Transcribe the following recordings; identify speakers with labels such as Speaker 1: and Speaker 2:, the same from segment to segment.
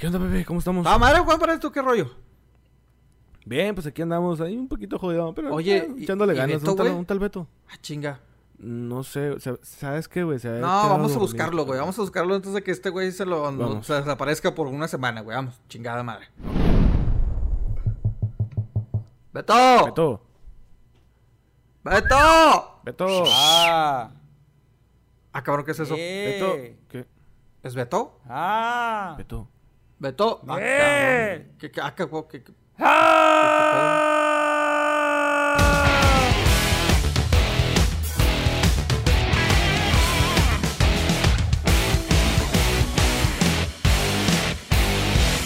Speaker 1: ¿Qué onda, bebé? ¿Cómo estamos?
Speaker 2: Ah, madre, Juan, para esto, ¿qué rollo?
Speaker 1: Bien, pues aquí andamos ahí un poquito jodido, pero
Speaker 2: Oye,
Speaker 1: eh,
Speaker 2: ¿y-
Speaker 1: echándole
Speaker 2: y
Speaker 1: ganas.
Speaker 2: Beto,
Speaker 1: ¿Un tal,
Speaker 2: güey?
Speaker 1: un tal Beto?
Speaker 2: Ah, chinga.
Speaker 1: No sé, o sea, ¿sabes qué, güey?
Speaker 2: No, vamos a buscarlo, güey. Vamos a buscarlo antes de que este güey se lo no-
Speaker 1: Vamos.
Speaker 2: se desaparezca por una semana, güey. Vamos, chingada madre. ¡Beto!
Speaker 1: Beto,
Speaker 2: ¡Beto!
Speaker 1: Beto,
Speaker 3: Ah.
Speaker 2: Ah, cabrón, ¿qué es eso?
Speaker 1: Beto. ¿qué?
Speaker 2: ¿Es Beto?
Speaker 3: Ah.
Speaker 1: Beto.
Speaker 2: ¿Beto? Ah,
Speaker 3: Eh.
Speaker 2: cabrón. ¿Qué, qué, ah, qué, qué- qué-
Speaker 3: Ah.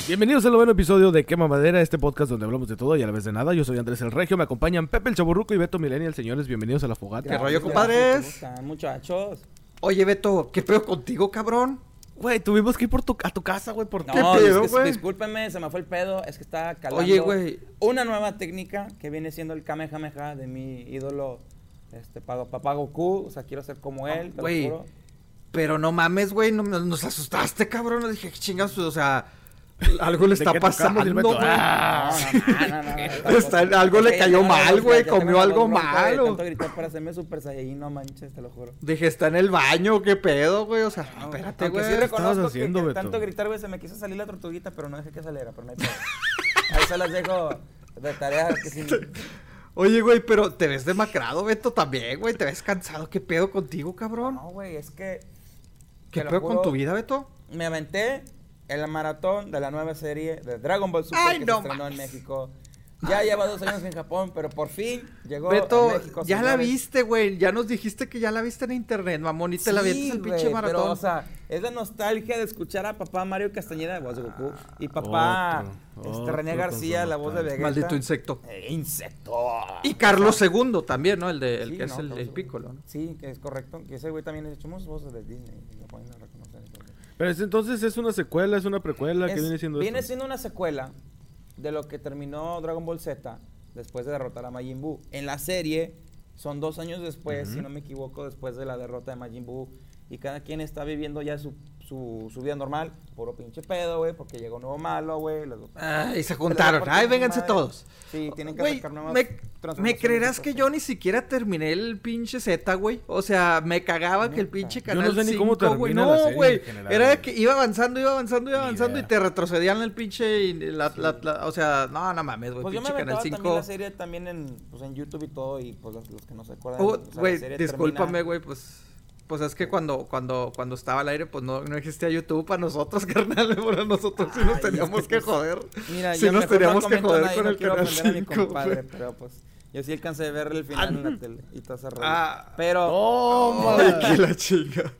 Speaker 1: Bienvenidos al noveno episodio de Quema Madera, este podcast donde hablamos de todo y a la vez de nada. Yo soy Andrés el Regio, me acompañan Pepe el Chaburruco y Beto Millennial. Señores, bienvenidos a la fogata.
Speaker 2: ¿Qué rollo, compadres?
Speaker 3: ¿Cómo están, muchachos?
Speaker 2: Oye, Beto, ¿qué pedo contigo, cabrón?
Speaker 1: Güey, tuvimos que ir por tu, a tu casa, güey, por
Speaker 3: No,
Speaker 2: ¿Qué pedo,
Speaker 3: que-
Speaker 2: güey?
Speaker 3: discúlpenme, se me fue el pedo. Es que está calando
Speaker 2: Oye, güey.
Speaker 3: una nueva técnica que viene siendo el Kamehameha de mi ídolo, este, Pago- Papá Goku. O sea, quiero ser como él, te lo juro.
Speaker 2: Pero no mames, güey, no, nos asustaste, cabrón. Yo Dije, ¿qué chingados? O sea, algo le
Speaker 1: ¿De
Speaker 2: está pasando, güey.
Speaker 1: Beto?
Speaker 3: No, no, no, no, no,
Speaker 2: Está-
Speaker 3: tampoco.
Speaker 2: algo le cayó mal, güey, comió algo malo.
Speaker 3: Para hacerme Super Saiyajin, no manches, te lo juro.
Speaker 2: Dije, está en el baño, ¿qué pedo, güey? O sea, espérate, güey.
Speaker 3: sí reconozco que, tanto gritar, güey, se me quiso salir la tortuguita, pero no dejé que saliera, pero no hay pedo. Ahí se las dejo de tarea que sí.
Speaker 2: Oye, güey, pero te ves demacrado, Beto, también, güey. Te ves cansado. ¿Qué pedo contigo, cabrón?
Speaker 3: No, güey, es que
Speaker 2: ¿Qué pedo con tu vida, Beto?
Speaker 3: me aventé el maratón de la nueva serie de Dragon Ball Super
Speaker 2: Ay,
Speaker 3: que
Speaker 2: no
Speaker 3: se estrenó en. México. Ya lleva dos años en Japón, pero por fin llegó
Speaker 2: Beto,
Speaker 3: a México.
Speaker 2: ya la viste, güey. Ya nos dijiste que ya la viste en internet, mamón. Y te la
Speaker 3: Sí,
Speaker 2: viste el pinche maratón.
Speaker 3: Pero, o sea, es la nostalgia de escuchar a papá Mario Castañeda, la voz de Goku, y papá
Speaker 1: Otro,
Speaker 3: este,
Speaker 1: otro
Speaker 3: René García, la voz de. Vegeta.
Speaker 2: Maldito insecto.
Speaker 3: Eh, insecto.
Speaker 2: Y Carlos II también, ¿no? El, de, el
Speaker 3: Sí,
Speaker 2: que
Speaker 3: no,
Speaker 2: es el, el. Piccolo, ¿no?
Speaker 3: Sí, que es correcto. Que ese güey también ha hecho muchas voces de Disney. lo y todo.
Speaker 1: Pero es- entonces es una secuela, es una precuela, ¿qué
Speaker 3: Es-
Speaker 1: viene siendo
Speaker 3: viene
Speaker 1: esto?
Speaker 3: siendo una secuela de lo que terminó Dragon Ball Z después de derrotar a Majin Buu. En la serie son dos años después, si no me equivoco, después de la derrota de Majin Buu. Y cada quien está viviendo ya su, su, su vida normal. Puro pinche pedo, güey, porque llegó un nuevo malo, güey. los-
Speaker 2: Ay, se juntaron. Ay, vénganse
Speaker 3: madre.
Speaker 2: todos.
Speaker 3: Sí, tienen que
Speaker 2: Güey,
Speaker 3: sacar nuevas
Speaker 2: me, me creerás
Speaker 3: y
Speaker 2: que yo ni siquiera terminé el pinche Z, güey. O sea, me cagaba que el pinche
Speaker 1: Yo no
Speaker 2: canal
Speaker 1: sé ni cómo
Speaker 2: 5, güey.
Speaker 1: termina
Speaker 2: No, güey. Era
Speaker 1: güey.
Speaker 2: que iba avanzando, iba avanzando, iba avanzando y te retrocedían el pinche. y la- la- la- o sea, no, no mames, güey.
Speaker 3: Pues yo me
Speaker 2: pinche canal
Speaker 3: también
Speaker 2: 5.
Speaker 3: la serie también en, pues, en YouTube y todo, y pues los, los que no se acuerdan.
Speaker 2: Uh,
Speaker 3: o sea,
Speaker 2: Güey, discúlpame,
Speaker 3: termina-
Speaker 2: güey, pues. Pues es que cuando, cuando, cuando estaba al aire, pues no, no existía YouTube para nosotros, carnal. Bueno, nosotros sí nos teníamos
Speaker 3: es
Speaker 2: que
Speaker 3: que, pues,
Speaker 2: joder.
Speaker 3: Mira,
Speaker 2: sí
Speaker 3: yo
Speaker 2: nos
Speaker 3: mejor no
Speaker 2: teníamos que joder
Speaker 3: nada y
Speaker 2: con
Speaker 3: no
Speaker 2: el
Speaker 3: quiero
Speaker 2: canal
Speaker 3: ofender a mi
Speaker 2: 5.
Speaker 3: compadre, pero pues yo sí alcancé a ver el final en la tele y todo ese rollo.
Speaker 2: Ah.
Speaker 3: pero
Speaker 1: ¡Toma!
Speaker 2: Ay, que la chinga.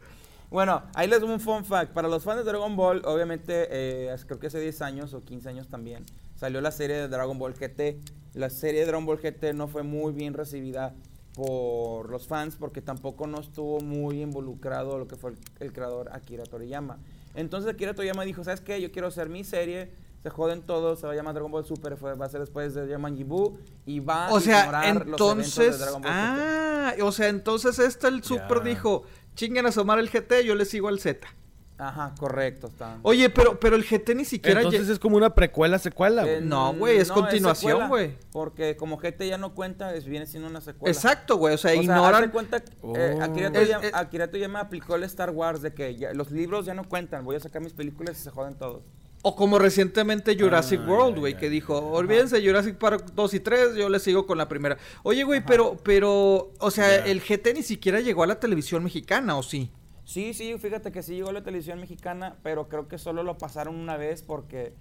Speaker 3: bueno, ahí les doy un fun fact. Para los fans de Dragon Ball, obviamente, eh, creo que hace 10 años o 15 años también, salió la serie de Dragon Ball GT. La serie de Dragon Ball GT no fue muy bien recibida por los fans porque tampoco no estuvo muy involucrado lo que fue el, el creador Akira Toriyama. Entonces Akira Toriyama dijo, ¿sabes qué? Yo quiero hacer mi serie, se joden todos, se va a llamar Dragon Ball Super, fue- va a ser después de Yaman Buu y va
Speaker 2: O
Speaker 3: a
Speaker 2: sea,
Speaker 3: ignorar los eventos
Speaker 2: entonces.
Speaker 3: de Dragon Ball.
Speaker 2: Ah, o sea, entonces este el Super dijo: chinguen a asomar el GT, yo le sigo al Z.
Speaker 3: Ajá, correcto. Está.
Speaker 2: Oye, pero, pero el GT ni siquiera.
Speaker 1: Entonces es como una precuela, secuela,
Speaker 3: Eh,
Speaker 1: güey.
Speaker 2: no, güey, es continuación,
Speaker 3: secuela,
Speaker 2: güey.
Speaker 3: Porque como GT ya no cuenta, es, viene siendo una secuela.
Speaker 2: Exacto, güey. O sea,
Speaker 3: O
Speaker 2: ignoran.
Speaker 3: cuenta, eh,
Speaker 1: Oh.
Speaker 3: Akira,
Speaker 2: es-
Speaker 3: Akira Toriyama aplicó el Star Wars de que ya- los libros ya no cuentan, voy a sacar mis películas y se joden todos.
Speaker 2: O como recientemente Jurassic
Speaker 1: Ah,
Speaker 2: World, güey, que dijo, olvídense Jurassic Park 2 y 3, yo le sigo con la primera. Oye, güey, pero, pero, o sea,
Speaker 1: Ya.
Speaker 2: el GT ni siquiera llegó a la televisión mexicana, ¿o sí?
Speaker 3: Sí, sí, fíjate que sí llegó a la televisión mexicana, pero creo que solo lo pasaron una vez porque...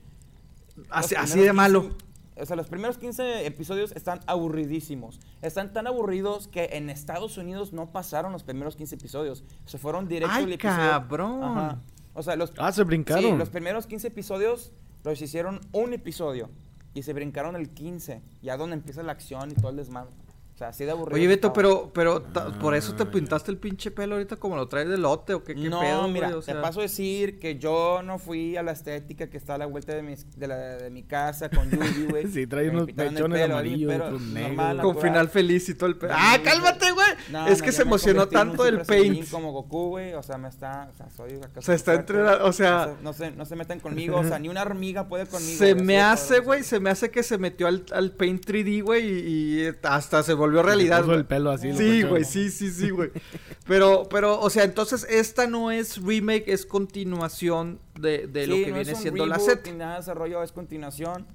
Speaker 2: Así, de malo.
Speaker 3: 15 o sea, los primeros 15 episodios están aburridísimos. Están tan aburridos que en Estados Unidos no pasaron los primeros 15 episodios. Se fueron directo
Speaker 2: ¡Ay,
Speaker 3: al episodio.
Speaker 2: cabrón!
Speaker 3: Ajá. O sea, los,
Speaker 1: Ah, se brincaron.
Speaker 3: Sí, los primeros 15 episodios los hicieron un episodio y se brincaron el 15, ya donde empieza la acción y todo el desmadre. O sea, así de aburrido.
Speaker 2: Oye, Beto, pero, pero ta- por eso te
Speaker 1: Ah,
Speaker 2: pintaste el pinche pelo ahorita como lo traes de lote o qué, qué
Speaker 3: no,
Speaker 2: pedo,
Speaker 3: mira,
Speaker 2: güey, o sea.
Speaker 3: te paso a decir que yo no fui a la estética que está a la vuelta de mi, de, la, de mi casa con Yubi, güey.
Speaker 1: Sí, trae unos
Speaker 3: el
Speaker 1: pechones
Speaker 3: pelo,
Speaker 1: amarillos, otros negros.
Speaker 2: Con final feliz y todo el pedo.
Speaker 3: No,
Speaker 2: ¡Ah, cálmate, güey!
Speaker 3: No,
Speaker 2: es
Speaker 3: no,
Speaker 2: que se emocionó tanto
Speaker 3: Saiyajin
Speaker 2: paint.
Speaker 3: como Goku, güey, o sea, me está, o sea, soy
Speaker 2: O sea, está entrenado, o sea-
Speaker 3: No se, no se, se metan conmigo, o sea, ni una hormiga puede conmigo.
Speaker 2: Se me hace, güey, se me hace que se metió al, al Paint 3D, güey, y, y hasta se volvió realidad.
Speaker 1: puso el pelo así,
Speaker 2: Sí, güey, sí, sí, sí, güey. Pero, pero, o sea, entonces esta no es remake, es continuación de, de lo que
Speaker 3: no es
Speaker 2: viene
Speaker 3: un
Speaker 2: siendo la set.
Speaker 3: Ni nada de ese rollo, es continuación.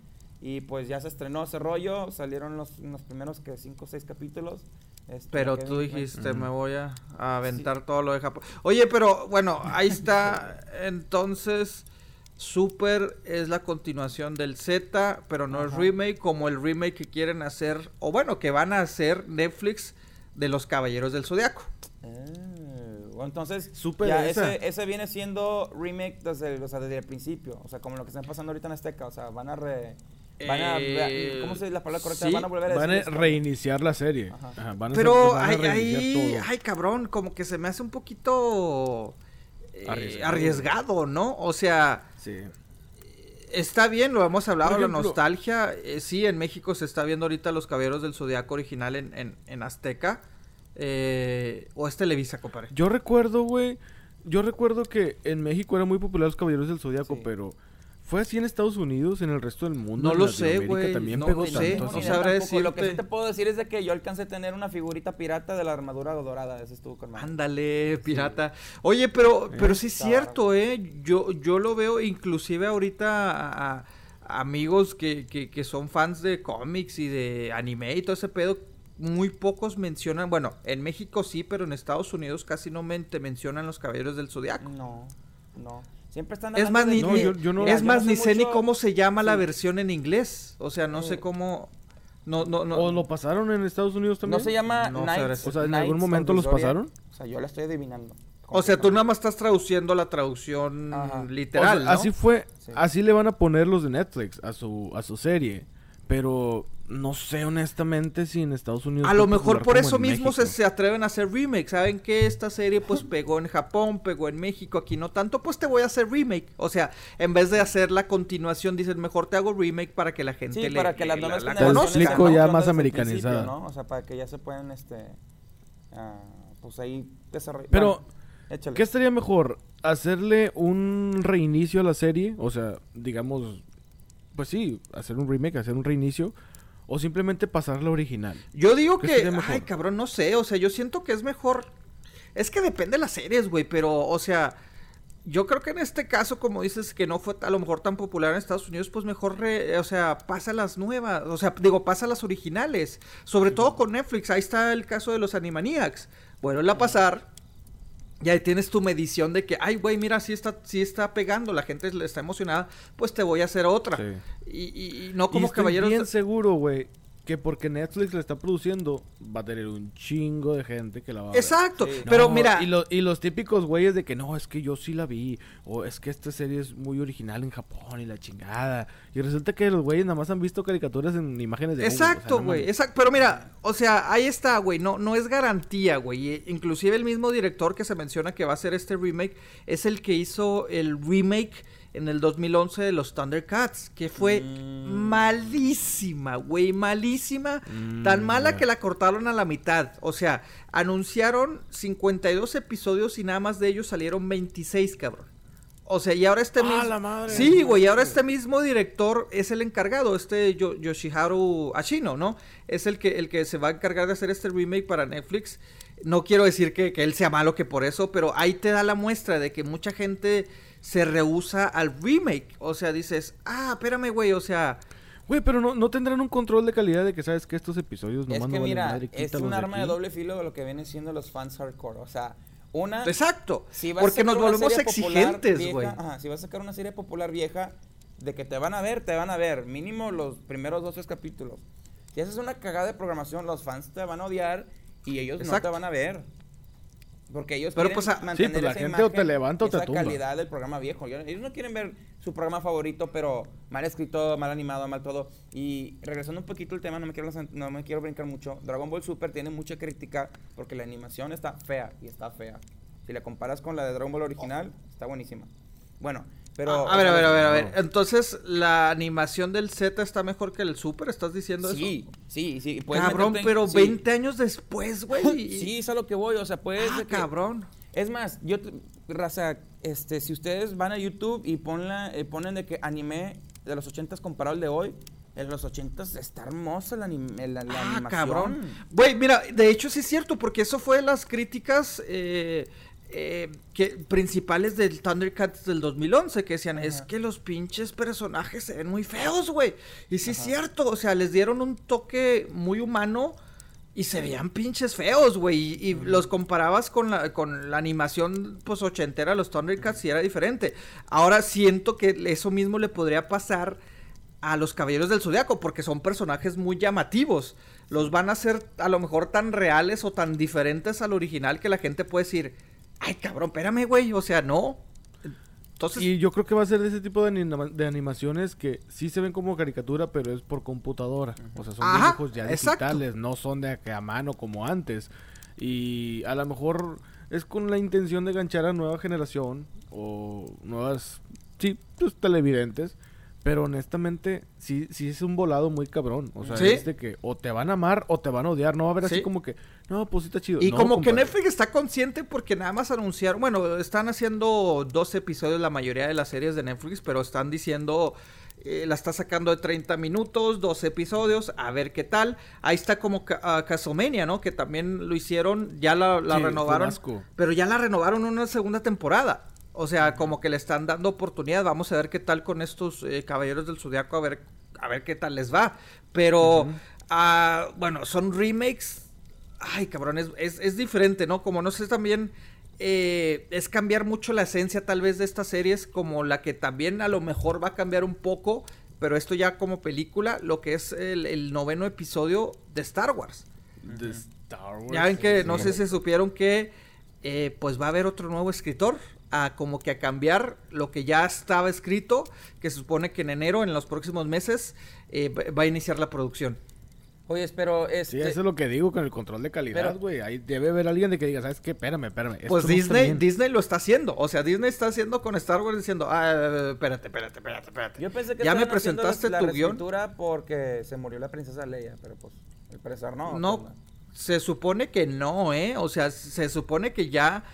Speaker 3: Y pues ya se estrenó ese rollo, salieron los, los primeros que 5 o 6 capítulos. Este,
Speaker 2: Pero tú dijiste, me voy a, a aventar todo lo de Japón. Oye, pero bueno, ahí está. Entonces, Super es la continuación del Z, pero no es remake, como el remake que quieren hacer, o bueno, que van a hacer Netflix de los Caballeros del Zodiaco.
Speaker 3: Eh, bueno, entonces,
Speaker 1: Súper
Speaker 3: ya
Speaker 1: esa.
Speaker 3: ese, ese viene siendo remake desde, el- o sea, desde el principio. O sea, como lo que está pasando ahorita en Azteca. O sea, van a re... Van a,
Speaker 2: Eh,
Speaker 3: ¿Cómo se dice la palabra correcta?
Speaker 2: sí,
Speaker 3: van a volver a
Speaker 1: Van a reiniciar la serie.
Speaker 3: Ajá.
Speaker 1: Ajá, van a
Speaker 2: Pero
Speaker 1: hacer- van a
Speaker 2: ahí,
Speaker 1: reiniciar
Speaker 2: ahí-
Speaker 1: todo.
Speaker 2: ay, cabrón, como que se me hace un poquito eh,
Speaker 1: Arriesgado.
Speaker 2: arriesgado, ¿no? O sea,
Speaker 1: Sí.
Speaker 2: Está bien, lo hemos hablado,
Speaker 1: Por
Speaker 2: la
Speaker 1: ejemplo-
Speaker 2: nostalgia. eh, sí, en México se está viendo ahorita Los Caballeros del Zodiaco original en, en, en Azteca. eh, o es Televisa, compadre.
Speaker 1: Yo recuerdo, güey. Yo recuerdo que en México eran muy populares los Caballeros del Zodíaco,
Speaker 3: Sí.
Speaker 1: pero fue así en Estados Unidos, en el resto del mundo.
Speaker 2: No
Speaker 1: en
Speaker 2: lo sé, güey,
Speaker 1: También
Speaker 2: no
Speaker 1: pegó
Speaker 2: sé,
Speaker 1: tanto.
Speaker 2: no sabré
Speaker 3: tampoco, Lo que sí
Speaker 2: decirte.
Speaker 3: te puedo decir es de que yo alcancé a tener una figurita pirata de la armadura dorada. Ese estuvo con.
Speaker 2: Ándale, pirata. Oye, pero, pero sí es cierto, ¿eh? Yo, yo lo veo inclusive ahorita a, a amigos que, que, que son fans de cómics y de anime y todo ese pedo. Muy pocos mencionan, bueno, en México sí, pero en Estados Unidos casi no men- te mencionan los Caballeros del Zodiaco.
Speaker 3: No, no. Siempre están
Speaker 2: Es
Speaker 3: hablando
Speaker 2: más,
Speaker 3: de
Speaker 2: ni,
Speaker 1: No,
Speaker 2: ni-
Speaker 1: yo- yo no-
Speaker 2: es más,
Speaker 3: no
Speaker 2: ni sé ni cómo se llama la
Speaker 3: Sí.
Speaker 2: versión en inglés. O sea, no sé cómo. No, no, no.
Speaker 1: ¿O lo pasaron en Estados Unidos también?
Speaker 3: No se llama
Speaker 2: No
Speaker 3: Knights-
Speaker 2: sabré.
Speaker 1: O sea, ¿en algún momento los pasaron?
Speaker 3: O sea, yo la estoy adivinando.
Speaker 2: O sea, tú nada más estás traduciendo la traducción
Speaker 3: Ajá.
Speaker 2: literal.
Speaker 1: O sea,
Speaker 2: ¿no?
Speaker 1: Así fue,
Speaker 3: Sí.
Speaker 1: así le van a poner los de Netflix a su, a su serie. Pero no sé honestamente si en Estados Unidos.
Speaker 2: A lo mejor por eso mismo se, atreven a hacer remake. Saben que esta serie pues pegó en Japón, pegó en México, aquí no tanto, pues te voy a hacer remake. O sea, en vez de hacer la continuación, dicen mejor te hago remake para que la gente
Speaker 3: Sí,
Speaker 2: le,
Speaker 3: para que las
Speaker 2: le-
Speaker 3: nuevas
Speaker 2: la, la
Speaker 1: conozca. Explico ya más americanizada.
Speaker 3: ¿no? O sea, para que ya se puedan, este, ah, pues ahí desarrollar.
Speaker 1: Pero,
Speaker 3: échale.
Speaker 1: ¿Qué estaría mejor? ¿Hacerle un reinicio a la serie? O sea, digamos, pues sí, hacer un remake, hacer un reinicio. O simplemente pasar la original.
Speaker 2: Yo digo
Speaker 1: ¿Qué
Speaker 2: que, ay cabrón, no sé, o sea, yo siento que es mejor. Es que depende de las series, güey, pero, o sea, yo creo que en este caso, como dices, que no fue a lo mejor tan popular en Estados Unidos, pues mejor, re- o sea, pasa las nuevas, o sea, digo, pasa las originales, sobre todo con Netflix, ahí está el caso de los Animaniacs, bueno, a pasar, y ahí tienes tu medición de que, ay, güey, mira, sí está, sí está pegando, la gente le está emocionada, pues te voy a hacer otra.
Speaker 1: Sí.
Speaker 2: Y, y- y no
Speaker 1: y
Speaker 2: como
Speaker 1: estoy
Speaker 2: caballeros.
Speaker 1: bien seguro, güey, que porque Netflix la está produciendo, va a tener un chingo de gente que la va a ver.
Speaker 2: Exacto,
Speaker 3: Sí.
Speaker 2: pero mira,
Speaker 1: Y, lo- y los típicos güeyes de que no, es que yo sí la vi. O es que esta serie es muy original en Japón y la chingada. Y resulta que los güeyes nada más han visto caricaturas en imágenes de Google, o sea,
Speaker 2: Exacto, güey. exacto. Pero mira, o sea, ahí está, güey. No, no es garantía, güey. E- Inclusive el mismo director que se menciona que va a hacer este remake es el que hizo el remake en el 2011 de los Thundercats, que fue
Speaker 3: Mm.
Speaker 2: malísima, güey, malísima.
Speaker 1: Mm,
Speaker 2: tan mala que la cortaron a la mitad. O sea, anunciaron 52 episodios y nada más de ellos salieron 26, cabrón. O sea, y ahora este
Speaker 1: ¡Ah,
Speaker 2: mismo...
Speaker 1: la madre!
Speaker 2: Sí, güey, y ahora este mismo director es el encargado, este Yo- Yoshiharu Ashino, ¿no? Es el que, el que se va a encargar de hacer este remake para Netflix. No quiero decir que, que él sea malo que por eso, pero ahí te da la muestra de que mucha gente se rehúsa al remake. O sea, dices, ah, espérame, güey, o sea...
Speaker 1: Güey, pero no, no tendrán un control de calidad de que sabes que estos episodios
Speaker 3: Es
Speaker 1: nomás
Speaker 3: que
Speaker 1: no
Speaker 3: mira,
Speaker 1: madre,
Speaker 3: es un arma de doble filo de lo que vienen siendo los fans hardcore. O sea, una...
Speaker 2: Exacto,
Speaker 3: si vas a
Speaker 2: porque nos
Speaker 3: sacar una
Speaker 2: volvemos exigentes,
Speaker 3: vieja-
Speaker 2: güey.
Speaker 3: Ajá, si vas a sacar una serie popular vieja, de que te van a ver, te van a ver. Mínimo los primeros dos, tres capítulos. Si haces una cagada de programación, los fans te van a odiar y ellos no te van a ver. Porque ellos
Speaker 2: Pero,
Speaker 3: quieren
Speaker 2: pues, a-
Speaker 1: Sí,
Speaker 3: mantener
Speaker 1: pues, la
Speaker 3: esa
Speaker 1: gente o te
Speaker 3: imagen,
Speaker 1: levanta o te
Speaker 3: esa
Speaker 1: tumba.
Speaker 3: calidad del programa viejo. Ellos no quieren ver su programa favorito, pero mal escrito, mal animado, mal todo. Y regresando un poquito al tema, no me quiero, no me quiero brincar mucho. Dragon Ball Super tiene mucha crítica porque la animación está fea y está fea. Si la comparas con la de Dragon Ball original, está buenísima. Bueno, pero...
Speaker 2: a ver, a ver, a ver, a ver. Entonces, ¿la animación del Z está mejor que el Super? ¿Estás diciendo
Speaker 3: Sí,
Speaker 2: eso?
Speaker 3: sí, sí. puedes
Speaker 2: Cabrón,
Speaker 3: meterte
Speaker 2: pero
Speaker 3: sí.
Speaker 2: 20 años después, güey.
Speaker 3: Sí, es a lo que voy, o sea, puedes...
Speaker 2: Ah,
Speaker 3: que-
Speaker 2: cabrón.
Speaker 3: Es más, yo, te- raza, este, si ustedes van a YouTube y ponla, eh, ponen de que anime de los 80s comparado al de hoy, en los 80s está hermosa la, anim- la, la
Speaker 2: ah,
Speaker 3: animación.
Speaker 2: cabrón. Güey, mira, de hecho sí es cierto, porque eso fue las críticas eh, eh, que, principales del Thundercats del 2011, que decían, es que los pinches personajes se ven muy feos, güey. Y sí es cierto, o sea, les dieron un toque muy humano. Y se veían pinches feos, güey. Y, y los comparabas con la, con la animación, pues, ochentera los Thundercats y era diferente. Ahora siento que eso mismo le podría pasar a los Caballeros del Zodiaco, porque son personajes muy llamativos. Los van a hacer a lo mejor tan reales o tan diferentes al original que la gente puede decir, ay cabrón, espérame, güey, o sea, no. Entonces,
Speaker 1: Y yo creo que va a ser de ese tipo de, anima- de animaciones que sí se ven como caricatura, pero es por computadora. O sea, son
Speaker 2: Ajá,
Speaker 1: dibujos ya
Speaker 2: exacto.
Speaker 1: digitales, no son de a mano como antes. Y a lo mejor es con la intención de ganchar a nueva generación o nuevas, sí, pues televidentes. Pero honestamente, sí, sí es un volado muy cabrón. O sea,
Speaker 2: Sí.
Speaker 1: es de que o te van a amar o te van a odiar. No va a haber así
Speaker 2: Sí.
Speaker 1: como que, no, pues sí está chido.
Speaker 2: Y
Speaker 1: No,
Speaker 2: como que. Netflix está consciente porque nada más anunciaron, bueno, están haciendo 12 episodios la mayoría de las series de Netflix, pero están diciendo, eh, la está sacando de 30 minutos, 12 episodios, a ver qué tal. Ahí está como Ca- ah, Castlevania, ¿no? Que también lo hicieron, ya la, la
Speaker 1: Sí,
Speaker 2: renovaron, pero ya la renovaron una segunda temporada. O sea, como que le están dando oportunidad. Vamos a ver qué tal con estos eh, caballeros del zodiaco, a ver, a ver qué tal les va. Pero, ah, bueno, son remakes. Ay, cabrón, es, es, es diferente, ¿no? Como no sé también. eh, es cambiar mucho la esencia tal vez de estas series, como la que también a lo mejor va a cambiar un poco, pero esto ya como película, lo que es el, el noveno episodio de Star Wars.
Speaker 1: De Star Wars,
Speaker 2: Ya ven que, no sé si supieron que eh, pues va a haber otro nuevo escritor a como que a cambiar lo que ya estaba escrito, que se supone que en enero, en los próximos meses, eh, va- a iniciar la producción.
Speaker 3: Oye, pero
Speaker 1: Sí,
Speaker 3: este...
Speaker 1: eso es lo que digo con el control de calidad,
Speaker 3: Pero-
Speaker 1: güey. Ahí debe haber alguien de que diga, ¿sabes qué? Espérame, espérame. esto
Speaker 2: Pues
Speaker 1: no
Speaker 2: Disney,
Speaker 1: bien".
Speaker 2: Disney lo está haciendo. O sea, Disney está haciendo con Star Wars diciendo, ah, espérate, espérate, espérate, espérate.
Speaker 3: Yo pensé que
Speaker 2: ya me
Speaker 3: la-
Speaker 2: presentaste
Speaker 3: la,
Speaker 2: tu
Speaker 3: guion. porque se murió la princesa Leia, pero pues, al parecer no.
Speaker 2: No,
Speaker 3: pues,
Speaker 2: se supone que no, ¿eh? O sea, se supone que ya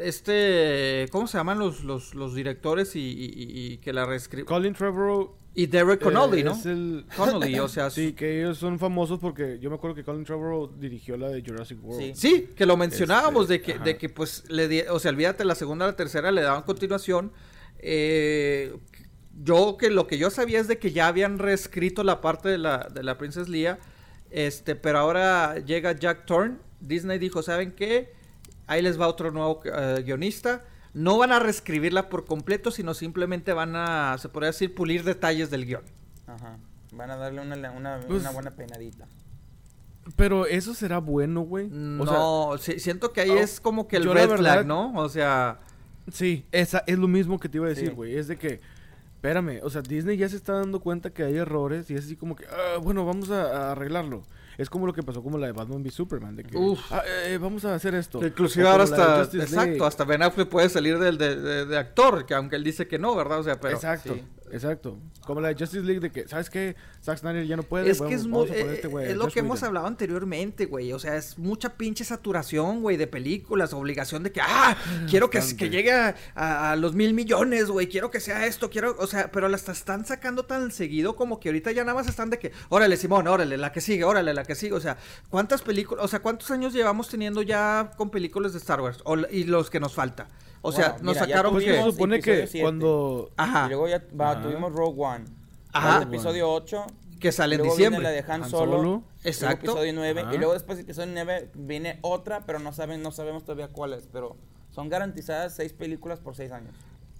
Speaker 2: este, ¿cómo se llaman los, los, los directores y, y- y- que la reescriben?
Speaker 1: Colin Trevorrow.
Speaker 2: Y Derek Connolly,
Speaker 1: eh,
Speaker 2: ¿no?
Speaker 1: Es el...
Speaker 2: Connolly, o sea,
Speaker 1: Sí, que ellos son famosos porque yo me acuerdo que Colin Trevorrow dirigió la de Jurassic World.
Speaker 3: Sí.
Speaker 2: Sí, que lo mencionábamos
Speaker 1: Este,
Speaker 2: de que,
Speaker 1: ajá.
Speaker 2: de que pues le di- o sea, olvídate la segunda, la tercera le daban continuación. Eh, yo que lo que yo sabía es de que ya habían reescrito la parte de la, de la Princess Leia. Este, pero ahora llega Jack Thorne. Disney dijo, ¿saben qué? Ahí les va otro nuevo eh, guionista. No van a reescribirla por completo, sino simplemente van a, se podría decir, pulir detalles del guion.
Speaker 3: Ajá. Van a darle una, una,
Speaker 1: Pues-
Speaker 3: una buena peinadita.
Speaker 1: Pero eso será bueno, güey.
Speaker 2: No, sí, siento que ahí
Speaker 1: oh,
Speaker 2: es como que el red
Speaker 1: verdad-
Speaker 2: flag, ¿no? O sea...
Speaker 1: sea, sí, esa es lo mismo que te iba a decir,
Speaker 3: Sí.
Speaker 1: güey. Es de que, espérame, o sea, Disney ya se está dando cuenta que hay errores y es así como que, "Ah, bueno, vamos a, a arreglarlo. Es como lo que pasó como la de Batman v Superman, de que,
Speaker 2: Uf.
Speaker 1: "Ah, eh, vamos a hacer esto.
Speaker 2: Inclusive ahora hasta, exacto,
Speaker 1: League.
Speaker 2: hasta Ben Affleck puede salir del de, de- de actor, que aunque él dice que no, ¿verdad? O sea, pero...
Speaker 1: exacto,
Speaker 3: sí.
Speaker 1: Exacto. Como la de Justice League de que, ¿sabes qué? Zack Snyder ya no puede.
Speaker 2: Es que es, muy, eh,
Speaker 1: este güey,
Speaker 2: es lo
Speaker 1: Josh
Speaker 2: que hemos
Speaker 1: Whedon".
Speaker 2: hablado anteriormente, güey. O sea, es mucha pinche saturación, güey, de películas, obligación de que, ah, quiero que, que llegue a, a- a los mil millones, güey, quiero que sea esto, quiero, o sea, pero las están sacando tan seguido como que ahorita ya nada más están de que, órale, Simón, órale, la que sigue, órale, la que sigue, o sea, ¿cuántas películas, o sea, cuántos años llevamos teniendo ya con películas de Star Wars? O, y los que nos falta. O sea,
Speaker 3: Bueno,
Speaker 2: nos
Speaker 3: mira,
Speaker 2: sacaron que...
Speaker 1: se supone que
Speaker 3: siete.
Speaker 1: cuando...
Speaker 2: Ajá.
Speaker 3: Y luego ya va,
Speaker 1: Ajá.
Speaker 3: tuvimos Rogue One.
Speaker 2: Ajá.
Speaker 3: Episodio 8.
Speaker 2: Que sale en diciembre.
Speaker 3: la de Han
Speaker 1: Han
Speaker 3: Solo.
Speaker 2: Exacto.
Speaker 3: episodio 9.
Speaker 1: Ajá.
Speaker 3: Y luego después del episodio 9 viene otra, pero no saben, no sabemos todavía cuál es. Pero son garantizadas seis películas por seis años.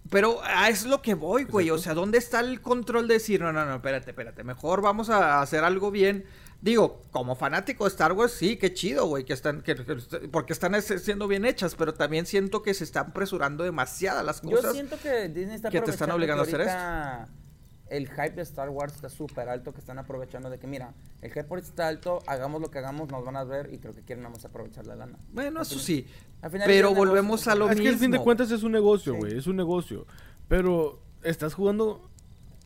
Speaker 2: Pero a es lo que voy, güey. O sea, ¿dónde está el control de decir, no, no, no, espérate, espérate, mejor vamos a hacer algo bien? Digo, como fanático de Star Wars, sí, qué chido, güey, que están, que, que- porque están es- siendo bien hechas, pero también siento que se están apresurando demasiadas las
Speaker 3: Yo
Speaker 2: cosas.
Speaker 3: siento que Disney está
Speaker 2: que te están obligando a hacer
Speaker 3: El hype de Star Wars está súper alto, que están aprovechando de que, mira, el hype está alto, hagamos lo que hagamos, nos van a ver y creo que quieren nada más aprovechar la lana.
Speaker 2: Bueno, eso sí.
Speaker 3: al final
Speaker 2: Pero
Speaker 3: es negocio,
Speaker 2: volvemos a lo
Speaker 1: es que al fin de
Speaker 2: mismo.
Speaker 1: cuentas es un negocio,
Speaker 3: Sí.
Speaker 1: güey. Es un negocio. Pero estás jugando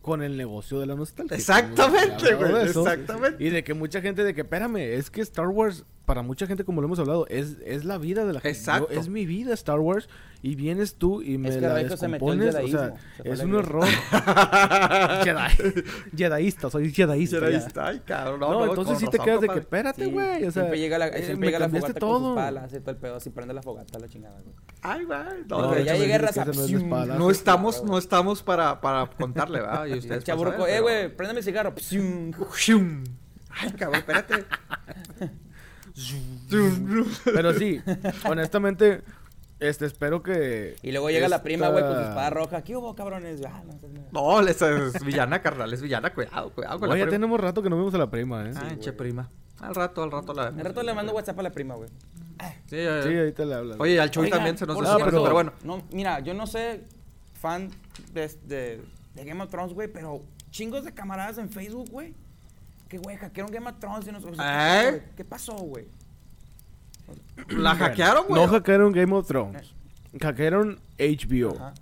Speaker 1: con el negocio de la nostalgia.
Speaker 2: Exactamente, güey, exactamente.
Speaker 1: Y de que mucha gente, de que, espérame, es que Star Wars, para mucha gente, como lo hemos hablado, es, es la vida de la gente.
Speaker 2: Exacto.
Speaker 1: Yo- es mi vida Star Wars. Y vienes tú y me
Speaker 3: que
Speaker 1: la
Speaker 3: Reiko se metió
Speaker 1: descompones. O sea,
Speaker 3: se
Speaker 1: es un
Speaker 3: iglesia.
Speaker 1: error. Jedi. Jediista, soy jediista.
Speaker 2: Está, ay, cabrón.
Speaker 1: No,
Speaker 2: No,
Speaker 1: entonces
Speaker 2: con
Speaker 1: sí te quedas de que, espérate,
Speaker 3: Sí,
Speaker 1: güey. O sea,
Speaker 3: siempre llega la,
Speaker 1: eh,
Speaker 3: siempre
Speaker 1: me
Speaker 3: llega la fogata con
Speaker 1: todo.
Speaker 3: sus palas y todo el pedo, así prende la fogata la chingada, güey.
Speaker 2: Ay, güey.
Speaker 1: No,
Speaker 2: No,
Speaker 3: ya llegué raza,
Speaker 1: no es
Speaker 2: estamos, no estamos para, para contarle, ¿verdad? Y
Speaker 3: El
Speaker 2: ustedes
Speaker 3: chaburruco,
Speaker 2: pues,
Speaker 3: eh, güey, préndeme el cigarro.
Speaker 2: Ay, cabrón, espérate.
Speaker 1: Pero sí, honestamente, este, espero que...
Speaker 3: Y luego llega la prima, güey, con su espada roja. ¿Qué hubo, cabrones? Ah, no, no, no.
Speaker 2: No, esa es villana, carnal, es villana. Cuidado, cuidado con
Speaker 1: Oye,
Speaker 2: la
Speaker 1: ya
Speaker 2: prima.
Speaker 1: tenemos rato que no vemos a la prima, ¿eh?
Speaker 2: Ay, che, prima. Al rato, al rato la
Speaker 3: Al rato le mando WhatsApp a la prima, güey.
Speaker 2: Sí, ya.
Speaker 1: Sí, ahorita le hablas.
Speaker 2: Oye, al Chuy también se nos
Speaker 1: Ah,
Speaker 2: descuenta,
Speaker 1: pero-
Speaker 2: pero bueno.
Speaker 3: No, mira, yo no sé, fan de, de, de Game of Thrones, güey, pero chingos de camaradas en Facebook, güey. Que, güey, hackearon Game of Thrones y no sé.
Speaker 2: ¿Eh?
Speaker 3: ¿Qué pasó, güey?
Speaker 2: La hackearon, güey.
Speaker 1: No hackearon Game of Thrones. Hackearon HBO.
Speaker 3: Ajá.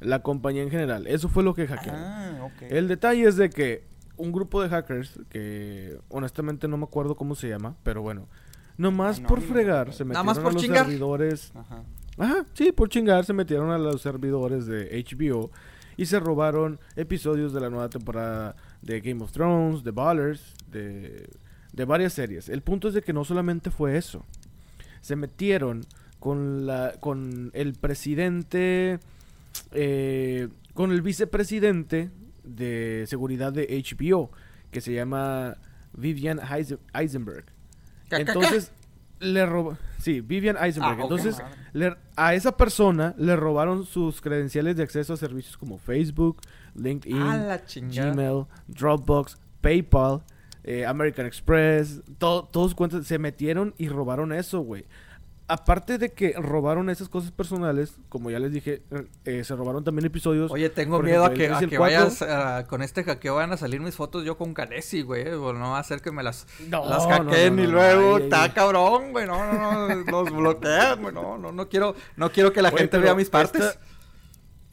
Speaker 1: La compañía en general. Eso fue lo que hackearon.
Speaker 3: Ah.
Speaker 1: El detalle es de que un grupo de hackers, que honestamente no me acuerdo cómo se llama, pero bueno, nomás
Speaker 3: no,
Speaker 1: por fregar se metieron
Speaker 2: más por
Speaker 1: a los
Speaker 2: chingar.
Speaker 1: servidores.
Speaker 3: Ajá.
Speaker 1: Ajá, sí, por chingar se metieron a los servidores de HBO y se robaron episodios de la nueva temporada de Game of Thrones, de Ballers, de, de varias series. El punto es de que no solamente fue eso. Se metieron con la con el presidente eh, con el vicepresidente de seguridad de HBO que se llama Vivian Eisen- Eisenberg.
Speaker 2: ¿Ca- ca-
Speaker 1: Entonces le robó, sí, Vivian Eisenberg.
Speaker 2: Ah.
Speaker 1: Entonces le- a esa persona le robaron sus credenciales de acceso a servicios como Facebook, LinkedIn. Gmail, Dropbox, PayPal, eh, American Express, todo, todos cuentas se metieron y robaron eso, güey. Aparte de que robaron esas cosas personales, como ya les dije, eh, se robaron también episodios.
Speaker 2: Oye, tengo
Speaker 1: por
Speaker 2: miedo
Speaker 1: ejemplo,
Speaker 2: a que,
Speaker 1: el
Speaker 2: a
Speaker 1: 3 y el
Speaker 2: que
Speaker 1: 4.
Speaker 2: vayas ah, con este hackeo van a salir mis fotos yo con Canesi, güey. O no va a hacer que me las,
Speaker 1: No,
Speaker 2: las hackeen
Speaker 1: no,
Speaker 2: y luego está cabrón, güey. No, no, no, los bloquean, güey. No, no, no quiero, no quiero que la gente vea mis partes.
Speaker 1: esta-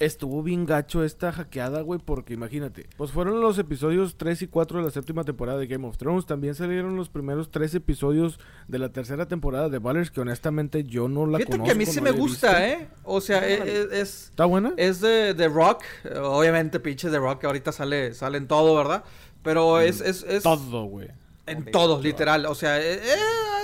Speaker 1: Estuvo bien gacho esta hackeada, güey, porque imagínate, pues fueron los episodios 3 y 4 de la séptima temporada de Game of Thrones, también salieron los primeros tres episodios de la tercera temporada de Ballers, que honestamente yo no la
Speaker 2: Fíjate
Speaker 1: conozco.
Speaker 2: que a mí sí
Speaker 1: no
Speaker 2: me gusta,
Speaker 1: visto.
Speaker 2: ¿eh? O sea, e- e- es,
Speaker 1: ¿Está buena?
Speaker 2: es de, de Rock. Obviamente, pinche de Rock que ahorita sale, sale en todo, ¿verdad? Pero es, es, es
Speaker 1: Todo, güey.
Speaker 2: en todo, literal. O sea, eh, eh,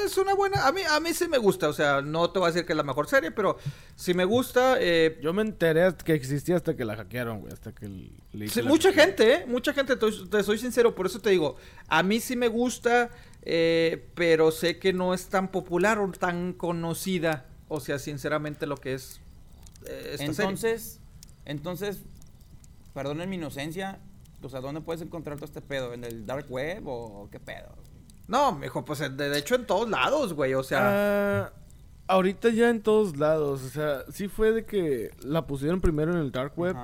Speaker 2: es una buena. A mí, a mí sí me gusta. O sea, no te voy a decir que es la mejor serie, pero sí me gusta. eh,
Speaker 1: Yo me enteré hasta que existía hasta que la hackearon, güey, hasta que le hice
Speaker 2: Sí, mucha gente, ¿eh? Mucha gente, te, te soy sincero, por eso te digo, a mí sí me gusta, eh, pero sé que no es tan popular o tan conocida, o sea, sinceramente lo que es eh, esta serie.
Speaker 3: Entonces, entonces, perdonen mi inocencia, o sea, ¿dónde puedes encontrar todo este pedo? ¿En el dark web o qué pedo?
Speaker 2: No, mijo, pues de, hecho en todos lados, güey, o sea,
Speaker 1: Ah, ahorita ya en todos lados, o sea, sí fue de que la pusieron primero en el dark web,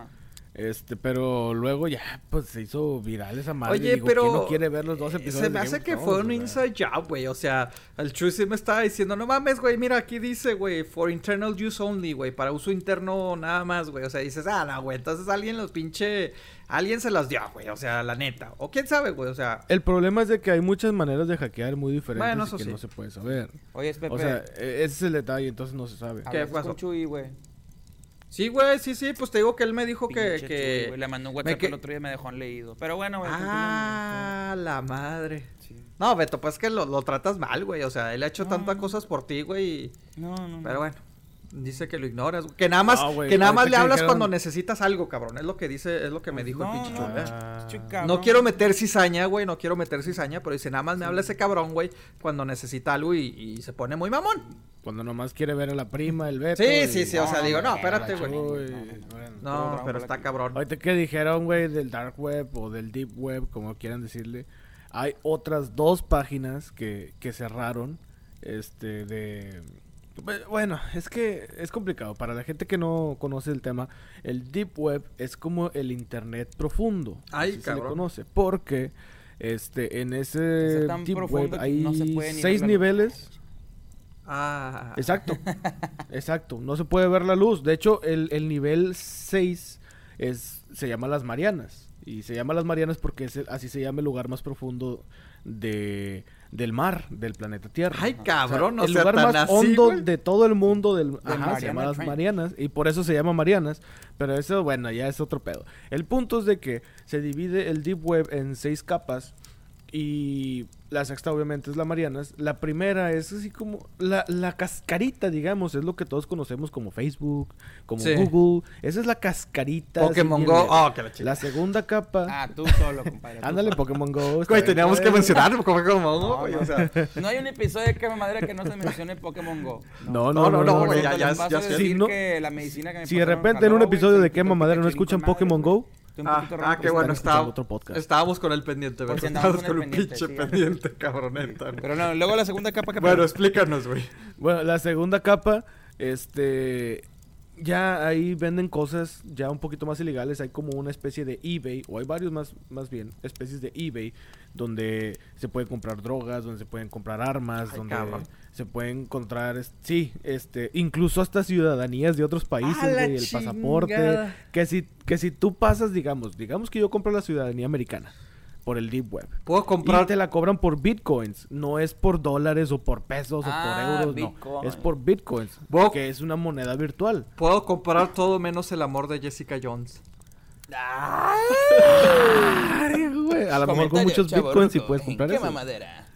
Speaker 1: este, pero luego ya, pues se hizo viral esa madre.
Speaker 2: Oye,
Speaker 1: Digo,
Speaker 2: pero
Speaker 1: ¿quién no quiere ver los dos
Speaker 2: eh,
Speaker 1: episodios
Speaker 2: se me hace que fue un inside job, güey, o sea, el Chuy sí me estaba diciendo, no mames, güey, mira, aquí dice, güey, for internal use only, güey, para uso interno nada más, güey, o sea, dices, ah, no, güey, entonces alguien los pinche, alguien se las dio, güey, o sea, la neta, o quién sabe, güey, o sea,
Speaker 1: El problema es de que hay muchas maneras de hackear muy diferentes
Speaker 2: Bueno,
Speaker 1: y
Speaker 2: eso
Speaker 1: que
Speaker 2: sí.
Speaker 1: no se puede saber.
Speaker 3: Oye, es Pepe.
Speaker 1: O sea, e- ese es el detalle, entonces no se sabe.
Speaker 2: ¿Qué pasó?
Speaker 3: Chuy, güey.
Speaker 2: Sí, güey, sí, sí, pues te digo que él me dijo que...
Speaker 3: Pinche
Speaker 2: que...
Speaker 3: Chuy, güey, Le mandó un WhatsApp
Speaker 2: que-
Speaker 3: el otro día y me dejó en leído. Pero bueno, güey.
Speaker 2: Ah, la madre.
Speaker 3: Sí.
Speaker 2: No, Beto, pues que lo, lo tratas mal, güey. O sea, él ha hecho
Speaker 3: No.
Speaker 2: tantas cosas por ti, güey. y-
Speaker 3: No, no, no.
Speaker 2: Pero bueno. Dice que lo ignoras, que nada más,
Speaker 1: No,
Speaker 2: que nada más le hablas
Speaker 1: dijeron-
Speaker 2: cuando necesitas algo, cabrón. Es lo que dice, es lo que me dijo
Speaker 3: no,
Speaker 2: el pinche ¿eh?
Speaker 1: Ah.
Speaker 2: No quiero meter cizaña, güey, no quiero meter cizaña, pero dice, nada más me habla ese cabrón, güey, cuando necesita algo y, y se pone muy mamón.
Speaker 1: Cuando nomás quiere ver a la prima, el Beto.
Speaker 2: Sí,
Speaker 1: y-
Speaker 2: sí, sí, o sea, digo, no, espérate, güey.
Speaker 3: No,
Speaker 2: pero está cabrón.
Speaker 1: Ahorita que dijeron, güey, del Dark Web o del Deep Web, como quieran decirle, hay otras dos páginas que, que cerraron, este, de... Bueno, es que es complicado. Para la gente que no conoce el tema, el Deep Web es como el Internet profundo.
Speaker 2: Ay,
Speaker 1: se le conoce. Porque, este, en ese
Speaker 3: tan
Speaker 1: Deep
Speaker 3: profundo
Speaker 1: Web hay
Speaker 3: no se puede ni
Speaker 1: seis niveles.
Speaker 2: Ah,
Speaker 1: Exacto, exacto. No se puede ver la luz. De hecho, el, el nivel 6 es, se llama las Marianas. Y se llama las Marianas porque es el- así se llama el lugar más profundo de, del mar, del planeta Tierra.
Speaker 2: Ay, cabrón, o
Speaker 1: el
Speaker 2: sea,
Speaker 1: lugar
Speaker 2: tan
Speaker 1: más
Speaker 2: así,
Speaker 1: hondo
Speaker 2: güey.
Speaker 1: de todo el mundo del, ajá, se llama las. Marianas y por eso se llama Marianas, pero eso bueno, ya es otro pedo. El punto es de que se divide el deep web en seis capas y la sexta obviamente es la Marianas. La primera es así como la, la cascarita, digamos, es lo que todos conocemos como Facebook, como
Speaker 2: Sí.
Speaker 1: Google. Esa es la cascarita.
Speaker 2: Pokémon Go. Oh, que la.
Speaker 1: La segunda capa.
Speaker 3: Ah, tú solo, compadre.
Speaker 1: Ándale. Pokémon Go.
Speaker 2: Güey, teníamos que mencionar Pokémon Go,
Speaker 3: No,
Speaker 2: güey,
Speaker 3: no.
Speaker 2: o sea.
Speaker 3: No hay un episodio de Quema Madera que no se mencione Pokémon Go.
Speaker 1: No,
Speaker 2: No,
Speaker 1: no,
Speaker 2: no,
Speaker 1: no.
Speaker 2: ya, ya, ya
Speaker 1: Si no-
Speaker 3: que la medicina que me
Speaker 1: Si de repente en un episodio de Quema Madera no escuchan Pokémon Go.
Speaker 3: Estoy un
Speaker 2: Ah,
Speaker 3: poquito
Speaker 2: ah,
Speaker 3: ronco.
Speaker 2: qué bueno,
Speaker 1: están escuchando
Speaker 2: está,
Speaker 1: otro podcast.
Speaker 2: estábamos con el pendiente, ¿verdad? Estábamos
Speaker 3: con
Speaker 2: con
Speaker 3: el
Speaker 2: un pinche
Speaker 3: pendiente,
Speaker 2: pendiente, cabroneta.
Speaker 3: Pero no, luego la segunda capa que
Speaker 2: Bueno, explícanos, güey.
Speaker 1: Bueno, la segunda capa, este, ya ahí venden cosas ya un poquito más ilegales. Hay como una especie de eBay, o hay varios más, más bien, especies de eBay, donde se pueden comprar drogas, donde se pueden comprar armas,
Speaker 2: Ay,
Speaker 1: donde
Speaker 2: cabrón.
Speaker 1: se pueden encontrar, sí, este, incluso hasta ciudadanías de otros países,
Speaker 2: ¡Ah, la
Speaker 1: güey, el pasaporte. Que si, que si tú pasas, digamos, digamos que yo compro la ciudadanía americana por el Deep Web.
Speaker 2: Puedo
Speaker 1: Y
Speaker 2: comprar.
Speaker 1: te la cobran por bitcoins, no es por dólares o por pesos
Speaker 3: Ah,
Speaker 1: o por euros,
Speaker 3: Bitcoin.
Speaker 1: no. Es por bitcoins, que es una moneda virtual.
Speaker 2: Puedo comprar todo menos el amor de Jessica Jones.
Speaker 1: Ay, güey, A lo mejor con muchos bitcoins sí puedes comprar
Speaker 3: Quema
Speaker 1: eso.
Speaker 3: madera.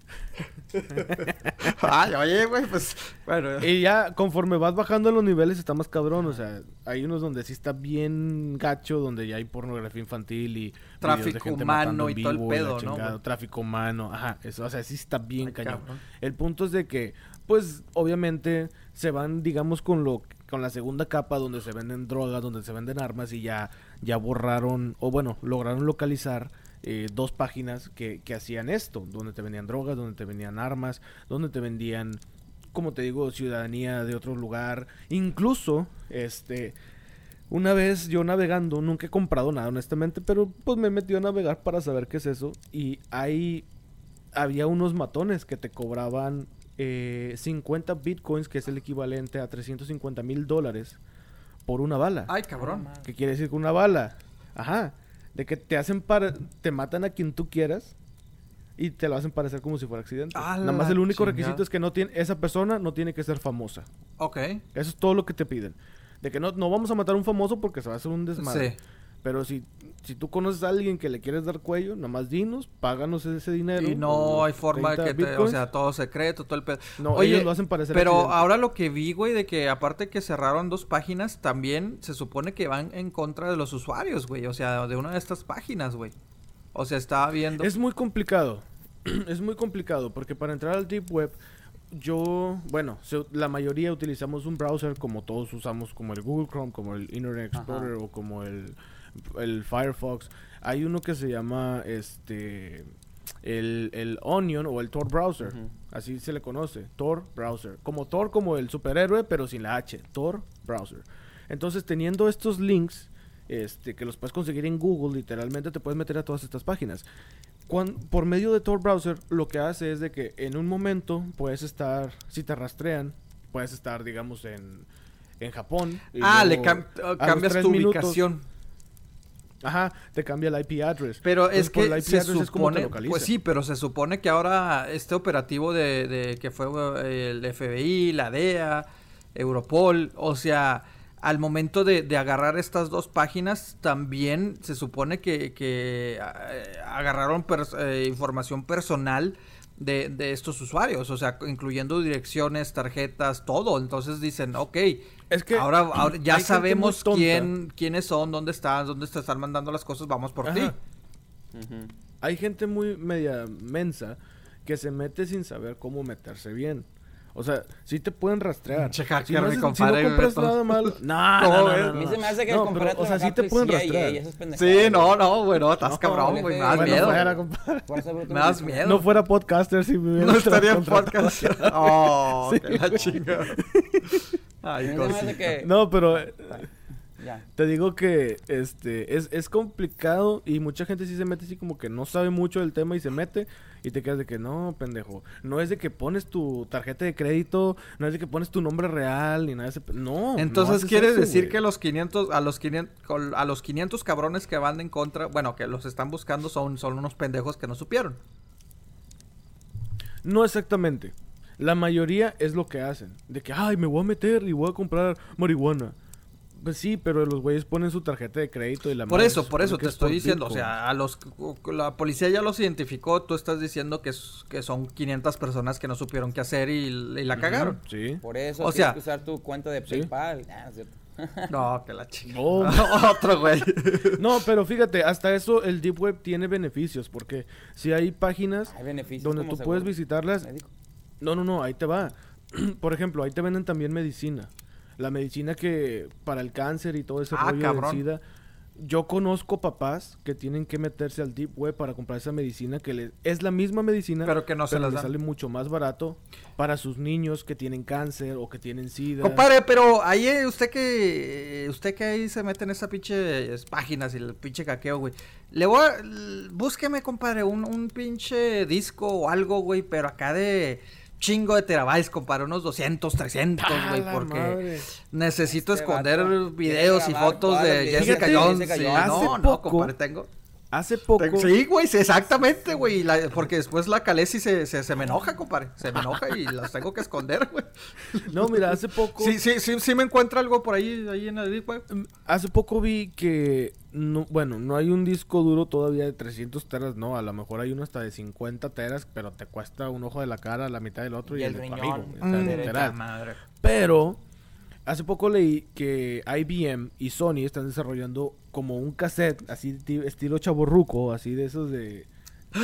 Speaker 2: Ay, oye, güey, pues. Bueno.
Speaker 1: Y ya conforme vas bajando los niveles está más cabrón, o sea, hay unos donde sí está bien gacho, donde ya hay pornografía infantil y
Speaker 2: Tráfico humano y todo el pedo, ¿no,
Speaker 1: chingada? Tráfico humano, ajá, eso, o sea, sí está bien
Speaker 2: Ay,
Speaker 1: cañón.
Speaker 2: cabrón.
Speaker 1: El punto es de que, pues, obviamente se van, digamos, con lo con la segunda capa donde se venden drogas, donde se venden armas y ya, ya borraron, o bueno, lograron localizar eh, dos páginas que, que hacían esto, donde te vendían drogas, donde te vendían armas, donde te vendían, como te digo, ciudadanía de otro lugar, incluso, este, una vez yo navegando, nunca he comprado nada honestamente, pero pues me metí a navegar para saber qué es eso y ahí había unos matones que te cobraban eh, 50 bitcoins, que es el equivalente a 350 mil dólares por una bala.
Speaker 2: Ay, cabrón.
Speaker 1: ¿Qué quiere decir con una bala? Ajá. De que te hacen para... Te matan a quien tú quieras y te lo hacen parecer como si fuera accidente. Nada más el único
Speaker 2: chingada.
Speaker 1: requisito es que no tiene... Esa persona no tiene que ser famosa.
Speaker 2: Ok.
Speaker 1: Eso es todo lo que te piden. De que no, no vamos a matar a un famoso porque se va a hacer un desmadre.
Speaker 2: Sí.
Speaker 1: Pero si, si tú conoces a alguien que le quieres dar cuello, nada más dinos, páganos ese dinero.
Speaker 2: Y no hay forma de
Speaker 1: 30
Speaker 2: que te, o sea, todo secreto, todo el pedo.
Speaker 1: No, ellos lo hacen parecer
Speaker 2: Pero
Speaker 1: accidente.
Speaker 2: ahora lo que vi, güey, de que aparte que cerraron dos páginas, también se supone que van en contra de los usuarios, güey. O sea, de una de estas páginas, güey. O sea, estaba viendo.
Speaker 1: Es muy complicado. es muy complicado porque para entrar al Deep Web, yo, bueno, se- la mayoría utilizamos un browser como todos usamos, como el Google Chrome, como el Internet
Speaker 3: Ajá.
Speaker 1: Explorer o como el, el Firefox. Hay uno que se llama este el, el Onion o el Tor Browser. Así se le conoce, Tor Browser. Como Tor, como el superhéroe, pero sin la H. Tor Browser. Entonces, teniendo estos links, este, que los puedes conseguir en Google, literalmente te puedes meter a todas estas páginas. Cuan- por medio de Tor Browser, lo que hace es de que en un momento puedes estar, si te rastrean, puedes estar, digamos, en, en Japón. y
Speaker 2: ah, le cam- cambias tu
Speaker 1: minutos,
Speaker 2: ubicación.
Speaker 1: Ajá, te cambia el IP address.
Speaker 2: Pero
Speaker 1: Entonces,
Speaker 2: es que
Speaker 1: el IP
Speaker 2: se
Speaker 1: address es como te
Speaker 2: supone,
Speaker 1: localiza.
Speaker 2: pues sí, pero se supone que ahora este operativo de, de que fue eh, el FBI, la DEA, Europol, o sea, al momento de, de agarrar estas dos páginas, también se supone que, que, eh, agarraron pers- eh, información personal de, de estos usuarios, o sea, incluyendo direcciones, tarjetas, todo. Entonces dicen, ok,
Speaker 1: Es que
Speaker 2: ahora, ahora ya sabemos quién, quiénes son, dónde están, dónde te están mandando las cosas, vamos por ti.
Speaker 1: Hay gente muy media mensa que se mete sin saber cómo meterse bien. O sea, sí te pueden rastrear.
Speaker 2: Pinche
Speaker 1: si, no
Speaker 2: mi
Speaker 1: haces- si
Speaker 2: compadre,
Speaker 1: no compras nada mal. No,
Speaker 2: ¿Cómo
Speaker 1: no, no,
Speaker 2: ves?
Speaker 1: no,
Speaker 3: A mí
Speaker 1: no.
Speaker 3: se me hace que
Speaker 1: No,
Speaker 3: comprar
Speaker 1: pero,
Speaker 3: tu
Speaker 1: o sea, sí te pueden rastrear.
Speaker 2: Sí, no, no, güey, no, estás
Speaker 3: No,
Speaker 2: cabrón,
Speaker 3: güey,
Speaker 2: me das miedo.
Speaker 1: compadre.
Speaker 2: Me das miedo.
Speaker 1: No fuera podcaster si me
Speaker 2: No estaría en podcast. Oh, la chinga. Ay.
Speaker 1: No, pero eh,
Speaker 3: Ya.
Speaker 1: te digo que este es, es complicado y mucha gente sí se mete así como que no sabe mucho del tema y se mete y te quedas de que no, pendejo. No es de que pones tu tarjeta de crédito, no es de que pones tu nombre real ni nada de ese... No. no
Speaker 2: Entonces
Speaker 1: haces
Speaker 2: quiere
Speaker 1: eso,
Speaker 2: decir que los 500 a los 500 col- a los 500 cabrones que van en contra, bueno, que los están buscando son son unos pendejos que no supieron.
Speaker 1: No exactamente. La mayoría es lo que hacen. De que, ay, me voy a meter y voy a comprar marihuana. Pues sí, pero los güeyes ponen su tarjeta de crédito y la
Speaker 2: Por eso, por eso te
Speaker 1: es
Speaker 2: estoy diciendo, o sea, a los la policía ya los identificó, tú estás diciendo que, que son 500 personas que no supieron qué hacer y, y la cagaron.
Speaker 1: Sí.
Speaker 3: Por eso
Speaker 2: O sea-
Speaker 3: que usar tu cuenta de
Speaker 1: Sí.
Speaker 3: PayPal. Ah, es cierto.
Speaker 2: No, que la chica.
Speaker 1: No.
Speaker 2: Otro güey.
Speaker 1: No, pero fíjate, hasta eso el Deep Web tiene beneficios. Porque si hay páginas
Speaker 3: Hay beneficios
Speaker 1: donde tú puedes visitarlas.
Speaker 3: médico.
Speaker 1: No, no, no, ahí te va. Por ejemplo, ahí te venden también medicina. La medicina que para el cáncer y todo ese
Speaker 2: Ah,
Speaker 1: rollo
Speaker 2: cabrón.
Speaker 1: del SIDA. Yo conozco papás que tienen que meterse al Deep Web para comprar esa medicina que les, es la misma medicina,
Speaker 2: Pero que no se las
Speaker 1: les
Speaker 2: dan.
Speaker 1: sale mucho más barato para sus niños que tienen cáncer o que tienen SIDA.
Speaker 2: Compadre, pero ahí eh, usted que usted que ahí se mete en esas pinches páginas y el pinche caqueo, güey. Le voy a búsqueme, compadre, un, un pinche disco o algo, güey, pero acá de chingo de terabytes, compadre, unos 200, 300,
Speaker 1: ¡A
Speaker 2: güey, porque
Speaker 1: madre!
Speaker 2: necesito
Speaker 3: Este
Speaker 2: esconder
Speaker 3: vato
Speaker 2: videos y fotos de Jessica Jones. Sí, no, no, compadre, tengo.
Speaker 1: Hace poco.
Speaker 2: Sí, güey, sí, exactamente, güey. la- Porque después la Calesi se, se, se me enoja, compadre. Se me enoja y las tengo que esconder, güey.
Speaker 1: No, mira, hace poco.
Speaker 2: Sí, sí, sí, sí me encuentra algo por ahí, ahí en el web.
Speaker 1: Mm, Hace poco vi que, no, bueno, no hay un disco duro todavía de 300 teras, no, a lo mejor hay uno hasta de 50 teras, pero te cuesta un ojo de la cara, la mitad del otro y,
Speaker 3: Y
Speaker 1: el,
Speaker 3: el
Speaker 1: de tu amigo.
Speaker 2: Mm, madre.
Speaker 1: Pero, hace poco leí que IBM y Sony están desarrollando como un cassette, así ti- estilo chaborruco, así de esos de...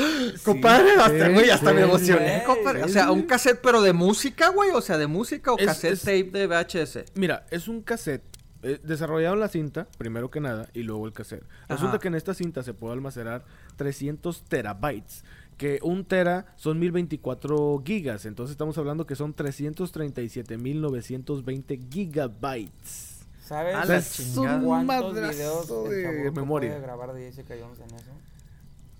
Speaker 2: Compadre,
Speaker 1: Sí,
Speaker 2: hasta,
Speaker 1: sí,
Speaker 2: güey, hasta me emocioné, compadre. O sea, un cassette, pero de música, güey. O sea, de música o
Speaker 1: Es-
Speaker 2: cassette
Speaker 1: es-
Speaker 2: tape de VHS.
Speaker 1: Mira, es un cassette. Eh, desarrollaron la cinta, primero que nada, y luego el cassette. Resulta
Speaker 2: Ajá.
Speaker 1: que en esta cinta se puede almacenar 300 terabytes. Que un tera son 1024 gigas. Entonces estamos hablando que son 337.920 gigabytes.
Speaker 3: ¿Sabes
Speaker 2: A la
Speaker 1: es
Speaker 2: chingada.
Speaker 1: un
Speaker 3: cuántos videos
Speaker 1: de memoria.
Speaker 3: puede grabar de Jessica Jones en eso?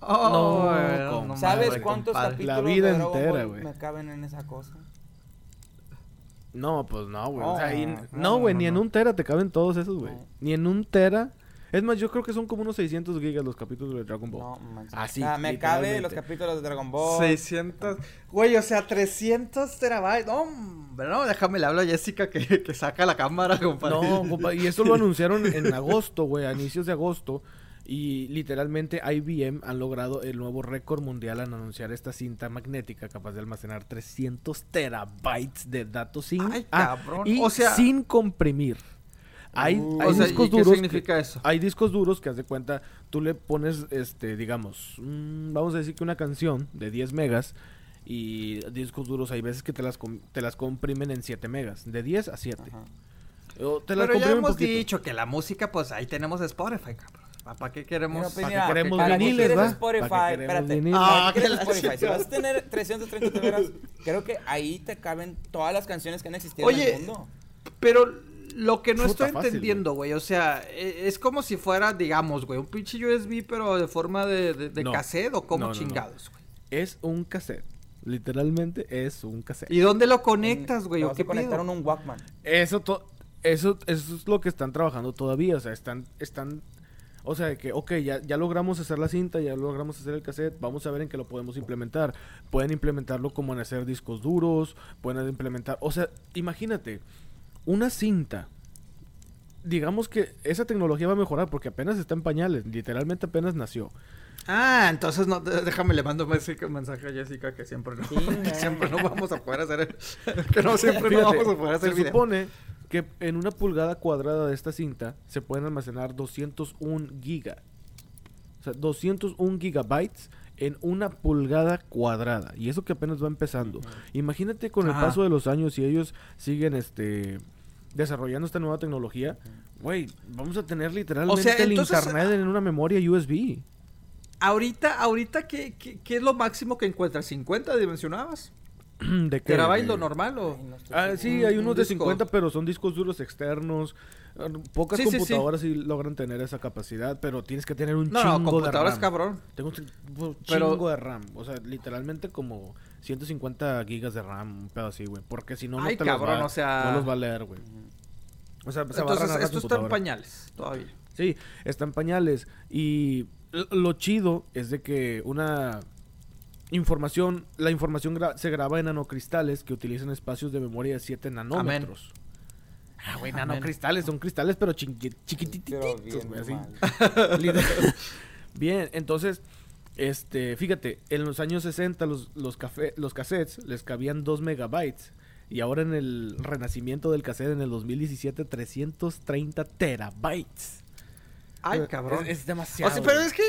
Speaker 2: Oh,
Speaker 1: No, com-
Speaker 3: ¿Sabes cuántos
Speaker 2: compadre.
Speaker 3: capítulos
Speaker 1: La vida
Speaker 3: de Dragon
Speaker 1: entera,
Speaker 3: Ball me caben en esa cosa?
Speaker 1: No, pues no, güey. o
Speaker 3: No,
Speaker 1: sea,
Speaker 3: no,
Speaker 1: no, güey,
Speaker 2: no,
Speaker 1: ni en
Speaker 2: no.
Speaker 1: un tera te caben todos esos, güey.
Speaker 3: No.
Speaker 1: Ni en un tera. Es más, yo creo que son como unos 600 gigas los capítulos de Dragon Ball.
Speaker 3: No, manches.
Speaker 1: Así,
Speaker 3: sea, me cabe los capítulos de Dragon Ball.
Speaker 2: 600. Güey, o sea, 300 terabytes. No, hombre, no, déjame le hablo a Jessica que, que saca la cámara, compadre.
Speaker 1: No, compa, y eso lo anunciaron en agosto, güey, a inicios de agosto. Y literalmente IBM han logrado el nuevo récord mundial al anunciar esta cinta magnética capaz de almacenar 300 terabytes de datos sin,
Speaker 2: Ay,
Speaker 1: ah,
Speaker 2: cabrón.
Speaker 1: y
Speaker 2: O sea-
Speaker 1: sin comprimir. Hay,
Speaker 3: Uh.
Speaker 1: hay
Speaker 2: O sea, ¿y
Speaker 1: discos
Speaker 2: qué
Speaker 1: duros.
Speaker 2: significa
Speaker 1: que-
Speaker 2: eso?
Speaker 1: Hay discos duros que haz de cuenta, tú le pones, este, digamos, mm, vamos a decir que una canción de 10 megas y discos duros hay veces que te las, com- te las comprimen en 7 megas, de 10 a 7.
Speaker 3: Ajá.
Speaker 1: O te las
Speaker 2: Pero ya hemos dicho que la música, pues ahí tenemos Spotify, cabrón. ¿Para qué queremos?
Speaker 3: Pues,
Speaker 1: ¿Para qué queremos
Speaker 3: para
Speaker 1: viniles,
Speaker 3: quieres
Speaker 1: va?
Speaker 3: Spotify,
Speaker 1: ¿Para qué queremos
Speaker 3: espérate.
Speaker 1: viniles?
Speaker 2: Ah,
Speaker 3: ¿Para qué
Speaker 2: que
Speaker 3: quieres Spotify? Si vas a tener 330 teras, creo que ahí te caben todas las canciones que han existido en
Speaker 2: Oye,
Speaker 3: el mundo.
Speaker 2: Pero lo que no
Speaker 1: Puta,
Speaker 2: estoy
Speaker 1: fácil,
Speaker 2: entendiendo, güey, o sea, e- es como si fuera, digamos, güey, un pinche USB, pero de forma de, de, de
Speaker 1: No.
Speaker 2: cassette o como
Speaker 1: No, no, no.
Speaker 2: chingados, güey.
Speaker 1: Es un cassette. Literalmente es un cassette.
Speaker 2: ¿Y dónde lo conectas, güey? ¿O qué
Speaker 3: a conectar
Speaker 2: pedo?
Speaker 3: en un Walkman.
Speaker 1: Eso, to- eso, eso es lo que están trabajando todavía. O sea, están, están, o sea, de que, ok, ya, ya logramos hacer la cinta, ya logramos hacer el cassette, vamos a ver en qué lo podemos implementar. Pueden implementarlo como en hacer discos duros, pueden implementar, o sea, imagínate, una cinta. Digamos que esa tecnología va a mejorar porque apenas está en pañales, literalmente apenas nació.
Speaker 2: Ah, entonces no, déjame le mando mensaje mensaje a Jessica que siempre no,
Speaker 3: Sí,
Speaker 2: que
Speaker 3: no.
Speaker 2: siempre no vamos a poder hacer el- que no siempre no vamos a poder hacer
Speaker 1: se
Speaker 2: video.
Speaker 1: supone que en una pulgada cuadrada de esta cinta se pueden almacenar 201 giga. O sea, 201 gigabytes en una pulgada cuadrada. Y eso que apenas va empezando. Imagínate con el paso de los años si ellos siguen este desarrollando esta nueva tecnología, güey, vamos a tener literalmente el
Speaker 2: entonces,
Speaker 1: internet en una memoria USB.
Speaker 2: Ahorita, ahorita ¿qué, qué, qué es lo máximo que encuentras? ¿50 dimensionabas?
Speaker 1: ¿De qué?
Speaker 2: ¿Terabyte lo normal o...?
Speaker 1: Ah, sí, hay
Speaker 2: un
Speaker 1: unos de
Speaker 2: disco.
Speaker 1: 50, pero son discos duros externos. Ah, Pocas
Speaker 2: Sí, sí, sí.
Speaker 1: computadoras sí, logran tener esa capacidad, pero tienes que tener un
Speaker 2: No,
Speaker 1: chingo
Speaker 2: no, computadoras
Speaker 1: de RAM.
Speaker 2: cabrón.
Speaker 1: Tengo un
Speaker 2: Pero-
Speaker 1: chingo de RAM. O sea, literalmente como 150 gigas de RAM, un pedo así, güey. Porque si no, no
Speaker 2: Ay,
Speaker 1: te los va,
Speaker 2: o sea-
Speaker 1: no los va a leer, güey. O sea, se a
Speaker 2: Entonces,
Speaker 1: la
Speaker 2: esto está en pañales todavía.
Speaker 1: Sí, está en pañales. Y lo chido es de que una información, la información gra- se graba en nanocristales que utilizan espacios de memoria de 7 nanómetros. Ah, güey,
Speaker 2: Amén.
Speaker 1: nanocristales, son cristales pero chiqui-
Speaker 3: Pero
Speaker 1: chiquitititos,
Speaker 3: bien
Speaker 1: güey, así. Bien, entonces, este, fíjate, en los años 60 los, los, café, los cassettes les cabían 2 megabytes. Y ahora en el renacimiento del cassette en el 2017, 330 terabytes.
Speaker 2: Ay,
Speaker 1: Es-
Speaker 2: cabrón.
Speaker 1: Es,
Speaker 2: O
Speaker 1: demasiado.
Speaker 2: sea, pero es que,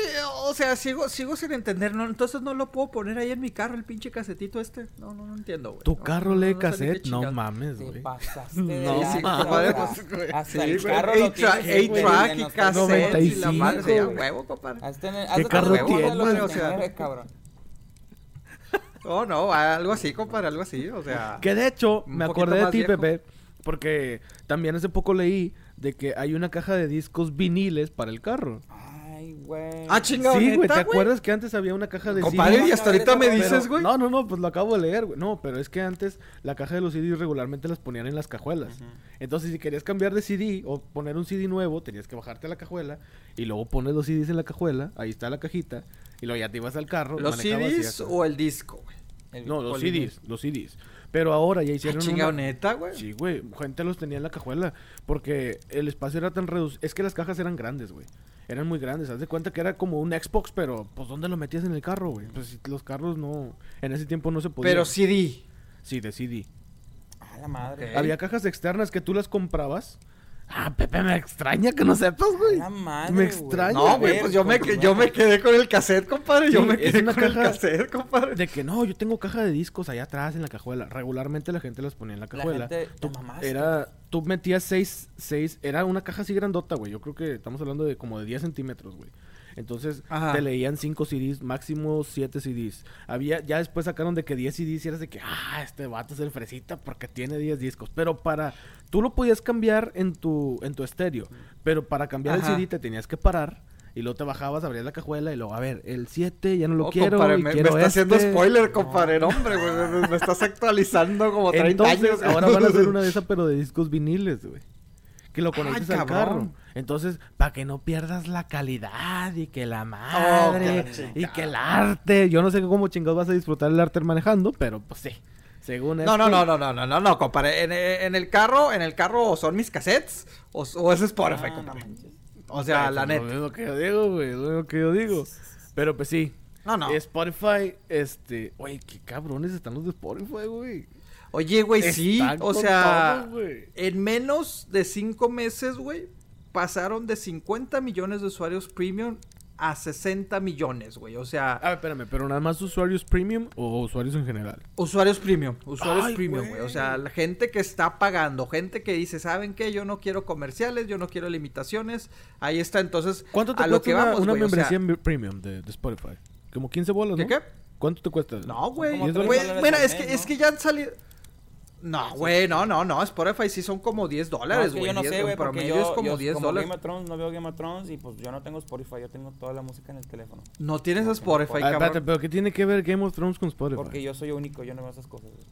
Speaker 2: o sea, sigo, sigo sin entender, ¿no? Entonces no lo puedo poner ahí en mi carro, el pinche casetito este. No, no, no entiendo, güey.
Speaker 1: ¿Tu
Speaker 2: No,
Speaker 1: carro
Speaker 2: no,
Speaker 1: lee
Speaker 2: no
Speaker 1: cassette? No mames,
Speaker 3: Te
Speaker 1: güey.
Speaker 3: pasaste de
Speaker 1: No, sí,
Speaker 2: compadre,
Speaker 3: hasta- el carro lo tienes, en
Speaker 2: y cassette y la
Speaker 1: 95,
Speaker 2: madre,
Speaker 1: güey.
Speaker 2: huevo, compadre.
Speaker 3: Hazte en el-
Speaker 1: ¿Qué carro
Speaker 3: de
Speaker 1: tienes?
Speaker 2: O sea,
Speaker 3: 89, cabrón.
Speaker 2: Oh, no, algo así, compadre, algo así, o sea.
Speaker 1: Que de hecho, me acordé de ti. Pepe, porque también hace poco leí de que hay una caja de discos viniles para el carro.
Speaker 3: Ay, güey.
Speaker 2: Ah, chingado,
Speaker 1: sí, güey,
Speaker 2: ¿neta,
Speaker 1: ¿te acuerdas que antes había una caja de
Speaker 2: Compadre,
Speaker 1: CDs?
Speaker 2: y hasta ahorita me dices, güey.
Speaker 1: No, no, no, pues lo acabo de leer, güey. No, pero es que antes la caja de los CDs regularmente las ponían en las cajuelas. Entonces, si querías cambiar de CD o poner un CD nuevo, tenías que bajarte a la cajuela y luego pones los CDs en la cajuela, ahí está la cajita, y luego ya te ibas al carro.
Speaker 2: ¿Los CDs o el disco, güey?
Speaker 1: No, los. CDs, los CDs. Pero ahora ya
Speaker 2: Ah,
Speaker 1: hicieron
Speaker 2: chingado,
Speaker 1: una-
Speaker 2: neta, güey.
Speaker 1: Sí, güey, gente los tenía en la cajuela porque el espacio era tan reducido. Es que las cajas eran grandes, güey. Eran muy grandes. Haz de cuenta que era como un Xbox, pero pues ¿dónde lo metías en el carro, güey? Pues los carros no en ese tiempo no se podían.
Speaker 2: Pero CD.
Speaker 1: Sí, de CD.
Speaker 3: A la madre.
Speaker 1: Había cajas externas que tú las comprabas. Ah, Pepe, me extraña que no sepas,
Speaker 3: A
Speaker 1: güey.
Speaker 3: la madre,
Speaker 1: Me
Speaker 3: güey.
Speaker 1: extraña.
Speaker 2: No, güey, pues yo me,
Speaker 3: continúa.
Speaker 2: yo me quedé con el cassette, compadre. Yo
Speaker 1: Sí,
Speaker 2: me quedé con el cassette, compadre.
Speaker 1: De que no, yo tengo caja de discos allá atrás en la cajuela. Regularmente la gente las ponía en la
Speaker 3: La
Speaker 1: cajuela.
Speaker 3: gente,
Speaker 1: Tú,
Speaker 3: te mamaste.
Speaker 1: era, tú metías seis, seis, era una caja así grandota, güey. Yo creo que estamos hablando de como de 10 centímetros, güey. Entonces
Speaker 2: Ajá.
Speaker 1: te leían 5 CDs, máximo 7 CDs. Había, ya después sacaron de que 10 CDs y eras de que, ah, este vato es el fresita porque tiene 10 discos. Pero para, tú lo podías cambiar en tu, en tu estéreo. Pero para cambiar
Speaker 2: Ajá.
Speaker 1: el CD te tenías que parar. Y luego te bajabas, abrías la cajuela y luego, a ver, el 7 ya no lo
Speaker 2: Oh,
Speaker 1: quiero.
Speaker 2: compadre,
Speaker 1: y
Speaker 2: me,
Speaker 1: quiero
Speaker 2: me está haciendo
Speaker 1: este".
Speaker 2: spoiler, compadre. No, hombre, güey. Me, me estás actualizando como 30
Speaker 1: Entonces,
Speaker 2: años.
Speaker 1: ahora van a hacer una de esas, pero de discos viniles, güey. Que lo
Speaker 2: Ay,
Speaker 1: conectes al carro. Entonces, para que no pierdas la calidad y que la madre
Speaker 2: Oh, que la
Speaker 1: y que el arte. Yo no sé cómo chingados vas a disfrutar el arte manejando, pero pues sí. Según
Speaker 2: No, no,
Speaker 1: esto-
Speaker 2: no, no, no, no, no, no, compadre. En, en el carro, en el carro o son mis cassettes o, o es Spotify,
Speaker 3: Ah,
Speaker 2: compadre. O sea, la neta.
Speaker 1: Es lo que yo digo, güey. Es lo que yo digo. Pero pues sí.
Speaker 2: No, no.
Speaker 1: Spotify, este. Güey, qué cabrones están los de Spotify, güey.
Speaker 2: Oye, güey, sí. O sea,
Speaker 1: todo, güey.
Speaker 2: en menos de cinco meses, güey, pasaron de 50 millones de usuarios premium a 60 millones, güey. O sea,
Speaker 1: A ver, espérame, pero nada más usuarios premium o usuarios en general.
Speaker 2: usuarios premium, usuarios
Speaker 1: Ay,
Speaker 2: premium,
Speaker 1: güey.
Speaker 2: O sea, la gente que está pagando, gente que dice, ¿saben qué? Yo no quiero comerciales, yo no quiero limitaciones. Ahí está, entonces,
Speaker 1: ¿Cuánto te
Speaker 2: a lo
Speaker 1: cuesta
Speaker 2: que
Speaker 1: una,
Speaker 2: vamos,
Speaker 1: una
Speaker 2: güey, o sea,
Speaker 1: membresía premium de, de Spotify? Como 15 bolas,
Speaker 2: ¿Qué,
Speaker 1: ¿no?
Speaker 2: qué?
Speaker 1: ¿Cuánto te cuesta?
Speaker 2: No, güey.
Speaker 3: como
Speaker 1: ¿Diez
Speaker 3: tres
Speaker 2: Güey,
Speaker 3: dólares
Speaker 2: Bueno,
Speaker 3: al
Speaker 2: es
Speaker 3: mes,
Speaker 2: que, es que ya han salido... No, güey, no, no, no. Spotify sí son como 10
Speaker 3: No,
Speaker 2: dólares,
Speaker 3: es que
Speaker 2: güey.
Speaker 3: yo no
Speaker 2: 10
Speaker 3: sé, güey, porque yo,
Speaker 2: es como
Speaker 3: yo
Speaker 2: 10
Speaker 3: como
Speaker 2: dólares.
Speaker 3: Game of Thrones, no veo Game of Thrones y pues yo no tengo Spotify, yo tengo toda la música en el teléfono.
Speaker 2: No tienes
Speaker 3: No,
Speaker 2: Spotify,
Speaker 1: Ah, espérate,
Speaker 2: cabrón.
Speaker 1: pero ¿qué tiene que ver Game of Thrones con Spotify?
Speaker 3: Porque yo soy único, yo no veo esas cosas. güey.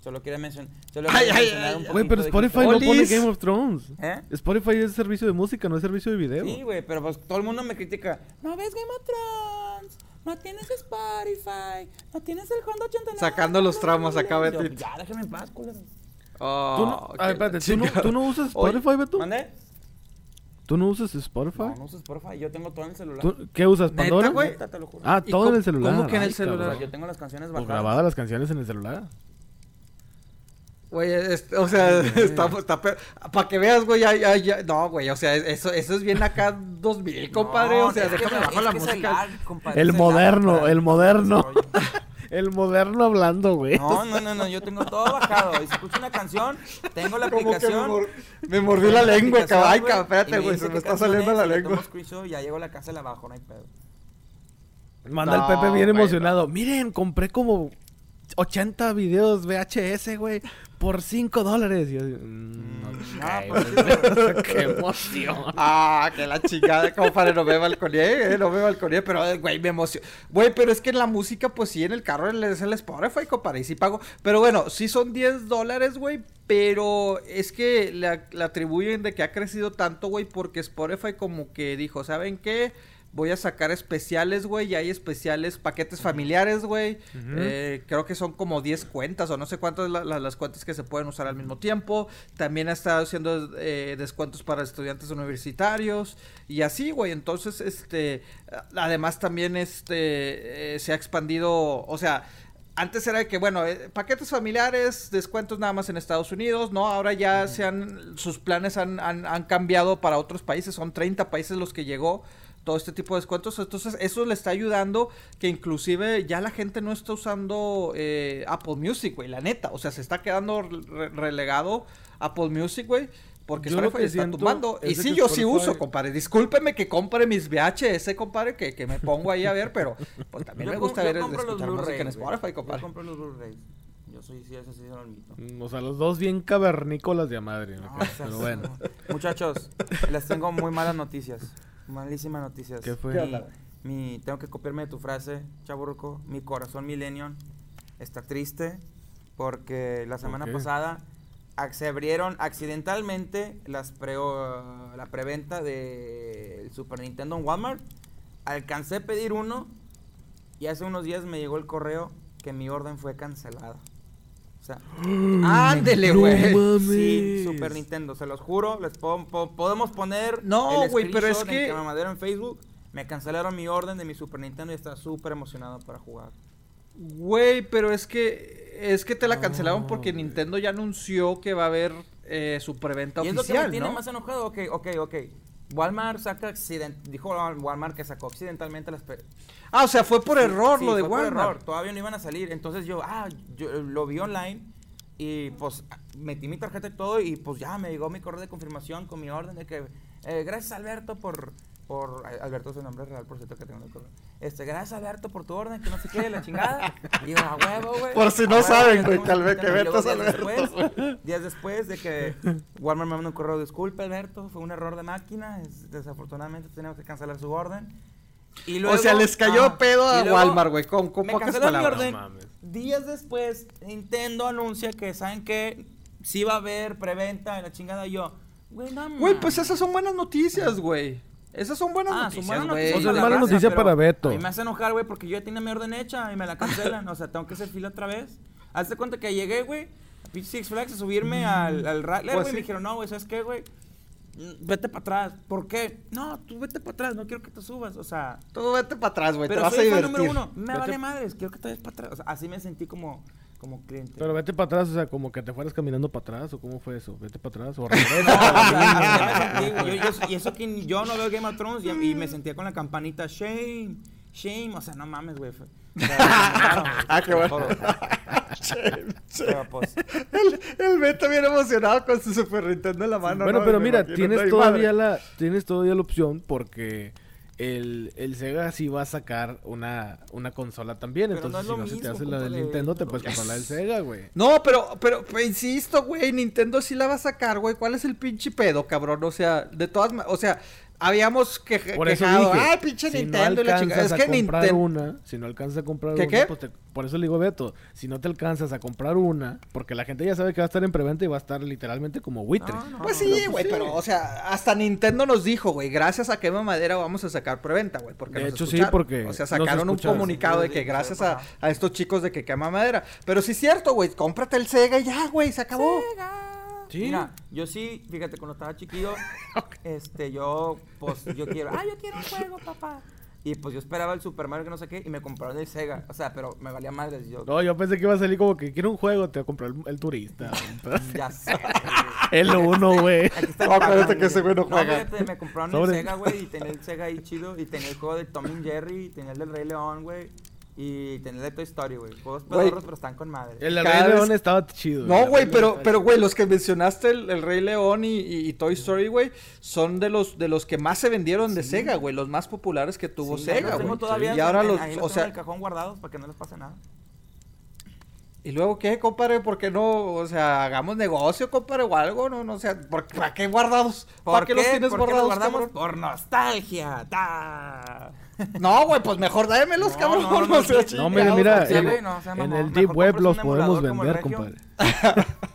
Speaker 3: Solo quería mencionar. Solo
Speaker 2: Ay,
Speaker 3: quería
Speaker 2: ay,
Speaker 3: mencionar
Speaker 2: ay,
Speaker 3: un.
Speaker 1: Güey, pero Spotify no pone. Game of Thrones.
Speaker 3: ¿Eh?
Speaker 1: Spotify es servicio de música, no es servicio de video.
Speaker 3: Sí, güey, pero pues todo el mundo me critica. No ves Game of Thrones, no tienes Spotify, no tienes el Honda 89.
Speaker 2: Sacando los
Speaker 3: no,
Speaker 2: acá,
Speaker 3: yo, Ya, déjame en paz, culero.
Speaker 2: Oh,
Speaker 1: ¿Tú no, ah, espérate, ¿tú no,
Speaker 2: chingada.
Speaker 1: tú no usas
Speaker 2: Oye,
Speaker 1: Spotify, Beto?
Speaker 3: ¿Mande?
Speaker 1: ¿Tú ¿Tú no usas Spotify?
Speaker 3: No, no uso Spotify, yo tengo todo en el celular.
Speaker 1: ¿Tú- ¿Qué usas?
Speaker 2: ¿Neta,
Speaker 1: ¿Pandora?
Speaker 2: güey?
Speaker 3: Neta, te lo juro.
Speaker 1: Ah,
Speaker 2: ¿Y
Speaker 1: todo en el celular.
Speaker 2: cómo que en el
Speaker 1: Ay,
Speaker 2: celular?
Speaker 3: O yo tengo las canciones
Speaker 1: Pues
Speaker 3: bajadas.
Speaker 1: grabadas las canciones en el celular.
Speaker 2: Güey, es- o sea, está, está Para que veas, güey, ya, ya, ya. No, güey, o sea, eso, eso es bien acá 2000, compadre.
Speaker 3: No,
Speaker 2: o sea, déjame
Speaker 3: me-
Speaker 2: bajo la música.
Speaker 3: compadre,
Speaker 1: El moderno, el moderno. El moderno hablando, güey.
Speaker 3: No, no, no, no, yo tengo todo bajado. Y si escucho una canción, tengo la
Speaker 2: que me,
Speaker 3: aplicación.
Speaker 2: mor- me mordí la lengua,
Speaker 3: aplicación,
Speaker 2: cabrón. Ay, espérate, güey, se me está saliendo
Speaker 3: es,
Speaker 2: la lengua.
Speaker 3: screenshot ya llego a la casa y la bajo, no hay pedo.
Speaker 1: Manda
Speaker 2: No,
Speaker 1: el Pepe bien emocionado. Miren, compré como 80 videos VHS, güey, por 5 dólares. Y yo, mm,
Speaker 3: Ah, pues,
Speaker 1: Qué emoción.
Speaker 2: Ah, que la chingada, compadre, no me balconeé, eh, no me balconeé, pero, güey, me emocionó. Güey, pero es que en la música, pues sí, en el carro es el Spotify, compadre, y sí pago. Pero bueno, sí son 10 dólares, güey, pero es que le, le atribuyen de que ha crecido tanto, güey, porque Spotify como que dijo, ¿saben qué? Voy a sacar especiales, güey, y hay especiales, paquetes familiares, güey. Eh, creo que son como 10 cuentas o no sé cuántas la- la- las cuentas que se pueden usar al mismo tiempo. También ha estado haciendo eh, descuentos para estudiantes universitarios y así, güey. Entonces, este, además también este eh, se ha expandido, o sea, antes era que, bueno, eh, paquetes familiares, descuentos nada más en Estados Unidos, ¿no? Ahora ya se han, sus planes han, han, han cambiado para otros países, son 30 países los que llegó todo este tipo de descuentos. Entonces, eso le está ayudando que inclusive ya la gente no está usando eh, Apple Music, güey, la neta. O sea, se está quedando re- relegado Apple Music, güey. Porque
Speaker 1: Yo lo
Speaker 2: Spotify
Speaker 1: que
Speaker 2: está tumbando. Y
Speaker 1: es de
Speaker 2: sí, yo sí
Speaker 1: Spotify-
Speaker 2: uso, compadre. Discúlpeme que compre mis VHS, compadre, que, que me pongo ahí a ver, pero pues también
Speaker 3: Yo
Speaker 2: me gusta ver escuchar música en. Spotify, compadre.
Speaker 3: Yo compro los Blu-rays. Yo soy, sí, eso sí se lo admito.
Speaker 1: O sea, los dos bien cavernícolas de a madre.
Speaker 3: No,
Speaker 1: ok,
Speaker 3: o sea,
Speaker 1: Pero
Speaker 3: sí,
Speaker 1: bueno.
Speaker 3: no. Muchachos, les tengo muy malas noticias. Malísimas noticias.
Speaker 1: ¿Qué fue?
Speaker 2: ¿Qué
Speaker 3: Mi-
Speaker 2: onda, güey?
Speaker 3: mi, tengo que copiarme de tu frase, chaburruco. Mi corazón millennium está triste porque la semana pasada se abrieron accidentalmente las pre, uh, la preventa del Super Nintendo en Walmart. Alcancé a pedir uno y hace unos días me llegó el correo que mi orden fue cancelada. O sea,
Speaker 2: Ándele,
Speaker 1: No
Speaker 2: güey.
Speaker 1: mames.
Speaker 3: Sí, Super Nintendo, se los juro, les po- po- podemos poner
Speaker 2: No, güey, pero es
Speaker 3: en
Speaker 2: que-
Speaker 3: en Facebook. Me cancelaron mi orden de mi Super Nintendo y estaba súper emocionado para jugar.
Speaker 2: Güey, pero es que es que te la
Speaker 1: No,
Speaker 2: cancelaron porque. Nintendo ya anunció que va a haber eh, su preventa
Speaker 3: y es lo que
Speaker 2: oficial,
Speaker 3: me tiene
Speaker 2: ¿no?
Speaker 3: más enojado. Ok, ok, ok. Walmart saca accident dijo Walmart que sacó accidentalmente las
Speaker 2: Ah, o sea, fue por error
Speaker 3: sí,
Speaker 2: lo de
Speaker 3: fue por
Speaker 2: Walmart.
Speaker 3: error, Todavía no iban a salir. Entonces yo, ah, yo lo vi online y pues metí mi tarjeta y todo y pues ya me llegó mi correo de confirmación con mi orden de que eh, gracias Alberto por por eh, Alberto es el nombre real por cierto que tengo correo. Este, gracias Alberto por tu orden, que no sé qué, la chingada. Y yo, a huevo, güey.
Speaker 2: Por si no
Speaker 3: huevo,
Speaker 2: saben, güey, que
Speaker 3: mi
Speaker 2: Albe- que
Speaker 3: Nintendo". Y luego
Speaker 2: es
Speaker 3: días
Speaker 2: Alberto.
Speaker 3: después, días después de que Walmart me mandó un correo, disculpe Alberto, fue un error de máquina, es- desafortunadamente tenemos que cancelar su orden. Y luego,
Speaker 2: o sea, les cayó
Speaker 3: ah,
Speaker 2: pedo a
Speaker 3: y luego
Speaker 2: Walmart, güey, con, con
Speaker 3: me
Speaker 2: pocas
Speaker 3: cancelaron mi
Speaker 2: palabras.
Speaker 3: orden.
Speaker 1: No mames.
Speaker 3: Días después, Nintendo anuncia que, ¿saben qué? Sí va a haber preventa en la chingada. Y yo, güey, no
Speaker 2: Güey, pues esas son buenas noticias, güey. Esas son buenas
Speaker 3: Ah, son
Speaker 2: noticias,
Speaker 3: buenas
Speaker 2: güey.
Speaker 3: noticias.
Speaker 1: O sea, es mala
Speaker 3: raza,
Speaker 1: noticia para Beto.
Speaker 3: A mí me hace enojar, güey, porque yo ya tenía mi orden hecha y me la cancelan. o sea, tengo que hacer fila otra vez. Hazte cuenta que llegué, güey, a Six Flags a subirme al, al Rattler,
Speaker 2: Pues
Speaker 3: güey.
Speaker 2: sí.
Speaker 3: Me dijeron, no, güey, ¿sabes qué, güey? Mm, Vete para atrás. ¿Por qué? No, tú vete para atrás, no quiero que te subas. O sea,
Speaker 2: Tú vete para atrás, güey, te
Speaker 3: pero
Speaker 2: vas a
Speaker 3: soy fan
Speaker 2: divertir.
Speaker 3: número uno. Me
Speaker 1: Vete-
Speaker 3: vale madres, quiero que te vayas para atrás. O sea, así me sentí como, como cliente.
Speaker 1: Pero vete para atrás, o sea, como que te fueras caminando para atrás, o cómo fue eso. Vete para atrás, o regresa.
Speaker 3: y eso que yo no veo Game of Thrones y, y me sentía con la campanita shame, shame, o sea, no mames, güey. o sea,
Speaker 2: Ah, qué bueno.
Speaker 3: pues,
Speaker 2: El, el Beto bien emocionado con su Super Nintendo en la mano.
Speaker 1: bueno,
Speaker 2: ¿no?
Speaker 1: pero
Speaker 2: Me
Speaker 1: mira, tienes todavía
Speaker 2: madre.
Speaker 1: la tienes todavía la opción porque el, el Sega sí va a sacar una, una consola también.
Speaker 3: Pero
Speaker 1: entonces,
Speaker 3: no es
Speaker 1: si
Speaker 3: lo
Speaker 1: no se te hace la del Nintendo, te puedes comprar la del. Sega, güey.
Speaker 2: No, pero, pero, pero insisto, güey, Nintendo sí la va a sacar, güey. ¿Cuál es el pinche pedo, cabrón? O sea, de todas maneras, o sea, habíamos que
Speaker 1: Por eso
Speaker 2: quejado,
Speaker 1: dije,
Speaker 2: ay, pinche
Speaker 1: si
Speaker 2: Nintendo
Speaker 1: no
Speaker 2: y la chingada. Es que
Speaker 1: a comprar
Speaker 2: Nintendo...
Speaker 1: una, si no alcanzas a comprar
Speaker 2: ¿Qué,
Speaker 1: una,
Speaker 2: qué?
Speaker 1: pues te- por eso le digo Beto, si no te alcanzas a comprar una, porque la gente ya sabe que va a estar en preventa y va a estar literalmente como buitre.
Speaker 3: No, no,
Speaker 2: Pues sí, güey, pero, o sea, hasta Nintendo nos dijo, güey, gracias a Quema Madera vamos a sacar preventa, güey, porque
Speaker 1: De
Speaker 2: nos
Speaker 1: hecho, sí, porque
Speaker 2: O sea, sacaron un comunicado de que gracias a, estos chicos de que Quema Madera. Pero sí es cierto, güey, cómprate el Sega y ya, güey, se acabó.
Speaker 1: Sí.
Speaker 3: Mira, yo sí, fíjate, cuando estaba chiquillo, este, yo, pues, yo quiero, ah, yo quiero un juego, papá. Y pues yo esperaba el Super Mario que no sé qué y me compraron el Sega. O sea, pero me valía madres. Yo,
Speaker 1: No, yo pensé que iba a salir como que quiero un juego, te voy a comprar el, el turista.
Speaker 3: ya sé.
Speaker 1: el uno, güey.
Speaker 2: No, acuérdate que ese güey no juega.
Speaker 3: fíjate, me compraron
Speaker 1: Sobre-
Speaker 3: el Sega, güey, y tenía el Sega ahí chido, y tenía el juego de Tom y Jerry, y tenía el del Rey León, güey, y de Toy Story, güey. Juegos pedorros, pero están con madre.
Speaker 1: El
Speaker 2: Cada
Speaker 1: Rey
Speaker 2: vez-
Speaker 1: León estaba chido.
Speaker 2: No, güey, pero, pero, güey, los que mencionaste, el, el Rey León y, y- y Toy Story, güey, son de los, de los que más se vendieron de Sega, güey, los más populares que tuvo
Speaker 3: Sí,
Speaker 2: Sega,
Speaker 3: los
Speaker 2: güey. Y ahora
Speaker 3: en-
Speaker 2: los,
Speaker 3: ahí
Speaker 2: o
Speaker 3: tengo
Speaker 2: sea,
Speaker 3: en el cajón guardados para que no les pase nada.
Speaker 2: ¿y luego qué, compadre? ¿Por qué no, o sea, hagamos negocio, compadre, o algo? No, no, o sea, ¿por, ¿para qué guardados? ¿Para
Speaker 3: ¿Por
Speaker 2: qué, los tienes
Speaker 3: ¿Por qué
Speaker 2: guardados,
Speaker 3: guardamos? Por nostalgia. ¡Ta!
Speaker 2: No, güey, pues mejor dámelos,
Speaker 3: No,
Speaker 2: cabrón,
Speaker 3: no,
Speaker 2: no,
Speaker 3: no.
Speaker 1: No, mira,
Speaker 2: chingados,
Speaker 1: mira, en,
Speaker 3: güey, no, o sea,
Speaker 1: en
Speaker 3: mamón,
Speaker 1: el Deep Web los podemos vender, compadre.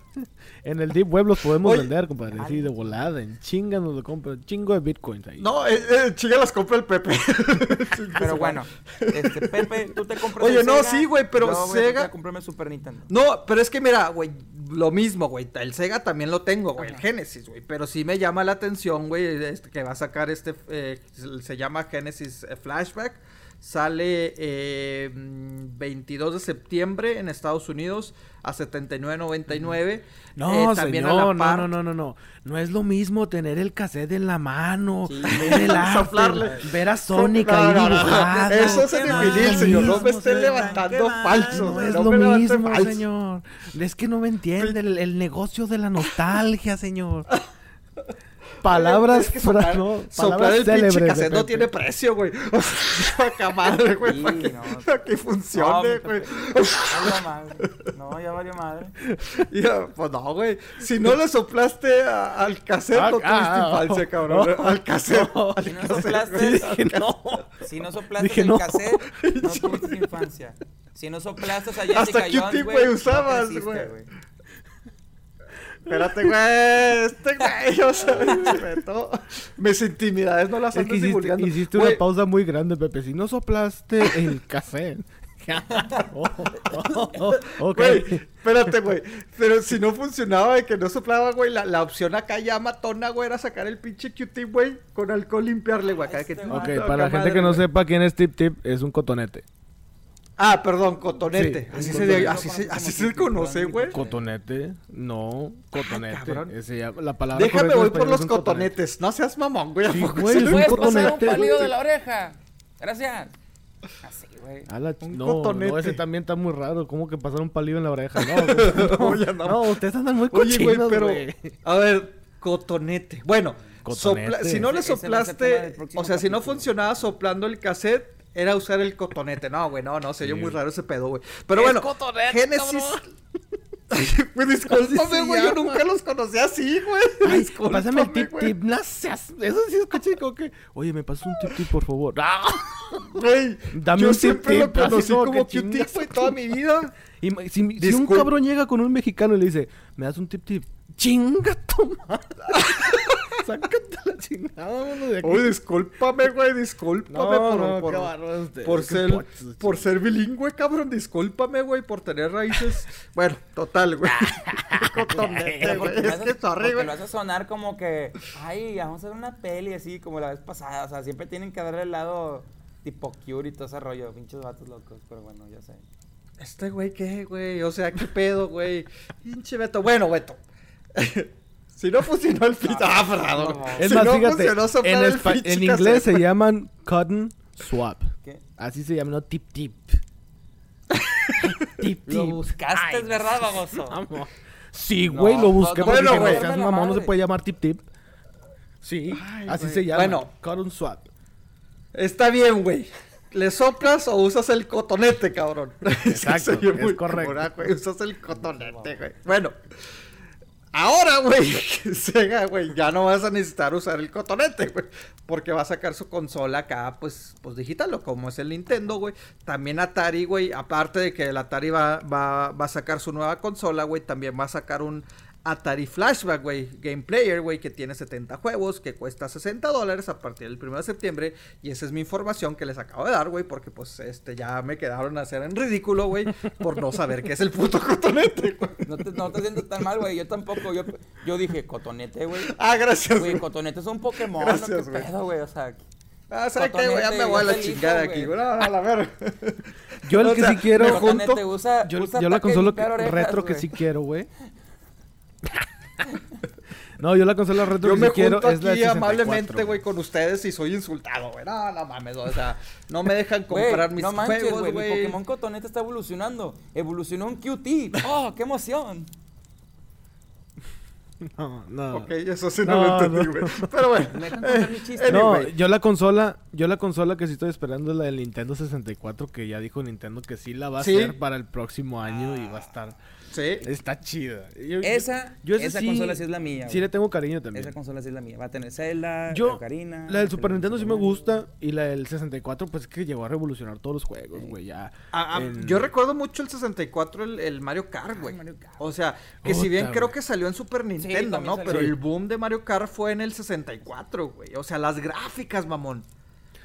Speaker 1: en el Deep Web los podemos
Speaker 2: Oye.
Speaker 1: vender, compadre. Sí, de volada, en chinga nos lo compran. Chingo de bitcoins ahí.
Speaker 2: No, eh, eh, chinga las compra el Pepe.
Speaker 3: Pero bueno, este, Pepe, tú te compras
Speaker 2: Oye,
Speaker 3: el
Speaker 2: no,
Speaker 3: Sega,
Speaker 2: sí, güey, pero
Speaker 3: yo voy a
Speaker 2: Sega-
Speaker 3: tratar de comprarme Super Nintendo.
Speaker 2: No, pero es que mira, güey, lo mismo, güey. El Sega también lo tengo, güey, el. Genesis, güey. Pero sí me llama la atención, güey, este, que va a sacar este, eh, se- se llama Genesis eh, Flashback. Sale eh, mm, 22 de septiembre en Estados Unidos a 79.99.
Speaker 1: No,
Speaker 2: Eh, también a la
Speaker 1: señor, no,
Speaker 2: par-
Speaker 1: no, no, no, no. No es lo mismo tener el cassette en la mano,
Speaker 3: Sí.
Speaker 1: ver el after, ver a Sonic ahí dibujado.
Speaker 2: Eso es en el vinil, señor. No me estén
Speaker 1: señor.
Speaker 2: levantando falsos.
Speaker 1: No es lo mismo, señor. Es que no me entiende el, el negocio de la nostalgia, señor. Palabras,
Speaker 2: Es que
Speaker 1: fra-
Speaker 2: soplar,
Speaker 1: no,
Speaker 2: soplar
Speaker 1: palabras
Speaker 2: el pinche cassette no tiene precio, güey. O sea, madre, güey.
Speaker 3: Sí,
Speaker 2: para que,
Speaker 3: no.
Speaker 2: para que
Speaker 3: No,
Speaker 2: funcione, güey.
Speaker 3: Pepe, ya valió madre. No, ya valió madre.
Speaker 2: Ya, pues no, güey. Si no le soplaste a- al cassette,
Speaker 1: Ah,
Speaker 2: no tuviste
Speaker 1: ah,
Speaker 2: infancia, cabrón. al cassette. al
Speaker 3: Si no
Speaker 2: cassette,
Speaker 3: soplaste.
Speaker 1: Dije, no.
Speaker 3: Si no soplaste
Speaker 1: Dije,
Speaker 3: el
Speaker 1: no.
Speaker 3: cassette, no tuviste infancia. Si no soplaste a Jessica
Speaker 2: Hasta
Speaker 3: Jones,
Speaker 2: Q-tip,
Speaker 3: güey,
Speaker 2: güey,
Speaker 3: no
Speaker 2: usabas, güey. Espérate, güey. Este güey, o sea, respeto. Mis intimidades no las
Speaker 1: Es
Speaker 2: andes
Speaker 1: que hiciste,
Speaker 2: divulgando.
Speaker 1: hiciste
Speaker 2: Güey,
Speaker 1: una pausa muy grande, Pepe. Si no soplaste el cassette. Oh, oh, oh, ok.
Speaker 2: Güey, espérate, güey. Pero si no funcionaba de que no soplaba, güey, la, la opción acá ya matona, güey, era sacar el pinche Q-tip, güey, con alcohol limpiarle, güey. Acá, que
Speaker 3: Este
Speaker 1: Ok,
Speaker 3: Acá
Speaker 1: para la gente que no sepa quién es Tip Tip, es un cotonete.
Speaker 2: Ah, perdón, cotonete.
Speaker 1: Sí,
Speaker 2: así,
Speaker 1: un
Speaker 2: se,
Speaker 1: cotonete.
Speaker 2: así, se, así se conoce, güey.
Speaker 1: Cotonete, no, cotonete.
Speaker 2: cabrón.
Speaker 1: Ese ya- la palabra
Speaker 2: Déjame voy por los
Speaker 1: cotonete.
Speaker 2: cotonetes. No seas mamón, güey. ¿a
Speaker 1: Sí, güey, es
Speaker 2: le
Speaker 1: un
Speaker 2: puede
Speaker 3: ¿Puedes pasar un
Speaker 1: cotonete,
Speaker 3: palillo de la oreja? Gracias. Así, güey.
Speaker 2: Un
Speaker 1: no,
Speaker 2: cotonete.
Speaker 1: no, ese también está muy raro. ¿Cómo que pasar un palillo en la oreja? No,
Speaker 2: No, ya no.
Speaker 1: no, ustedes andan muy
Speaker 2: Oye, güey,
Speaker 1: cochinos,
Speaker 2: pero. A ver, cotonete. Bueno,
Speaker 1: Cotonete.
Speaker 2: sopla- si no le soplaste. O sea, si no funcionaba soplando el cassette, era usar el cotonete. No, güey, no, no, se oyó
Speaker 1: Sí.
Speaker 2: muy raro ese pedo, güey. Pero bueno,
Speaker 3: cotonete,
Speaker 2: Génesis. Güey, discúlpame, güey, yo nunca los conocí así, güey.
Speaker 1: Pásame el tip tip. No seas. Eso sí escuché como que. Oye, me pasas un tip tip, por favor. ¡Ah!
Speaker 2: Güey,
Speaker 1: Dame
Speaker 2: yo
Speaker 1: un tip
Speaker 2: siempre
Speaker 1: tip,
Speaker 2: lo conocí
Speaker 1: así como que
Speaker 2: Q-tip,
Speaker 1: chingas.
Speaker 2: güey, toda mi vida.
Speaker 1: Y si, si un cabrón llega con un mexicano y le dice, ¿me das un tip tip? ¡Chinga tu madre! Sácate la chingada, vámonos de aquí.
Speaker 2: Oye, discúlpame, güey, discúlpame
Speaker 1: no,
Speaker 2: por,
Speaker 1: no,
Speaker 2: por, ser,
Speaker 1: pochos,
Speaker 2: por ser bilingüe, cabrón, discúlpame, güey, por tener raíces. bueno, total, güey. Es que sorry, güey.
Speaker 3: lo hace sonar como que, ay, vamos a hacer una peli así como la vez pasada. O sea, siempre tienen que darle el lado tipo cute y todo ese rollo. Pinches vatos locos, pero bueno, ya sé.
Speaker 2: Este güey, ¿qué, güey? O sea, ¿qué pedo, güey? Pinche Beto. Bueno, Beto. Si no funcionó el pinche... Ah, Frado.
Speaker 3: no.
Speaker 1: Es
Speaker 2: si
Speaker 1: más,
Speaker 2: no
Speaker 1: fíjate, en,
Speaker 2: el pinche
Speaker 1: en inglés se llaman cotton swap.
Speaker 3: ¿Qué?
Speaker 1: Así se llama, no tip tip. tip
Speaker 3: Lo
Speaker 1: tip.
Speaker 3: buscaste,
Speaker 1: Ay,
Speaker 3: es verdad, baboso.
Speaker 1: Vamos. Sí,
Speaker 3: No,
Speaker 1: güey, lo
Speaker 3: no,
Speaker 1: busqué
Speaker 3: no,
Speaker 2: bueno, güey.
Speaker 1: no
Speaker 3: la
Speaker 1: mamón, no se puede llamar tip tip. Sí,
Speaker 2: Ay,
Speaker 1: así
Speaker 2: güey.
Speaker 1: se llama.
Speaker 2: Bueno.
Speaker 1: Cotton swap.
Speaker 2: Está bien, güey. ¿Le soplas o usas el cotonete, cabrón?
Speaker 1: Exacto,
Speaker 2: se oye
Speaker 1: es
Speaker 2: muy
Speaker 1: correcto.
Speaker 2: Usas el cotonete, güey. Bueno. Ahora, güey, Sega, güey, ya no vas a necesitar usar el cotonete, güey. Porque va a sacar su consola acá, pues, pues digital, como es el Nintendo, güey. También Atari, güey, aparte de que el Atari va, va, va a sacar su nueva consola, güey, también va a sacar un Atari Flashback, güey, Game Player, güey, que tiene 70 juegos, que cuesta 60 dólares a partir del 1 de septiembre. Y esa es mi información que les acabo de dar, güey, porque pues este ya me quedaron a hacer en ridículo, güey, por no saber qué es el puto cotonete, güey.
Speaker 3: No te, no te sientes tan mal, güey. Yo tampoco. Yo, yo dije, cotonete, güey.
Speaker 2: Ah, gracias,
Speaker 3: Güey, cotonete es un Pokémon.
Speaker 2: Gracias,
Speaker 3: ¿no? ¿Qué pedo, güey? O sea,
Speaker 2: Ah, ¿sabes qué, güey? Ya me voy a la chingada aquí, güey. No, no, a la verga.
Speaker 1: Yo el
Speaker 2: O
Speaker 1: que
Speaker 2: sea,
Speaker 1: sí quiero.
Speaker 2: junto-
Speaker 3: usa,
Speaker 1: Yo,
Speaker 3: usa
Speaker 1: yo la consola retro que sí quiero, güey. no, yo la consola retro
Speaker 2: Yo
Speaker 1: que
Speaker 2: me
Speaker 1: quiero
Speaker 2: junto
Speaker 1: es la
Speaker 2: aquí
Speaker 1: 64,
Speaker 2: amablemente, güey, con ustedes y soy insultado, güey. No, no mames, o sea, no me dejan comprar mis
Speaker 3: no manches,
Speaker 2: juegos,
Speaker 3: güey. Pokémon cotonete está evolucionando. Evolucionó un QT. ¡Oh, qué emoción!
Speaker 1: No, no.
Speaker 2: Ok, eso sí no,
Speaker 1: No,
Speaker 2: lo entendí,
Speaker 1: no.
Speaker 2: güey. Pero bueno.
Speaker 3: Me contar mi chiste.
Speaker 1: No,
Speaker 2: Anyway.
Speaker 1: yo la consola, yo la consola que sí estoy esperando es la del Nintendo 64 que ya dijo Nintendo que sí la va a
Speaker 2: Sí.
Speaker 1: hacer para el próximo año y va a estar
Speaker 2: Sí.
Speaker 1: está chida. Yo-
Speaker 3: Esa,
Speaker 1: yo
Speaker 3: esa
Speaker 1: sí-
Speaker 3: consola sí es la mía.
Speaker 1: Sí
Speaker 3: güey.
Speaker 1: le tengo cariño también.
Speaker 3: Esa consola sí es la mía. Va a tener Zelda,
Speaker 1: Yo,
Speaker 3: Ocarina.
Speaker 1: la del Super Nintendo sí me gusta y la del 64 pues es que llegó a revolucionar todos los juegos, güey, ya.
Speaker 2: Ah, ah, Yo recuerdo mucho el 64, el, el Mario Kart, güey.
Speaker 3: Mario Kart.
Speaker 2: O sea, que si bien creo
Speaker 1: güey.
Speaker 2: que salió en Super Nintendo, ¿no?
Speaker 3: salió.
Speaker 2: Pero el boom de Mario Kart fue en el 64, güey. O sea, las gráficas, mamón.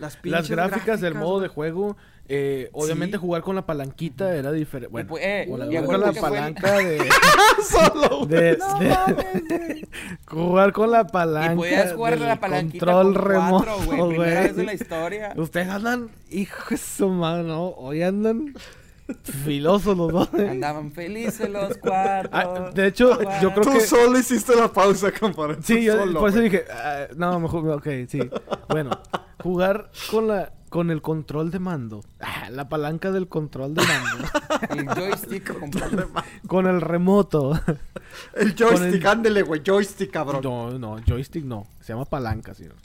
Speaker 2: Las
Speaker 1: las gráficas, del modo de
Speaker 2: güey.
Speaker 1: juego, eh, obviamente
Speaker 2: Sí.
Speaker 1: jugar con la palanquita era diferente. Bueno,
Speaker 3: eh,
Speaker 1: con la- jugar con la
Speaker 3: que fue
Speaker 1: palanca de,
Speaker 2: Solo.
Speaker 1: de-
Speaker 3: No
Speaker 1: de-
Speaker 3: mames, güey.
Speaker 1: jugar con la palanca
Speaker 3: Y podías jugar la palanquita
Speaker 1: control
Speaker 3: con
Speaker 1: remoto,
Speaker 3: cuatro, güey. Primera vez en la historia.
Speaker 1: Ustedes andan, hijo de su madre, ¿no? Hoy andan filosos los dos. ¿eh?
Speaker 3: Andaban felices los cuatro.
Speaker 1: Ah, de hecho, yo creo
Speaker 2: Tú
Speaker 1: que-
Speaker 2: solo hiciste la pausa, compadre.
Speaker 1: Sí,
Speaker 2: Tú
Speaker 1: yo
Speaker 2: solo,
Speaker 1: por eso
Speaker 2: güey.
Speaker 1: dije, ah, no, mejor, ok, sí. Bueno, jugar con la con el control de mando, ah, la palanca del control de mando,
Speaker 3: El joystick completo.
Speaker 1: con el remoto.
Speaker 2: El joystick,
Speaker 1: con el-
Speaker 2: ándele, güey. Joystick, cabrón.
Speaker 1: No, no, joystick no, se llama palanca, señor.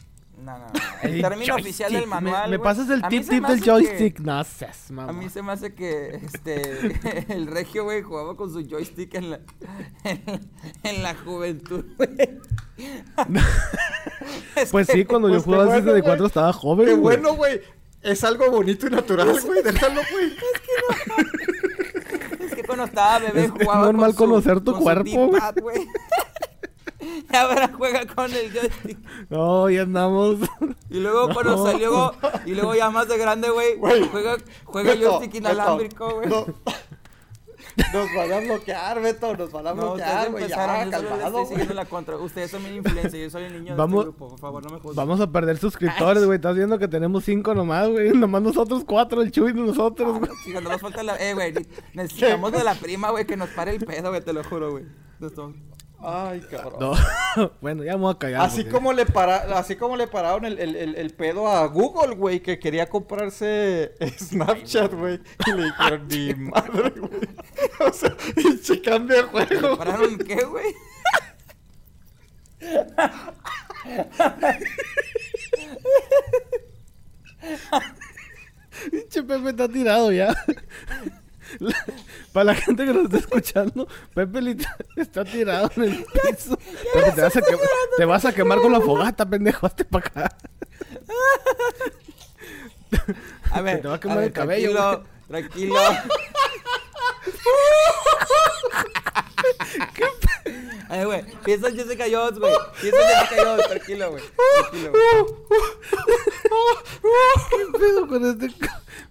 Speaker 3: No, no, no. El término
Speaker 1: Joystick.
Speaker 3: oficial del manual.
Speaker 1: Me, pasas el tip tip del
Speaker 3: hace que-
Speaker 1: joystick, no seas, mamá.
Speaker 3: A mí se me hace que este el regio, güey, jugaba con su joystick en la, en, en la juventud, güey. Es
Speaker 1: Pues
Speaker 3: que-
Speaker 1: sí, cuando
Speaker 2: pues
Speaker 1: yo jugaba
Speaker 2: qué
Speaker 1: al
Speaker 2: bueno,
Speaker 1: 64
Speaker 2: güey.
Speaker 1: estaba joven,
Speaker 2: Qué
Speaker 1: güey.
Speaker 2: bueno, güey. Es algo bonito y natural, güey. Déjalo, güey.
Speaker 3: Es que cuando estaba bebé
Speaker 1: Es
Speaker 3: jugaba
Speaker 1: normal
Speaker 3: con su-
Speaker 1: conocer tu
Speaker 3: con
Speaker 1: cuerpo, güey.
Speaker 3: Ahora juega con el joystick.
Speaker 1: No, ya andamos.
Speaker 3: Y luego cuando
Speaker 1: No.
Speaker 3: salió, y luego ya más de grande, güey, juega, juega
Speaker 2: Beto,
Speaker 3: joystick inalámbrico, güey.
Speaker 2: No. Nos van a bloquear, Beto. Nos van a
Speaker 3: No,
Speaker 2: bloquear, güey. Ya, calmado,
Speaker 3: estoy la contra. Ustedes son mi influencia, yo soy el niño de
Speaker 1: Vamos-
Speaker 3: este grupo, por favor, no me juzguen.
Speaker 1: Vamos a perder suscriptores, güey. Estás viendo que tenemos cinco nomás, güey. Nomás nosotros cuatro, el Chuy y nosotros, güey.
Speaker 3: Chica, no nos falta la... Eh, güey, necesitamos de la prima, güey, que nos pare el pedo, güey, te lo juro, güey.
Speaker 2: Ay, cabrón.
Speaker 1: No. bueno, ya me voy a callar.
Speaker 2: Así
Speaker 1: porque-
Speaker 2: como, le para, así como le pararon el, el, el, el pedo a Google, güey, que quería comprarse Snapchat, güey. Y le dijeron, ni madre, güey. O sea, y se cambia de juego.
Speaker 3: ¿Pararon qué, güey?
Speaker 1: Pinche Pepe está tirado ya. La- Para la gente que nos está escuchando, Pepe literal está tirado en el piso. Pepe, te, vas a quemar, te vas a quemar con la fogata, pendejo. Hazte para acá.
Speaker 3: A ver,
Speaker 1: te va a quemar
Speaker 3: ver,
Speaker 1: el cabello,
Speaker 3: Tranquilo, tranquilo. A ver, güey, piensa en Jessica Jones, güey. Piensa en Jessica Jones, tranquilo, güey. Tranquilo, güey.
Speaker 1: ¿Qué pedo con este?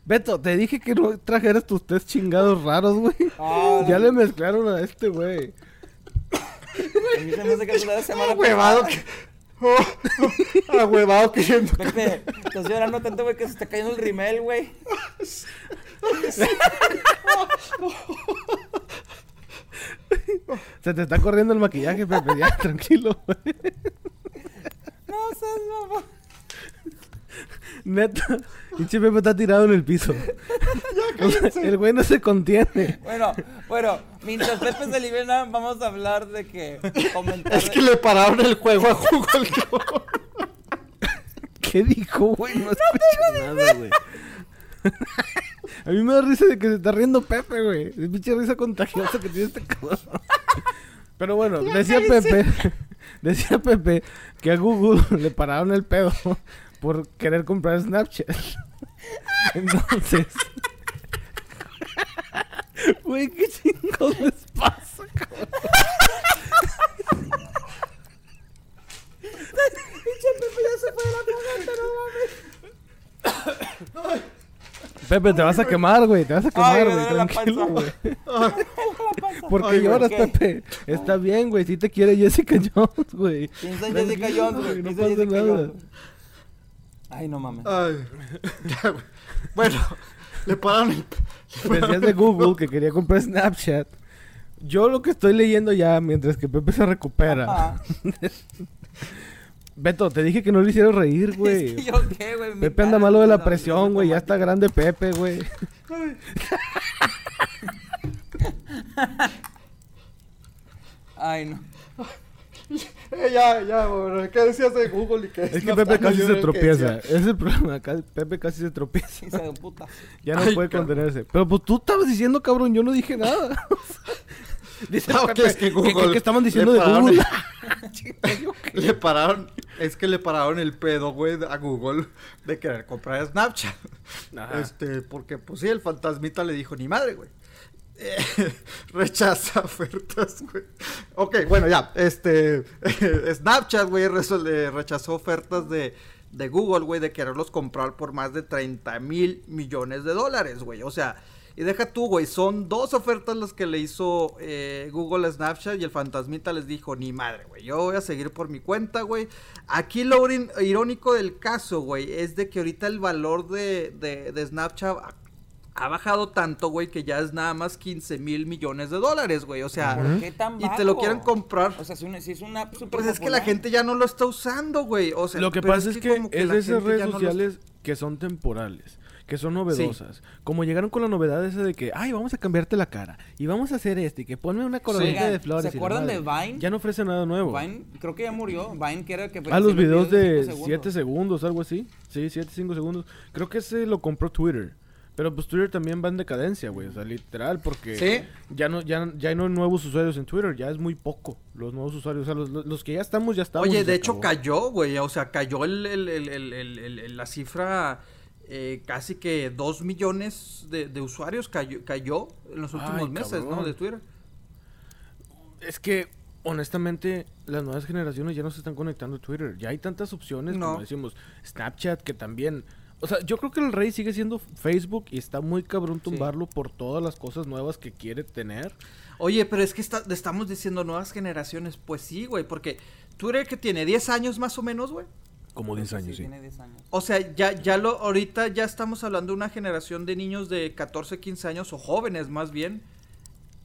Speaker 1: Beto, te dije que no trajeras tus test chingados raros, güey.
Speaker 3: Ah,
Speaker 1: ya le mezclaron a este, güey.
Speaker 3: A mí se me hace que la semana
Speaker 2: Huevado que... Oh, oh, huevado queriendo...
Speaker 3: Pepe, estás llorando tanto, güey, que se está cayendo el rimel, güey.
Speaker 1: Se te está corriendo el maquillaje, Pepe. Ya, tranquilo, güey.
Speaker 3: No seas mamá.
Speaker 1: Neta, pinche Pepe está tirado en el piso. O sea, el güey no se contiene.
Speaker 3: Bueno, bueno, mientras Pepe se libera, vamos a hablar de que comentar.
Speaker 2: Es que le pararon el juego a Google, cabrón.
Speaker 1: ¿Qué dijo, güey? No escuché nada, güey. A mí me da risa de que se está riendo Pepe, güey. Es pinche risa contagiosa que tiene este cabrón. Pero bueno, decía Pepe, decía Pepe que a Google le pararon el pedo por querer comprar Snapchat. Entonces, güey, qué chingados les pasa, cabrón. Pinche Pepe ya se fue de la fogata, no mames. te vas a quemar, güey. Te vas a quemar, güey. Tranquilo, güey. ¿Por qué lloras. Pepe? Está bien, güey. Sí te quiere Jessica Jones, güey.
Speaker 3: Piensa en Jessica Jones, güey.
Speaker 1: No
Speaker 3: piensa en
Speaker 1: pasa
Speaker 3: Jessica
Speaker 1: nada.
Speaker 3: Jones. Ay, no mames.
Speaker 2: Ay. Ya, güey. bueno, le pararon el...
Speaker 1: Decías de Google que quería comprar Snapchat. Yo lo que estoy leyendo ya, mientras que Pepe se recupera. Beto, te dije que no le hicieras reír,
Speaker 3: Es
Speaker 1: güey.
Speaker 3: que yo qué, güey. Mi
Speaker 1: Pepe anda malo de la presión, güey. Ya está grande Pepe, güey.
Speaker 3: Ay, no.
Speaker 2: Eh, ya, ya, güey. ¿Qué decías de Google y qué
Speaker 1: Es que Pepe casi se tropieza. Ese es el problema. Pepe casi se tropieza.
Speaker 3: De puta.
Speaker 1: Ya no
Speaker 2: Ay,
Speaker 1: puede
Speaker 2: cabrón.
Speaker 1: contenerse. Pero pues tú estabas diciendo, cabrón, yo no dije nada. Dice
Speaker 2: No, que es que
Speaker 1: ¿qué-
Speaker 2: Google
Speaker 1: estaban
Speaker 2: le
Speaker 1: diciendo de
Speaker 2: pararon
Speaker 1: Google?
Speaker 2: Le pararon, es que le pararon el pedo, güey, a Google de querer comprar Snapchat.
Speaker 1: Ajá.
Speaker 2: Este, porque pues sí, el fantasmita le dijo, ni madre, güey. Eh, rechaza ofertas, güey. Ok, bueno, ya, este, Snapchat, güey, rechazó ofertas de, de Google, güey, de quererlos comprar por más de 30 mil millones de dólares, güey. O sea, y deja tú, güey, son dos ofertas las que le hizo eh, Google a Snapchat y el fantasmita les dijo, ni madre, güey, yo voy a seguir por mi cuenta, güey. Aquí lo irónico del caso, güey, es de que ahorita el valor de, de, de Snapchat ha, ha bajado tanto, güey, que ya es nada más 15 mil millones de dólares, güey. O sea,
Speaker 3: ¿Por qué tan
Speaker 2: y te lo quieren comprar.
Speaker 3: O sea, si, una, si es una app súper
Speaker 2: Pues es que la gente ya no lo está usando, güey. O sea,
Speaker 1: Lo que pasa es que, es de esas redes
Speaker 2: no
Speaker 1: sociales que son temporales, que son novedosas. Como llegaron con la novedad esa de que, ay, vamos a cambiarte la cara y vamos a hacer este, y que ponme una coronita de flores.
Speaker 3: ¿se acuerdan de. Vine?
Speaker 1: Ya no ofrece nada nuevo.
Speaker 3: Vine, creo que ya murió. Vine, que era que.
Speaker 1: Ah, los videos de
Speaker 3: cinco
Speaker 1: 7 segundos, algo así. Sí, 7, 5 segundos. Creo que ese lo compró Twitter. Pero pues Twitter también va en decadencia, güey. O sea, literal, porque
Speaker 2: Sí.
Speaker 1: ya no ya, ya no hay nuevos usuarios en Twitter. Ya es muy poco los nuevos usuarios. O sea, los, los- que ya estamos, ya estamos.
Speaker 2: Oye, de hecho
Speaker 1: acabó.
Speaker 2: cayó, güey. O sea, cayó el- el- el- la cifra. Eh, casi que 2 millones de, de usuarios cayó, cayó en los últimos
Speaker 1: Ay,
Speaker 2: meses, ¿no? De Twitter.
Speaker 1: Es que, honestamente, las nuevas generaciones ya no se están conectando a Twitter. Ya hay tantas opciones,
Speaker 2: No.
Speaker 1: como decimos, Snapchat, que también... O sea, yo creo que el rey sigue siendo Facebook y está muy cabrón tumbarlo por todas las cosas nuevas que quiere tener.
Speaker 2: Oye, pero es que está- estamos diciendo nuevas generaciones. Pues sí, güey, porque Twitter que tiene 10 años más o menos, güey.
Speaker 1: Como 10
Speaker 3: Sí,
Speaker 1: años, sí.
Speaker 3: tiene 10 años.
Speaker 2: O sea, ya, ya lo, ahorita ya estamos hablando de una generación de niños de 14, 15 años, o jóvenes más bien,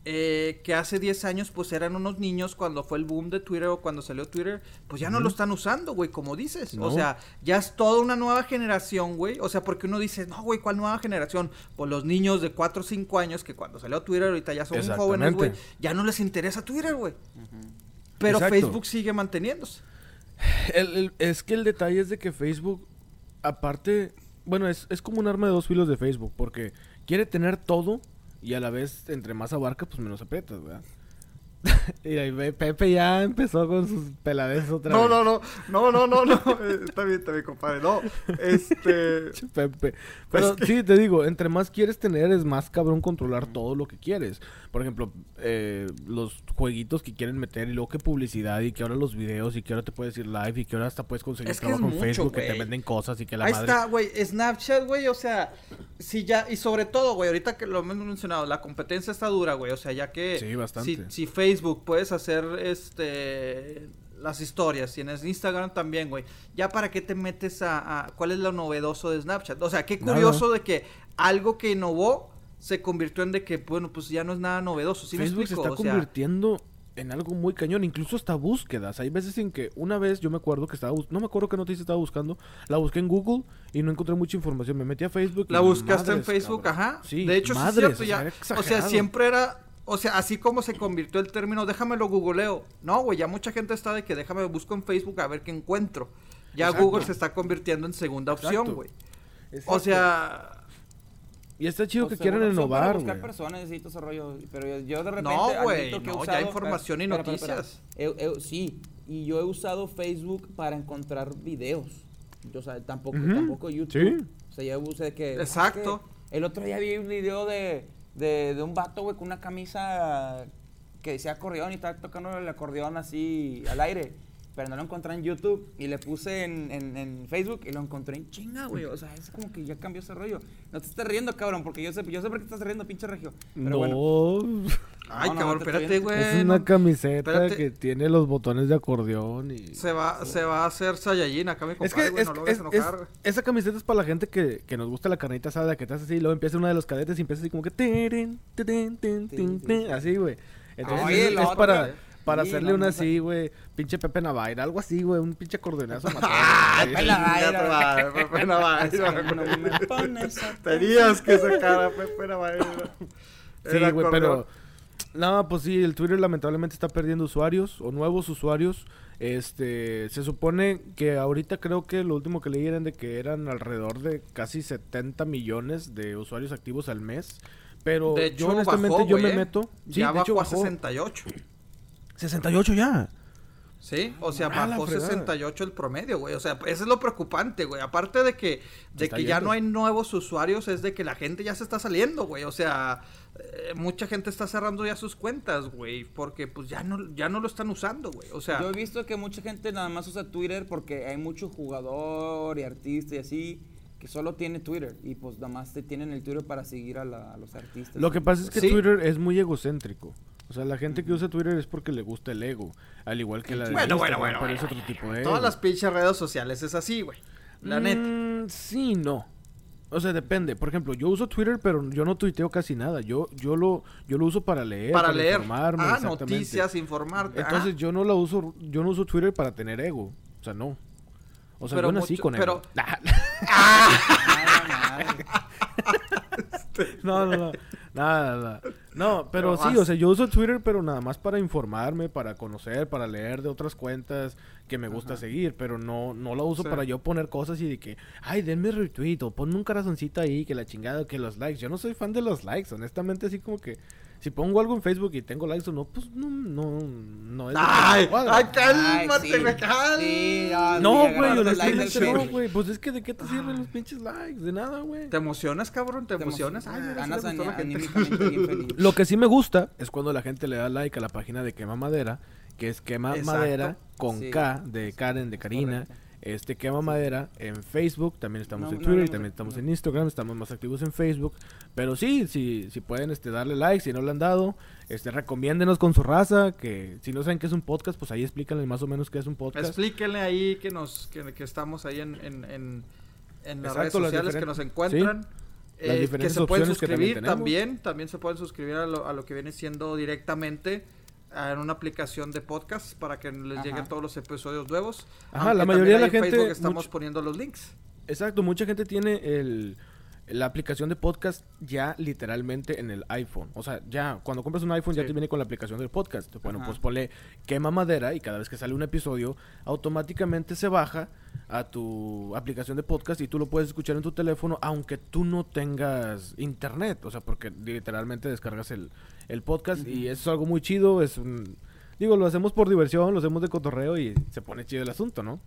Speaker 2: eh, que hace 10 años pues eran unos niños cuando fue el boom de Twitter o cuando salió Twitter, pues ya no lo están usando, güey, como dices. O sea, ya es toda una nueva generación, güey. O sea, porque uno dice, no, güey, ¿cuál nueva generación? Pues los niños de 4 o 5 años que cuando salió Twitter ahorita ya son jóvenes, güey, ya no les interesa Twitter, güey. Pero
Speaker 1: Exacto.
Speaker 2: Facebook sigue manteniéndose.
Speaker 1: El- es que el detalle es de que Facebook, aparte, bueno, es, es como un arma de dos filos de Facebook, porque quiere tener todo y a la vez, entre más abarca, pues menos aprietas, ¿verdad? y ahí ve, Pepe ya empezó con sus pelades otra
Speaker 2: No,
Speaker 1: vez.
Speaker 2: no, no, no, no, no, no, eh, está bien, está bien, compadre, no, este...
Speaker 1: Pepe. Pero sí, te digo, entre más quieres tener, es más cabrón controlar todo lo que quieres. Por ejemplo, eh, los jueguitos que quieren meter y luego que publicidad y que ahora los videos y que ahora te puedes ir live y que ahora hasta puedes conseguir
Speaker 2: Es que
Speaker 1: trabajo en
Speaker 2: mucho,
Speaker 1: Facebook que te venden cosas y que la
Speaker 2: Ahí
Speaker 1: madre...
Speaker 2: está, güey, Snapchat, güey, o sea, sí ya, y sobre todo, güey, ahorita que lo hemos mencionado, la competencia está dura, güey, o sea, ya que...
Speaker 1: Sí, bastante.
Speaker 2: Si, si Facebook puedes hacer, este, las historias, y en Instagram también, güey, ya para qué te metes a, a- ¿cuál es lo novedoso de Snapchat? O sea, qué
Speaker 1: Nada.
Speaker 2: curioso de que algo que innovó se convirtió en de que, bueno, pues ya no es nada novedoso, ¿sí me
Speaker 1: Facebook se está
Speaker 2: O sea,
Speaker 1: convirtiendo en algo muy cañón, incluso hasta búsquedas. Hay veces en que una vez yo me acuerdo que estaba, no me acuerdo qué noticia estaba buscando, la busqué en Google y no encontré mucha información. Me metí a Facebook. y
Speaker 2: La buscaste en Facebook,
Speaker 1: cabrón.
Speaker 2: ajá.
Speaker 1: Sí,
Speaker 2: de hecho,
Speaker 1: madres,
Speaker 2: sí es cierto,
Speaker 1: o
Speaker 2: ya. o sea, siempre era. O sea, así como se convirtió el término, déjamelo googleo. No, güey, ya mucha gente está de que déjame busco en Facebook a ver qué encuentro. Ya
Speaker 1: Exacto.
Speaker 2: Google se está convirtiendo en segunda opción, güey. O sea,
Speaker 1: Y está chido
Speaker 3: Pues,
Speaker 1: que quieran innovar,
Speaker 3: buscar
Speaker 1: güey.
Speaker 3: personas y todo ese rollo. Pero yo, yo de repente.
Speaker 2: No, güey, no, ya información y
Speaker 3: espera, espera, espera.
Speaker 2: noticias.
Speaker 3: Sí, y yo he usado Facebook para encontrar videos. Yo, o sea, tampoco, tampoco YouTube.
Speaker 1: sí.
Speaker 3: O sea, yo usé que.
Speaker 2: Exacto.
Speaker 3: que El otro día vi un video de, de, de un vato, güey, con una camisa que decía acordeón y estaba tocando el acordeón así al aire. Pero no lo encontré en YouTube. Y le puse en, en, en Facebook y lo encontré en chinga, güey. O sea, es como que ya cambió ese rollo. No te estés riendo, cabrón, porque yo sé, yo sé por qué estás riendo, pinche regio. Pero
Speaker 1: no,
Speaker 3: bueno.
Speaker 2: Ay,
Speaker 3: No, no,
Speaker 2: cabrón, espérate, güey.
Speaker 1: es una camiseta
Speaker 2: espérate.
Speaker 1: que tiene los botones de acordeón y...
Speaker 2: Se va, se va a hacer Saiyajin acá, mi compadre,
Speaker 1: Es que
Speaker 2: güey,
Speaker 1: es-
Speaker 2: no lo
Speaker 1: es-
Speaker 2: enojar,
Speaker 1: es- esa camiseta es para la gente que, que nos gusta la carnita asada, que te hace así, y luego empieza uno de los cadetes y empieza así como que... Así, güey. Entonces
Speaker 3: Oye,
Speaker 1: es,
Speaker 3: otro,
Speaker 1: para,
Speaker 3: Sí,
Speaker 1: hacerle
Speaker 3: no,
Speaker 1: una
Speaker 3: no,
Speaker 1: así, güey. Pinche Pepe Navaira, algo así, güey. Un pinche acordeonazo matón.
Speaker 3: Pepe. Navaira.
Speaker 2: Ya te va, Pepe Navaira. Tenías que sacar a Pepe Navaira.
Speaker 1: Sí, güey, pero... No, pues sí, el Twitter lamentablemente está perdiendo usuarios o nuevos usuarios. Este, se supone que ahorita creo que lo último que leí eran de que eran alrededor de casi 70 millones de usuarios activos al mes. Pero
Speaker 2: De hecho,
Speaker 1: yo honestamente
Speaker 2: bajó,
Speaker 1: yo me
Speaker 2: ¿eh?
Speaker 1: meto. Sí,
Speaker 2: ya
Speaker 1: de hecho
Speaker 2: bajó a
Speaker 1: bajó.
Speaker 2: 68.
Speaker 1: 68 ya.
Speaker 2: Sí, o sea,
Speaker 1: Ah, la
Speaker 2: bajó
Speaker 1: fregada.
Speaker 2: 68 el promedio, güey. O sea, eso es lo preocupante, güey. Aparte de que, de que ya
Speaker 1: yendo.
Speaker 2: no hay nuevos usuarios, es de que la gente ya se está saliendo, güey. O sea, eh, mucha gente está cerrando ya sus cuentas, güey. Porque pues ya no, ya no lo están usando, güey. O sea,
Speaker 3: Yo he visto que mucha gente nada más usa Twitter porque hay mucho jugador y artista y así que solo tiene Twitter y pues nada más te tienen el Twitter para seguir a, la- a los artistas.
Speaker 1: Lo que pasa es que
Speaker 2: Sí.
Speaker 1: Twitter es muy egocéntrico. O sea, la gente que usa Twitter es porque le gusta el ego. Al igual que la de
Speaker 2: Bueno, bueno,
Speaker 1: Instagram,
Speaker 2: bueno,
Speaker 1: pero es otro tipo de
Speaker 2: todas
Speaker 1: ego.
Speaker 2: las pinches redes sociales es así, güey. La neta.
Speaker 1: Mm, Sí, no. O sea, depende. Por ejemplo, yo uso Twitter, pero yo no tuiteo casi nada. Yo, yo lo, yo lo uso para leer,
Speaker 2: Para leer.
Speaker 1: informarme.
Speaker 2: Ah, noticias, informarte.
Speaker 1: Entonces
Speaker 2: ah.
Speaker 1: yo no la uso, yo no uso Twitter para tener ego. O sea, no. O sea,
Speaker 2: Pero
Speaker 1: yo nací
Speaker 2: mucho-
Speaker 1: con ego.
Speaker 2: pero-
Speaker 3: Nada más.
Speaker 1: No, no, no. Nada, nada. No, pero
Speaker 2: Pero
Speaker 1: sí, o sea, yo uso Twitter, pero nada más para informarme, para conocer, para leer de otras cuentas que me gusta seguir, pero no, no la uso
Speaker 2: Sí.
Speaker 1: para yo poner cosas y de que, ay, denme retweet o ponme un corazoncito ahí, que la chingada, que los likes. Yo no soy fan de los likes, honestamente, así como que si pongo algo en Facebook y tengo likes o no, pues no, no, no es.
Speaker 2: Ay, ay, cálmate, me cal-
Speaker 3: Sí, ah,
Speaker 1: No, güey, honestamente no, güey. Pues es que de qué te sirven los pinches likes, de nada, güey.
Speaker 2: ¿Te emocionas, cabrón? ¿Te,
Speaker 3: Te
Speaker 2: emocionas? Ay,
Speaker 3: emocionas.
Speaker 2: mira, sí le
Speaker 3: Ganas
Speaker 2: gustó a la
Speaker 3: ani-
Speaker 2: gente.
Speaker 3: anímicamente bien feliz.
Speaker 1: Lo que sí me gusta es cuando la gente le da like a la página de Quema Madera, que es Quema
Speaker 2: Exacto.
Speaker 1: Madera con
Speaker 3: Sí.
Speaker 1: K de Karen, de Karina. Este Quema Madera en Facebook, también estamos
Speaker 3: No,
Speaker 1: en
Speaker 3: no
Speaker 1: Twitter y también estamos en Instagram, estamos más activos en Facebook. Pero sí, si si pueden este, darle like, si no le han dado, este recomiéndenos con su raza, que si no saben qué es un podcast, pues ahí explícanle más o menos qué es un podcast.
Speaker 2: Explíquenle ahí que nos que, que estamos ahí en, en, en, en las
Speaker 1: Exacto,
Speaker 2: redes sociales que nos encuentran.
Speaker 1: Las
Speaker 2: Eh, que se pueden
Speaker 1: que también
Speaker 2: suscribir
Speaker 1: tenemos.
Speaker 2: también, también, se pueden suscribir a lo, a lo que viene siendo directamente en una aplicación de podcast para que les
Speaker 3: Ajá.
Speaker 2: lleguen todos los episodios nuevos.
Speaker 1: Ajá, la mayoría de la gente-
Speaker 2: Facebook estamos poniendo los links.
Speaker 1: Exacto, mucha gente tiene el, la aplicación de podcast ya literalmente en el iPhone. O sea, ya cuando compras un iPhone ya te viene con la aplicación del podcast. Bueno,
Speaker 3: Ajá.
Speaker 1: pues ponle quema madera y cada vez que sale un episodio, automáticamente se baja a tu aplicación de podcast y tú lo puedes escuchar en tu teléfono aunque tú no tengas internet. O sea, porque literalmente descargas el, el podcast y eso es algo muy chido. Es un... Digo, lo hacemos por diversión, lo hacemos de cotorreo y se pone chido el asunto, ¿no?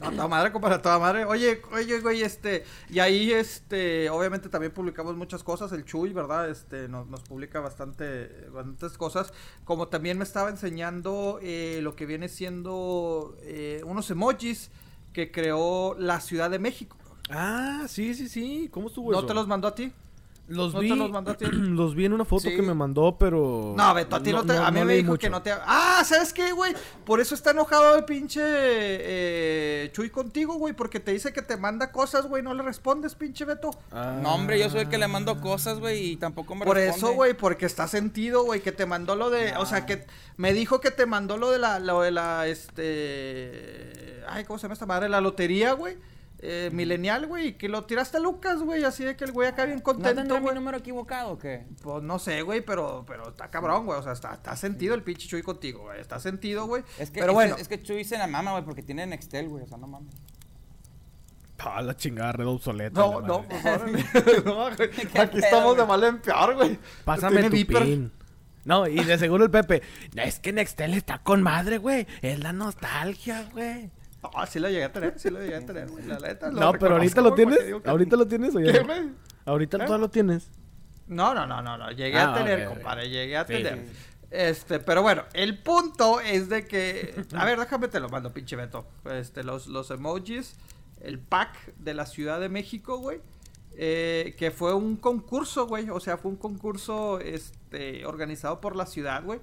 Speaker 2: A toda madre, compadre, a toda madre. Oye, oye, güey, este, y ahí, este, obviamente también publicamos muchas cosas, el Chuy, ¿verdad? Este, nos, nos publica bastante, bastantes cosas, como también me estaba enseñando eh, lo que viene siendo eh, unos emojis que creó la Ciudad de México.
Speaker 1: Ah, sí, sí, sí. ¿Cómo estuvo
Speaker 2: ¿No
Speaker 1: eso?
Speaker 2: te los mandó a ti?
Speaker 1: Los
Speaker 2: ¿No
Speaker 1: vi,
Speaker 2: te los ti?
Speaker 1: los vi en una foto
Speaker 2: Sí.
Speaker 1: que me mandó, pero...
Speaker 2: No, Beto, a ti no, te, a mí me dijo
Speaker 1: mucho.
Speaker 2: que no te... Ah, ¿sabes qué, güey? Por eso está enojado el pinche eh, Chuy contigo, güey, porque te dice que te manda cosas, güey, no le respondes, pinche Beto.
Speaker 1: Ah.
Speaker 3: No, hombre, yo soy el que le mando cosas, güey, y tampoco me
Speaker 2: Por
Speaker 3: responde.
Speaker 2: eso, güey, porque está sentido, güey, que te mandó lo de, o sea, que me dijo que te mandó lo de la, lo de la, este, ay, ¿cómo se llama esta madre? La lotería, güey, eh, milenial, güey, que lo tiraste a Lucas, güey, así de que el güey acá bien
Speaker 3: ¿No
Speaker 2: contento,
Speaker 3: tendrá mi número equivocado o qué?
Speaker 2: Pues no sé, güey, pero, pero está cabrón, güey, o sea, está, está sentido el pinche Chuy contigo, güey, está sentido, güey.
Speaker 3: Es que,
Speaker 2: pero
Speaker 3: es,
Speaker 2: bueno,
Speaker 3: es que Chuy se la mama, güey, porque tiene Nextel, güey, o sea, no mames.
Speaker 1: Ah, la chingada red obsoleta.
Speaker 2: no, no,
Speaker 1: madre.
Speaker 2: pues órale. No, güey,
Speaker 3: ¿Qué
Speaker 2: aquí
Speaker 3: pedo,
Speaker 2: estamos de mal en peor, güey.
Speaker 1: Pásame tu pin. No, y de seguro el Pepe. Es que Nextel está con madre, güey. Es la nostalgia, güey.
Speaker 2: Ah, sí lo llegué a tener, sí lo llegué a tener, güey, la neta. lo
Speaker 1: No, pero ahorita lo tienes. Ahorita lo tienes o ya.
Speaker 2: ¿Qué,
Speaker 1: no?
Speaker 2: güey?
Speaker 1: Ahorita
Speaker 2: ¿Eh?
Speaker 1: todavía lo tienes.
Speaker 2: No, no, no, no, no. Llegué
Speaker 1: Ah,
Speaker 2: a tener,
Speaker 1: ok, ok.
Speaker 2: compadre. Llegué a
Speaker 1: Sí,
Speaker 2: tener.
Speaker 1: sí,
Speaker 2: Este, pero bueno, el punto es de que. A ver, déjame te lo mando, pinche Beto. Este, los, los emojis, el pack de la Ciudad de México, güey. eh, que fue un concurso, güey. O sea, fue un concurso este, organizado por la ciudad, güey.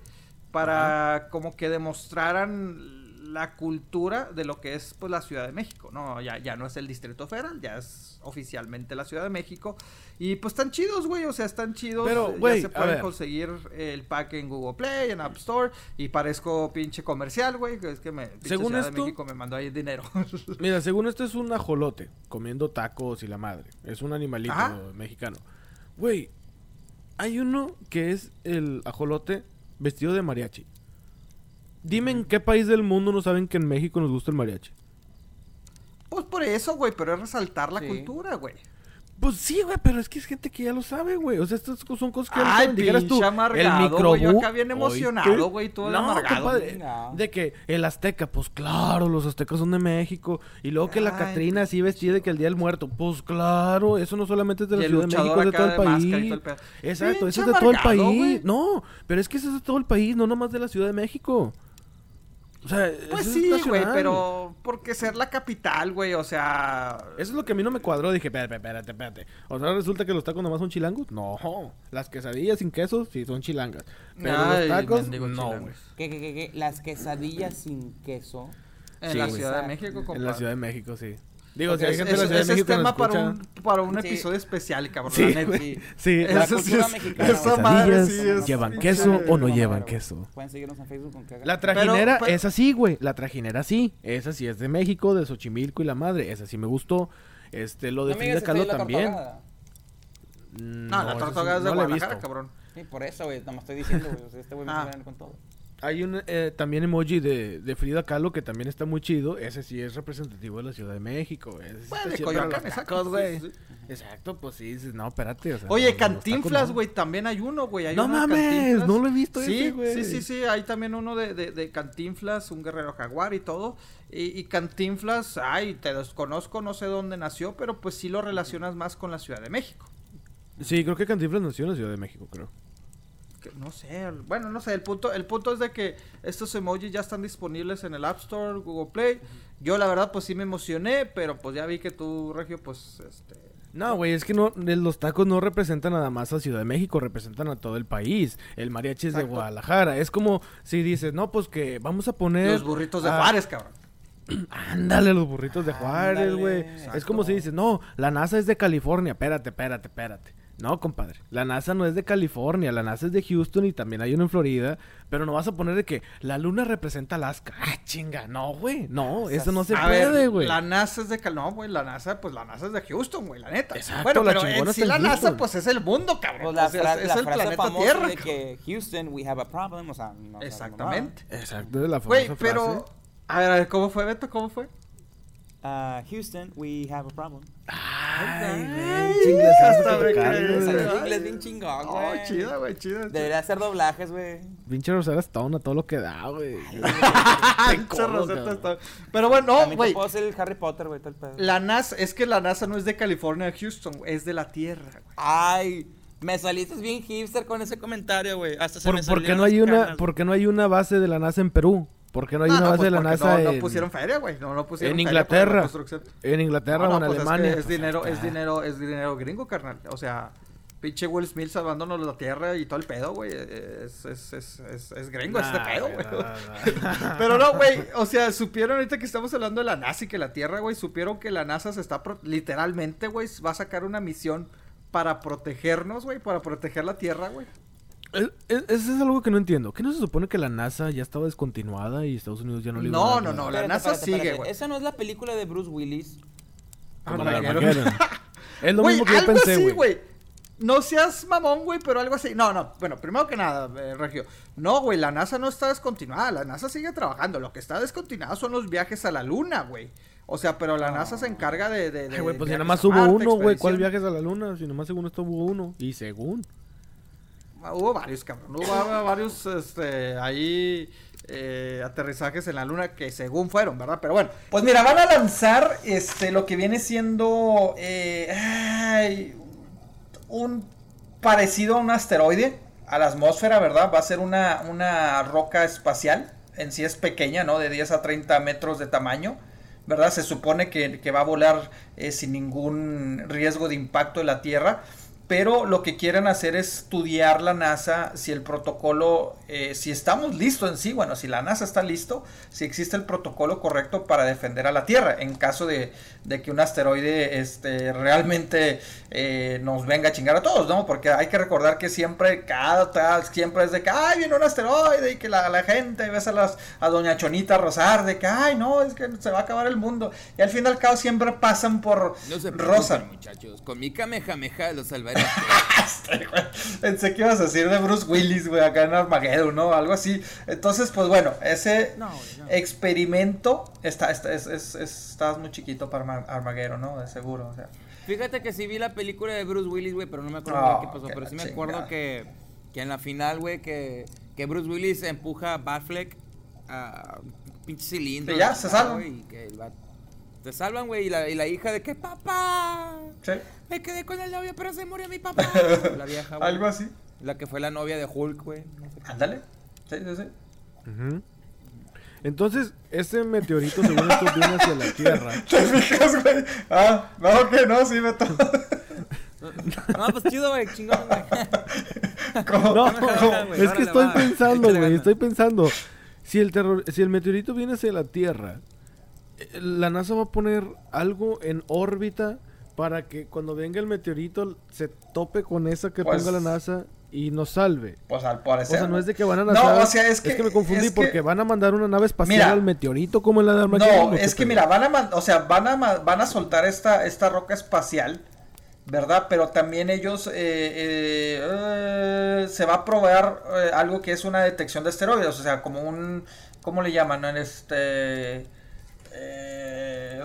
Speaker 2: Para como que demostraran la cultura de lo que es pues la Ciudad de México, ¿no? Ya, ya no es el Distrito Federal, ya es oficialmente la Ciudad de México. Y pues están chidos, güey, o sea, están chidos.
Speaker 1: Pero,
Speaker 2: ya
Speaker 1: güey,
Speaker 2: se
Speaker 1: a
Speaker 2: pueden conseguir el pack en Google Play, en App Store. Y parezco pinche comercial, güey. que Es que me.
Speaker 1: Según
Speaker 2: Ciudad
Speaker 1: esto-
Speaker 2: de México me mandó ahí dinero.
Speaker 1: Mira, según esto es un ajolote comiendo tacos y la madre. Es un animalito
Speaker 2: Ajá.
Speaker 1: mexicano. Güey, hay uno que es el ajolote vestido de mariachi. Dime en qué país del mundo no saben que en México nos gusta el mariachi.
Speaker 2: pues por eso, güey, pero es resaltar la
Speaker 3: Sí.
Speaker 2: cultura, güey.
Speaker 1: Pues sí, güey, pero es que es gente que ya lo sabe, güey. O sea, estas son cosas que ya
Speaker 2: Ay,
Speaker 1: saben. Tú,
Speaker 2: amargado, güey, yo acá bien emocionado,
Speaker 1: ¿qué?
Speaker 2: güey, todo
Speaker 1: no,
Speaker 2: amargado.
Speaker 1: compadre,
Speaker 3: No.
Speaker 1: De que el azteca, pues claro, los aztecas son de México. Y luego que la
Speaker 2: Ay,
Speaker 1: Catrina así vestida de que el Día del Muerto. Pues claro, eso no solamente es de la
Speaker 2: el
Speaker 1: Ciudad de México, es de todo el país.
Speaker 2: todo el.
Speaker 1: Exacto, eso es de todo el país.
Speaker 2: güey.
Speaker 1: No, pero es que eso es de todo el país, no nomás de la Ciudad de México. O sea,
Speaker 2: Pues sí, güey, pero porque ser la capital, güey, o sea...
Speaker 1: Eso es lo que a mí no me cuadró. Dije, espérate, espérate, espérate. O sea, resulta que los tacos nomás son chilangos. No, las quesadillas sin queso sí son chilangas. Pero
Speaker 2: Ay,
Speaker 1: los tacos, no, güey.
Speaker 3: ¿Qué, qué, qué, qué? Las quesadillas sin queso.
Speaker 2: En
Speaker 1: Sí,
Speaker 2: la. Ciudad de México, compadre.
Speaker 1: En la Ciudad de México, sí. Digo, si
Speaker 2: Ok,
Speaker 1: hay gente de la
Speaker 2: ese-
Speaker 1: Ciudad de
Speaker 2: ese es
Speaker 1: México nos
Speaker 2: tema para un, para un
Speaker 3: Sí.
Speaker 2: episodio especial, cabrón.
Speaker 1: Sí,
Speaker 2: la neta.
Speaker 3: Sí.
Speaker 1: Sí,
Speaker 2: Eso
Speaker 1: la
Speaker 2: sí
Speaker 3: cultura
Speaker 2: es-
Speaker 3: mexicana,
Speaker 2: esa madre sí es...
Speaker 1: llevan queso o no llevan queso.
Speaker 3: Pueden seguirnos en Facebook con que haga-
Speaker 1: La trajinera
Speaker 2: Pero- pero-
Speaker 1: es así, güey. La trajinera sí. Esa sí es de México, de Xochimilco y la madre. Esa sí me gustó. Este, lo de
Speaker 3: No
Speaker 1: Frida Kahlo también. Mm,
Speaker 2: No, la tortuga es de Guadalajara, cabrón.
Speaker 3: Sí, por eso, güey. Nada más estoy diciendo, güey. Este güey me
Speaker 2: Ah.
Speaker 3: está ganando con todo.
Speaker 1: Hay un eh, también emoji de, de Frida Kahlo que también está muy chido. Ese sí es representativo de la Ciudad de México. Sí
Speaker 2: Bueno, de Coyoacán, exacto,
Speaker 1: güey.
Speaker 2: sí, sí.
Speaker 1: Exacto, pues sí, dices, no, espérate. o sea,
Speaker 2: Oye, Cantinflas, güey, también hay uno, güey.
Speaker 1: No mames,
Speaker 2: Cantinflas.
Speaker 1: no lo he visto
Speaker 2: Sí,
Speaker 1: güey.
Speaker 2: sí, sí, sí, hay también uno de, de, de Cantinflas, un guerrero jaguar y todo. Y, y Cantinflas, ay, te desconozco, no sé dónde nació, pero pues sí lo relacionas más con la Ciudad de México.
Speaker 1: Sí, creo que Cantinflas nació en la Ciudad de México, creo.
Speaker 2: Que no sé, bueno, no sé, el punto, el punto es de que estos emojis ya están disponibles en el App Store, Google Play. Yo la verdad pues sí me emocioné, pero pues ya vi que tú, Regio, pues este...
Speaker 1: No, güey, es que no, los tacos no representan nada más a Ciudad de México, representan a todo el país. El mariachi es de. Guadalajara. Es como si dices, no, pues que vamos a poner.
Speaker 2: Los burritos de
Speaker 1: a-
Speaker 2: Juárez, cabrón.
Speaker 1: Ándale, los burritos de Juárez, güey. Es como si dices, no, la NASA es de California. Espérate, espérate, espérate. No, compadre. La NASA no es de California, la NASA es de Houston y también hay uno en Florida. Pero no vas a poner de que la luna representa Alaska. Ah, chinga. No, güey. No, eso no se
Speaker 2: A
Speaker 1: puede, güey.
Speaker 2: La NASA es de Cal... No, güey, la NASA, pues la NASA es de Houston, güey, la neta.
Speaker 1: Exacto,
Speaker 2: bueno,
Speaker 1: la
Speaker 2: pero en sí la NASA,
Speaker 1: Houston.
Speaker 2: pues es el mundo, cabrón.
Speaker 3: Pues la, fra-
Speaker 2: es, es
Speaker 3: la
Speaker 2: el
Speaker 3: frase
Speaker 2: planeta
Speaker 3: famosa
Speaker 2: Tierra.
Speaker 3: de
Speaker 2: cabrón.
Speaker 3: que Houston, we have a problem. O sea, no
Speaker 2: Exactamente.
Speaker 1: Exacto, de la
Speaker 2: Güey,
Speaker 1: famosa
Speaker 2: pero...
Speaker 1: frase.
Speaker 2: A ver, a ver, ¿cómo fue, Beto? ¿Cómo fue?
Speaker 3: Ah, Houston, we have a problem.
Speaker 1: Ay, güey,
Speaker 2: hasta me
Speaker 3: inglés bien chingón,
Speaker 2: Oh,
Speaker 3: güey.
Speaker 2: chida, güey, chida.
Speaker 3: Debería hacer doblajes, güey.
Speaker 1: Pinche Rosetta Stone a todo lo que da, güey.
Speaker 2: Pinche Rosetta. Stone. Pero bueno, no, güey.
Speaker 3: puedo hacer el Harry Potter, güey, el pedo.
Speaker 2: La NASA, es que la NASA no es de California, Houston, güey, es de la Tierra, güey.
Speaker 3: Ay, me saliste bien hipster con ese comentario, güey. Hasta se
Speaker 1: ¿Por,
Speaker 3: me
Speaker 1: por qué no hay una. ¿Por qué no hay una base de la NASA en Perú? ¿Por qué no hay
Speaker 2: No,
Speaker 1: una
Speaker 2: no,
Speaker 1: base
Speaker 2: pues
Speaker 1: de la NASA
Speaker 2: no,
Speaker 1: en,
Speaker 2: no pusieron feria, güey. No, no pusieron
Speaker 1: en Inglaterra? En Inglaterra
Speaker 2: No,
Speaker 1: o en
Speaker 2: pues es que
Speaker 1: Alemania.
Speaker 2: Es, dinero, es dinero, es dinero gringo, carnal. O sea, pinche Will Smith salvándonos la tierra y todo el pedo, güey. Es, es, es, es, es gringo este pedo,
Speaker 1: güey,
Speaker 2: güey.
Speaker 1: nah, nah.
Speaker 2: Pero no, güey, o sea, supieron ahorita que estamos hablando de la NASA y que la Tierra, güey, supieron que la NASA se está, pro- literalmente, güey, va a sacar una misión para protegernos, güey, para proteger la Tierra, güey.
Speaker 1: Es- es- Eso es algo que no entiendo. ¿Qué no se supone que la NASA ya estaba descontinuada y Estados Unidos ya no le iba a
Speaker 2: No,
Speaker 1: dar
Speaker 2: no,
Speaker 1: nada?
Speaker 2: no, la
Speaker 3: Espérate,
Speaker 2: NASA
Speaker 3: espérate,
Speaker 2: sigue,
Speaker 3: espérate.
Speaker 2: güey.
Speaker 3: Esa no es la película de Bruce Willis.
Speaker 2: Ah,
Speaker 1: la
Speaker 2: Armageddon.
Speaker 1: Armageddon. Es lo
Speaker 2: Güey,
Speaker 1: mismo que yo
Speaker 2: algo
Speaker 1: pensé,
Speaker 2: así,
Speaker 1: güey.
Speaker 2: güey. No seas mamón, güey, pero algo así. No, no, bueno, primero que nada, eh, Regio. No, güey, la NASA no está descontinuada. La NASA sigue trabajando. Lo que está descontinuado son los viajes a la Luna, güey. O sea, pero la NASA se encarga de. de, de
Speaker 1: Ay, güey, pues si
Speaker 2: viajes
Speaker 1: nada más
Speaker 2: a
Speaker 1: hubo
Speaker 2: Marte,
Speaker 1: uno, güey. ¿Cuál viajes a la luna? Si nada más según esto hubo uno. Y según.
Speaker 2: Ah, Hubo varios, cabrón. Hubo va- varios, este, ahí. eh, aterrizajes en la luna que según fueron, ¿verdad? Pero bueno, pues mira, van a lanzar este lo que viene siendo eh, ay, un parecido a un asteroide a la atmósfera, ¿verdad? Va a ser una, una roca espacial, en sí es pequeña, ¿no? De 10 a 30 metros de tamaño, ¿verdad? Se supone que, que va a volar eh, sin ningún riesgo de impacto en la Tierra pero lo que quieren hacer es estudiar la NASA si el protocolo, eh, si estamos listos en sí, bueno, si la NASA está listo, si existe el protocolo correcto para defender a la Tierra en caso de, que un asteroide este, realmente eh, nos venga a chingar a todos, ¿no? Porque hay que recordar que siempre, cada tal, siempre es de que, ay, viene un asteroide y que la, la gente, ves a, las, a Doña Chonita Rosar, de que, ay, no, es que se va a acabar el mundo. Y al fin y al cabo siempre pasan por
Speaker 3: no se
Speaker 2: Rosa.
Speaker 3: muchachos, con mi Kamehameha los salvaré
Speaker 2: Pensé que ibas a decir de Bruce Willis, güey, acá en Armageddon, ¿no? Algo así. Entonces, pues bueno, ese experimento está, está, es, es, estás muy chiquito para Armageddon, ¿no? De seguro, o sea.
Speaker 3: Fíjate que sí vi la película de Bruce Willis, güey, pero no me acuerdo qué pasó. Pero sí me acuerdo que, que en la final, güey, que, que Bruce Willis empuja a Batfleck a un pinche cilindro.
Speaker 2: ya, se salva.
Speaker 3: Y que se salvan, güey, y la, y la hija de que, papá. Sí. Me quedé con el novio, pero se murió mi papá.
Speaker 2: La vieja, güey. Algo así.
Speaker 3: La que fue la novia de Hulk, güey.
Speaker 2: Ándale. Sí, sí, sí.
Speaker 1: Entonces, este meteorito, según esto, viene hacia la Tierra.
Speaker 2: ¿Te fijas, güey? Ah, no, que no, sí me tomo.
Speaker 3: No, pues chido, güey, chingón, güey.
Speaker 1: No, es que estoy pensando, güey, estoy pensando. Si el, terror, si el meteorito viene hacia la Tierra, eh, la NASA va a poner algo en órbita para que cuando venga el meteorito se tope con esa que pues ponga la NASA y nos salve.
Speaker 2: Pues al parecer.
Speaker 1: O sea, no es de que van a No,
Speaker 2: o sea, es que.
Speaker 1: Es que me confundí porque van a mandar una nave espacial al meteorito como en la de Armageddon.
Speaker 2: No, es que mira, van a, o sea, van a, van a soltar esta, esta roca espacial. ¿Verdad? Pero también ellos eh, eh, eh, se va a probar algo que es una detección de esteroides, o sea, como un, ¿cómo le llaman? Este,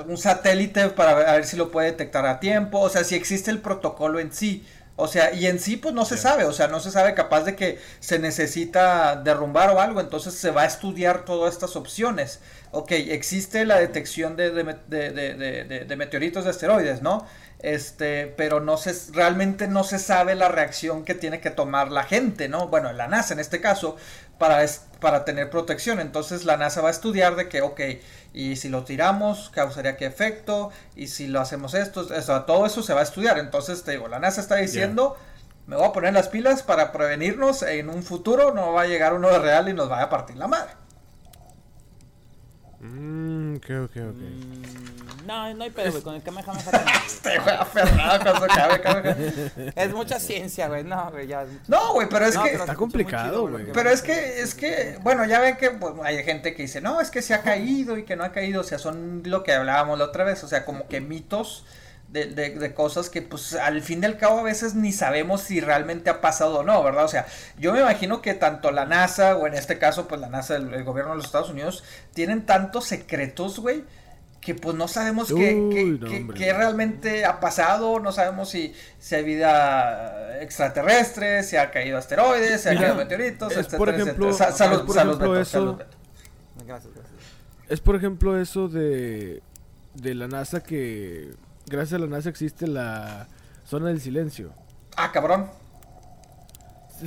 Speaker 2: un satélite para ver, si lo puede detectar a tiempo, o sea, si existe el protocolo en sí. O sea, y en sí pues no se sabe, o sea, no se sabe capaz de que se necesita derrumbar o algo, entonces se va a estudiar todas estas opciones. Ok, existe la detección de, de, meteoritos de asteroides, ¿no? Este, pero no se, realmente no se sabe la reacción que tiene que tomar la gente, ¿no? Bueno, la NASA en este caso, para, para tener protección. Entonces la NASA va a estudiar de que, ok, y si lo tiramos, causaría qué efecto, y si lo hacemos esto, todo eso se va a estudiar. Entonces, te digo, la NASA está diciendo, me voy a poner las pilas para prevenirnos en un futuro, no va a llegar uno de real y nos vaya a partir la madre.
Speaker 1: Mmm, ok, ok, ok.
Speaker 3: Mm, no, no hay pedo, güey. Con el Kamehameha
Speaker 2: Este güey aferrado cuando
Speaker 3: cabe, Es mucha ciencia, güey. No, güey, ya.
Speaker 2: No, güey, pero es que.
Speaker 1: está complicado, güey.
Speaker 2: Pero es que, es que, bueno, ya ven que pues, hay gente que dice, no, es que se ha caído y que no ha caído. O sea, son lo que hablábamos la otra vez. O sea, como que mitos de, de, cosas que pues al fin del cabo a veces ni sabemos si realmente ha pasado o no, ¿verdad? O sea, yo me imagino que tanto la NASA o en este caso pues la NASA, el, gobierno de los Estados Unidos, tienen tantos secretos, güey, que pues no sabemos qué, realmente ha pasado, no sabemos si, si hay vida extraterrestre, si ha caído asteroides, si ha caído meteoritos,
Speaker 1: es por ejemplo,
Speaker 2: salud,
Speaker 1: por eso, Gracias, gracias. Es por ejemplo eso de, de la NASA que gracias a la NASA existe la zona del silencio.
Speaker 2: Ah, cabrón.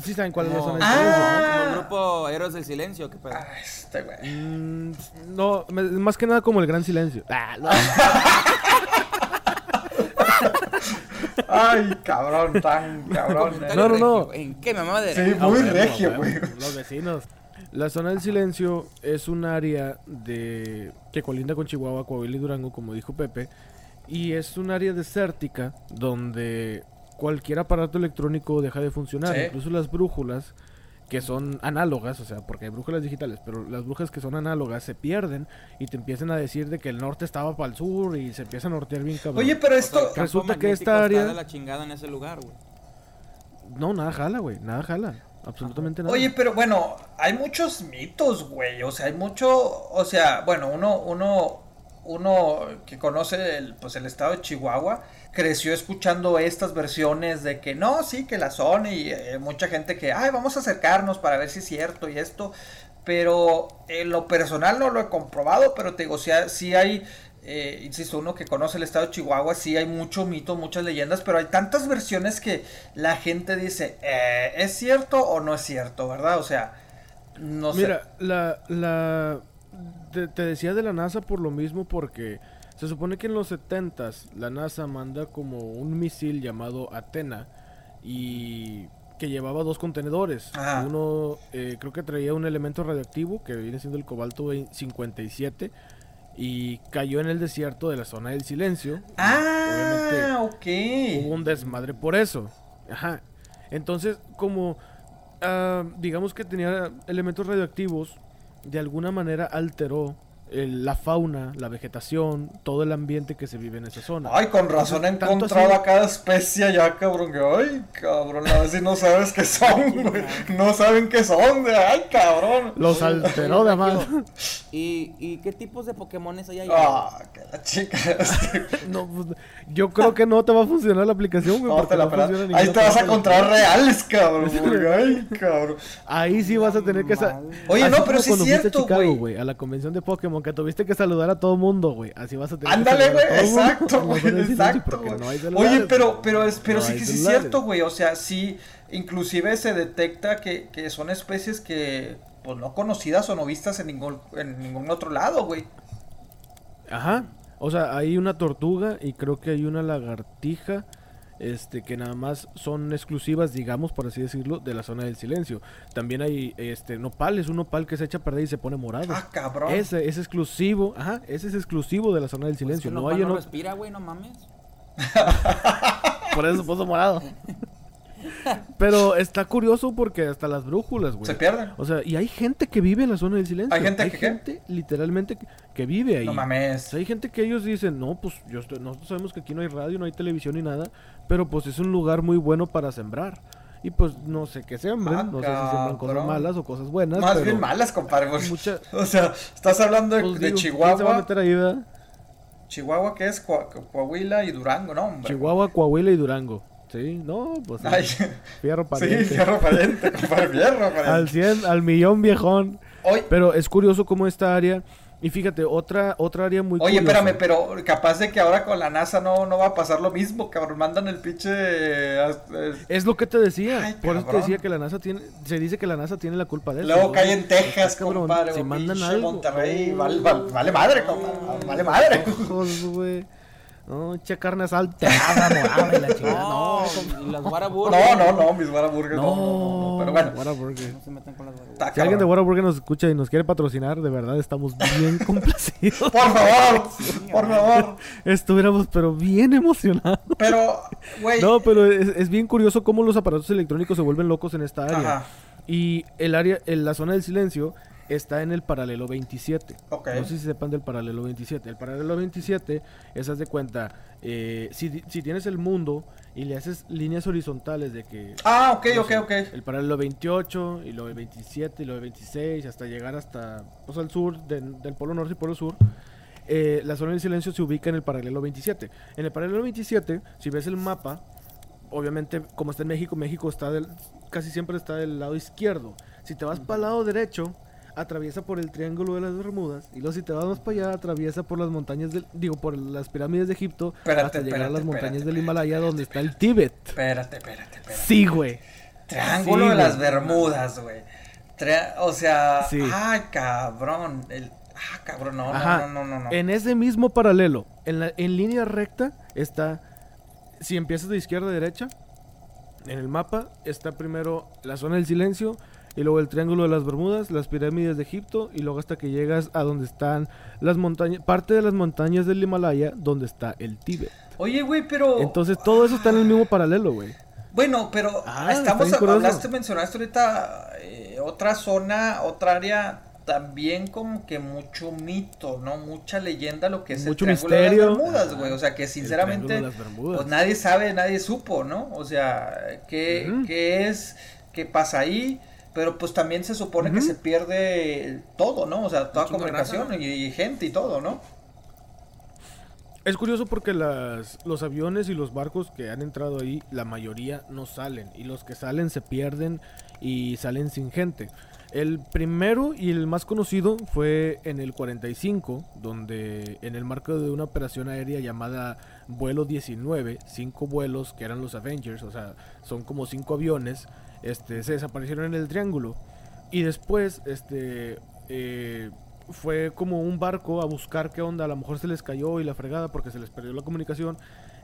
Speaker 1: Sí, saben cuál es la zona del silencio,
Speaker 3: ¿no? Como el grupo Héroes del Silencio, qué pedo.
Speaker 2: Ah, este güey.
Speaker 1: Mm, no, más que nada como el Gran Silencio. Ah,
Speaker 2: Ay, cabrón, tan cabrón.
Speaker 1: No, no, no.
Speaker 3: ¿En qué mamá de
Speaker 2: Sí, muy regio, güey.
Speaker 1: Los vecinos. La zona del silencio es un área de que colinda con Chihuahua, Coahuila y Durango, como dijo Pepe, y es un área desértica donde cualquier aparato electrónico deja de funcionar, incluso las brújulas que son análogas, o sea, porque hay brújulas digitales, pero las brújulas que son análogas se pierden y te empiezan a decir de que el norte estaba para el sur y se empieza a nortear bien cabrón.
Speaker 2: Oye, pero esto
Speaker 1: resulta que esta área
Speaker 3: la chingada en ese lugar, güey.
Speaker 1: No, nada jala, güey, nada jala. Absolutamente nada.
Speaker 2: Oye, pero bueno, hay muchos mitos, güey. O sea, hay mucho. O sea, bueno, uno, uno uno que conoce el, pues el estado de Chihuahua creció escuchando estas versiones de que no, sí, que la son y eh, mucha gente que, ay, vamos a acercarnos para ver si es cierto y esto, pero en lo personal no lo he comprobado, pero te digo, sí, hay eh, insisto, uno que conoce el estado de Chihuahua, sí hay mucho mito, muchas leyendas, pero hay tantas versiones que la gente dice, eh, ¿es cierto o no es cierto, verdad? O sea, no sé.
Speaker 1: Mira, la, la, te decía de la NASA por lo mismo porque se supone que en los 70s la NASA manda como un misil llamado Atena y que llevaba dos contenedores.
Speaker 2: Ajá.
Speaker 1: Uno eh, creo que traía un elemento radioactivo que viene siendo el cobalto 57 y cayó en el desierto de la zona del silencio.
Speaker 2: Ah,
Speaker 1: Obviamente,
Speaker 2: ok.
Speaker 1: Hubo un desmadre por eso. Ajá. Entonces, como ah, digamos que tenía elementos radioactivos, de alguna manera alteró el- la fauna, la vegetación, todo el ambiente que se vive en esa zona.
Speaker 2: Ay, con razón he encontrado
Speaker 1: así-
Speaker 2: a cada especie allá, cabrón. Que, ay, cabrón, a ver si no sabes qué son, güey. No saben qué son, güey. Ay, cabrón.
Speaker 1: Los alteró de más.
Speaker 3: ¿Y, ¿Y qué tipos de Pokémones hay ahí?
Speaker 2: Ah, que la chica. este,
Speaker 1: No, pues, yo creo que no te va a funcionar la aplicación, güey.
Speaker 2: no, te la
Speaker 1: no
Speaker 2: Ahí te vas a encontrar reales, cabrón. porque, ay, cabrón.
Speaker 1: Ahí sí vas a tener que... sa-
Speaker 2: Oye,
Speaker 1: Así
Speaker 2: no, pero sí es cierto, güey.
Speaker 1: A la convención de Pokémon, que tuviste que saludar a todo mundo, güey. Así vas a tener
Speaker 2: Ándale, güey, exacto, güey, exacto.
Speaker 1: porque
Speaker 2: güey.
Speaker 1: no hay celulares,
Speaker 2: Oye, pero, pero, es, pero
Speaker 1: No
Speaker 2: sí que sí es cierto, güey. O sea, sí, inclusive se detecta que, que son especies que, pues, no conocidas o no vistas en ningún, en ningún otro lado, güey.
Speaker 1: Ajá. O sea, hay una tortuga y creo que hay una lagartija. Este, que nada más son exclusivas, digamos, por así decirlo, de la zona del silencio. También hay este nopal, es un nopal que se echa a perder y se pone morado.
Speaker 2: Ah, cabrón.
Speaker 1: Ese es exclusivo, ajá, ese es exclusivo de la zona del
Speaker 3: Pues
Speaker 1: silencio.
Speaker 3: que
Speaker 1: no
Speaker 3: nopal
Speaker 1: hay
Speaker 3: no respira, güey, no mames.
Speaker 1: por eso se puso morado. Pero está curioso porque hasta las brújulas, güey.
Speaker 2: Se pierden.
Speaker 1: O sea, y hay gente que vive en la zona del silencio.
Speaker 2: ¿Hay gente que qué?
Speaker 1: gente, literalmente, que, que vive ahí.
Speaker 2: No
Speaker 1: O
Speaker 2: mames.
Speaker 1: sea, hay gente que ellos dicen, no, pues yo estoy- nosotros sabemos que aquí no hay radio, no hay televisión ni nada, pero pues es un lugar muy bueno para sembrar. Y pues no sé qué sembren,
Speaker 2: Ah,
Speaker 1: no sé si sembran cosas malas o cosas buenas.
Speaker 2: Más
Speaker 1: pero
Speaker 2: bien malas, compadre.
Speaker 1: mucha-
Speaker 2: O sea, estás hablando de,
Speaker 1: pues,
Speaker 2: de
Speaker 1: digo, ¿quién se va a
Speaker 2: Chihuahua.
Speaker 1: meter ahí, verdad?
Speaker 2: Chihuahua, que es Coa- Coahuila y Durango, ¿no? Hombre.
Speaker 1: Chihuahua, Coahuila y Durango. Sí, no, pues sí.
Speaker 2: Ay,
Speaker 1: fierro
Speaker 2: sí,
Speaker 1: pariente.
Speaker 2: fierro pariente, compadre, fierro
Speaker 1: al
Speaker 2: pariente.
Speaker 1: 100, al millón viejón.
Speaker 2: Oye,
Speaker 1: Pero es curioso cómo esta área, y fíjate, otra otra área muy
Speaker 2: Oye,
Speaker 1: curiosa.
Speaker 2: espérame, pero capaz de que ahora con la NASA no, no va a pasar lo mismo, cabrón. Mandan el pinche. eh, eh,
Speaker 1: Es lo que te decía.
Speaker 2: Ay,
Speaker 1: por eso te decía que la NASA tiene. Se dice que la NASA tiene la culpa de eso.
Speaker 2: Luego cae en Texas,
Speaker 1: cabrón,
Speaker 2: compadre. O
Speaker 1: mandan
Speaker 2: pinche
Speaker 1: algo.
Speaker 2: Monterrey.
Speaker 1: no.
Speaker 2: Vale, vale, vale madre, compadre. Vale madre.
Speaker 1: Ojos, güey. No, echa carne salteada, morada y la chingada.
Speaker 3: No,
Speaker 1: No,
Speaker 3: y las Whataburger.
Speaker 2: No, no, no, mis Whataburger. No,
Speaker 1: no,
Speaker 2: no, Pero bueno,
Speaker 1: Whataburger.
Speaker 3: No se metan con las Whataburger.
Speaker 1: Si alguien de. Whataburger nos escucha y nos quiere patrocinar, de verdad estamos bien complacidos.
Speaker 2: Por favor, por favor.
Speaker 1: Estuviéramos, pero bien emocionados.
Speaker 2: Pero, güey.
Speaker 1: No, pero es, es bien curioso cómo los aparatos electrónicos se vuelven locos en esta área.
Speaker 2: Ajá.
Speaker 1: Y el área, en la zona del silencio está en el paralelo 27.
Speaker 2: Ok.
Speaker 1: No sé si sepan del paralelo 27. El paralelo 27 es, haz de cuenta, eh, si, si tienes el mundo y le haces líneas horizontales de que...
Speaker 2: Ah, ok,
Speaker 1: no
Speaker 2: ok,
Speaker 1: sé,
Speaker 2: ok.
Speaker 1: El paralelo 28 y luego el 27 y luego el 26 hasta llegar hasta pues, al sur, del- del polo norte y polo sur. eh, la zona del silencio se ubica en el paralelo 27. En el paralelo 27, si ves el mapa, obviamente como está en México, México está del, casi siempre está del lado izquierdo. Si te vas para el lado derecho, atraviesa por el Triángulo de las Bermudas y luego si te vas más para allá, atraviesa por las montañas del, digo, por las pirámides de Egipto
Speaker 2: Espérate,
Speaker 1: hasta llegar a las montañas
Speaker 2: espérate,
Speaker 1: del Himalaya donde está el Tíbet.
Speaker 2: Espérate, espérate, espérate.
Speaker 1: Sí, güey.
Speaker 2: Triángulo
Speaker 1: Sí,
Speaker 2: de las. Bermudas, güey. O sea,
Speaker 1: Sí.
Speaker 2: ay, cabrón. El... Ah, cabrón, no,
Speaker 1: Ajá.
Speaker 2: no, no, no, no.
Speaker 1: En ese mismo paralelo, en, la, en línea recta, está. Si empiezas de izquierda a derecha, en el mapa está primero la zona del silencio, y luego el triángulo de las Bermudas, las pirámides de Egipto, y luego hasta que llegas a donde están las montañas, parte de las montañas del Himalaya, donde está el Tíbet.
Speaker 2: Oye, güey, pero.
Speaker 1: Entonces todo eso está en el mismo paralelo, güey.
Speaker 2: Bueno, pero
Speaker 1: Ah,
Speaker 2: estamos, hablaste, mencionaste ahorita eh, otra zona, otra área también como que mucho mito, ¿no? Mucha leyenda lo que es
Speaker 1: Mucho
Speaker 2: el Triángulo
Speaker 1: misterio.
Speaker 2: de las Bermudas, güey. O sea, que sinceramente, pues nadie sabe, nadie supo, ¿no? O sea, qué,
Speaker 1: Ujú.
Speaker 2: qué es, qué pasa ahí. Pero pues también se supone que se pierde todo, ¿no? O sea, toda comunicación y, y gente y todo, ¿no?
Speaker 1: Es curioso porque las, los aviones y los barcos que han entrado ahí, la mayoría no salen. Y los que salen se pierden y salen sin gente. El primero y el más conocido fue en el 45, donde en el marco de una operación aérea llamada Vuelo 19, cinco vuelos que eran los Avengers, o sea, son como cinco aviones, este, se desaparecieron en el triángulo. Y después, este, eh, fue como un barco a buscar qué onda, a lo mejor se les cayó y la fregada porque se les perdió la comunicación.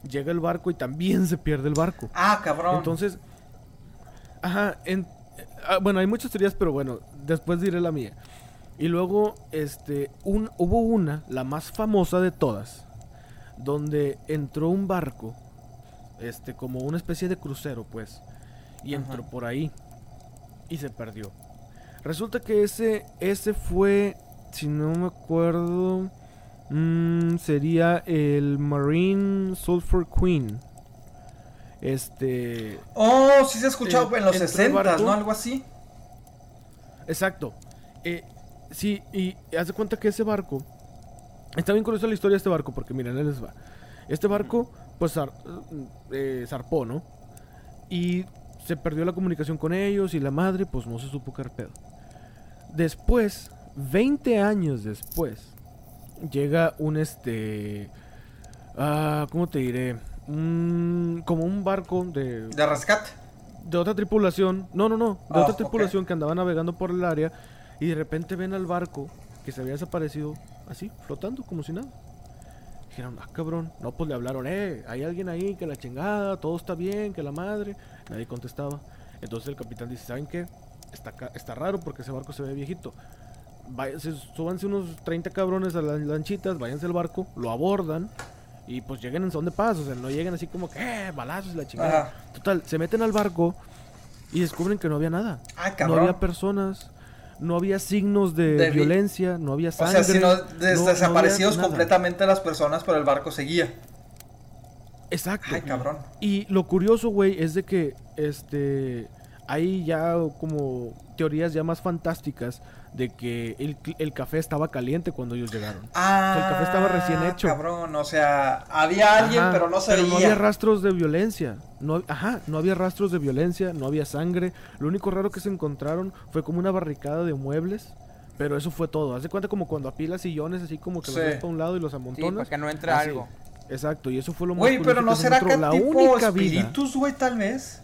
Speaker 1: Llega el barco y también se pierde el barco.
Speaker 2: Ah, cabrón.
Speaker 1: Entonces, ajá, en, ah, bueno, hay muchas teorías, pero bueno, después diré la mía. Y luego, este, un, hubo una, la más famosa de todas, donde entró un barco, este, como una especie de crucero, pues, y entró por ahí y se perdió. Resulta que ese, ese fue, si no me acuerdo, mm, sería el Marine Sulphur Queen. Este,
Speaker 2: Oh, sí se ha escuchado
Speaker 1: Eh,
Speaker 2: en los
Speaker 1: entró el
Speaker 2: 60,
Speaker 1: barco.
Speaker 2: ¿no? Algo así.
Speaker 1: Exacto. Eh, sí, y haz de cuenta que ese barco. Está bien curiosa la historia de este barco, porque miren, ahí les va. Este barco, pues, zar- eh, zarpó, ¿no? Y se perdió la comunicación con ellos y la madre, pues, no se supo qué pedo. Después, 20 años después, llega un este. Ah, ¿cómo te diré? Un, como un barco de,
Speaker 2: De rescate.
Speaker 1: de otra tripulación, no, no, no, de
Speaker 2: Ah,
Speaker 1: otra tripulación que andaba navegando por el área y de repente ven al barco que se había desaparecido así, flotando como si nada. Dijeron, ah, cabrón, no, pues le hablaron, eh, hay alguien ahí, que la chingada, todo está bien, que la madre. Nadie contestaba. Entonces el capitán dice, ¿saben qué? Está, está raro porque ese barco se ve viejito. Váyanse, súbanse unos 30 cabrones a las lanchitas, váyanse al barco, lo abordan y pues lleguen en son de paz, o sea, no lleguen así como que, eh, balazos y la chingada.
Speaker 2: Ajá.
Speaker 1: Total, se meten al barco y descubren que no había nada.
Speaker 2: Ah,
Speaker 1: No
Speaker 2: cabrón.
Speaker 1: había personas, no había signos de,
Speaker 2: De vi-
Speaker 1: violencia, no había
Speaker 2: O
Speaker 1: sangre.
Speaker 2: sea, si no,
Speaker 1: no-
Speaker 2: des-
Speaker 1: no
Speaker 2: desaparecidos completamente las personas, pero el barco seguía.
Speaker 1: Exacto.
Speaker 2: Ay, cabrón.
Speaker 1: Y lo curioso, güey, es de que este hay ya como teorías ya más fantásticas de que el, café estaba caliente cuando ellos llegaron.
Speaker 2: Ah,
Speaker 1: el café estaba recién hecho.
Speaker 2: Cabrón, o sea, había alguien,
Speaker 1: Ajá,
Speaker 2: pero no se
Speaker 1: no
Speaker 2: veía.
Speaker 1: había rastros de violencia. No, ajá, no había rastros de violencia, no había sangre. Lo único raro que se encontraron fue como una barricada de muebles. Pero eso fue todo. Haz de cuenta como cuando apilas sillones así como que
Speaker 2: Sí.
Speaker 1: los ves para un lado y los
Speaker 3: Sí,
Speaker 1: amontonas.
Speaker 3: para que no entre
Speaker 1: Así.
Speaker 3: algo.
Speaker 1: Exacto, y eso fue lo más
Speaker 2: Güey, pero no será que.
Speaker 1: La
Speaker 2: tipo
Speaker 1: única vida.
Speaker 2: espíritus, güey, tal vez.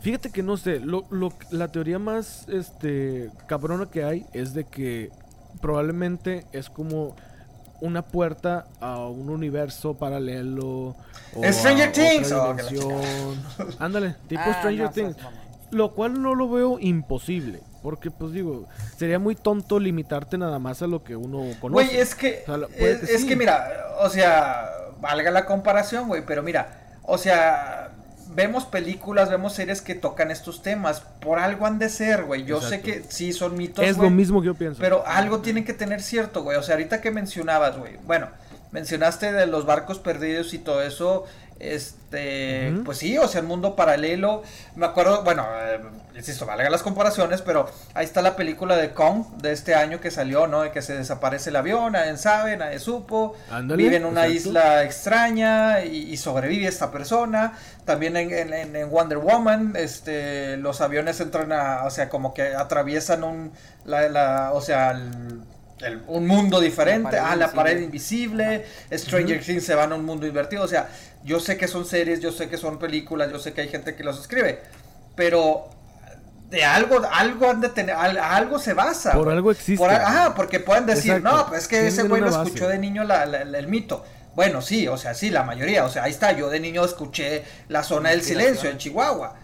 Speaker 1: Fíjate que no sé, lo, lo- la teoría más este cabrona que hay es de que probablemente es como una puerta a un universo paralelo o
Speaker 2: Stranger Things. Oh.
Speaker 1: Ándale, tipo
Speaker 3: Ah,
Speaker 1: Stranger
Speaker 3: no
Speaker 1: Things. Lo cual no lo veo imposible, porque pues digo, sería muy tonto limitarte nada más a lo que uno conoce.
Speaker 2: Güey, es que,
Speaker 1: O sea,
Speaker 2: es,
Speaker 1: que
Speaker 2: es
Speaker 1: sí.
Speaker 2: que mira, o sea, valga la comparación, güey, pero mira, o sea, vemos películas, vemos series que tocan estos temas, por algo han de ser, güey. Yo sé que sí son mitos,
Speaker 1: es lo mismo que yo pienso.
Speaker 2: pero algo tiene que tener cierto, güey. O sea, ahorita que mencionabas, güey, bueno, mencionaste de los barcos perdidos y todo eso, este, pues sí, o sea, el mundo paralelo. Me acuerdo, bueno, eh, insisto, valga las comparaciones, pero ahí está la película de Kong de este año que salió, ¿no? De que se desaparece el avión, nadie sabe, nadie supo.
Speaker 1: Ándale,
Speaker 2: vive en una
Speaker 1: exacto.
Speaker 2: isla extraña y, y sobrevive esta persona. También en, en- en- en Wonder Woman, este, los aviones entran a, o sea, como que atraviesan un, la, la- o sea, el- el- un mundo diferente,
Speaker 3: La pared
Speaker 2: ah, la
Speaker 3: invisible.
Speaker 2: pared invisible, Stranger Things se van a un mundo invertido, o sea, yo sé que son series, yo sé que son películas, yo sé que hay gente que los escribe, pero de algo, algo han de tener, al- algo se basa.
Speaker 1: Por
Speaker 2: güey.
Speaker 1: algo existe.
Speaker 2: Por ajá, porque pueden decir,
Speaker 1: Exacto.
Speaker 2: no, pues es que ese güey lo
Speaker 1: base.
Speaker 2: escuchó de niño la- la- la- el mito. Bueno, sí, o sea, sí, la mayoría, o sea, ahí está, yo de niño escuché La Zona del Silencio en Chihuahua.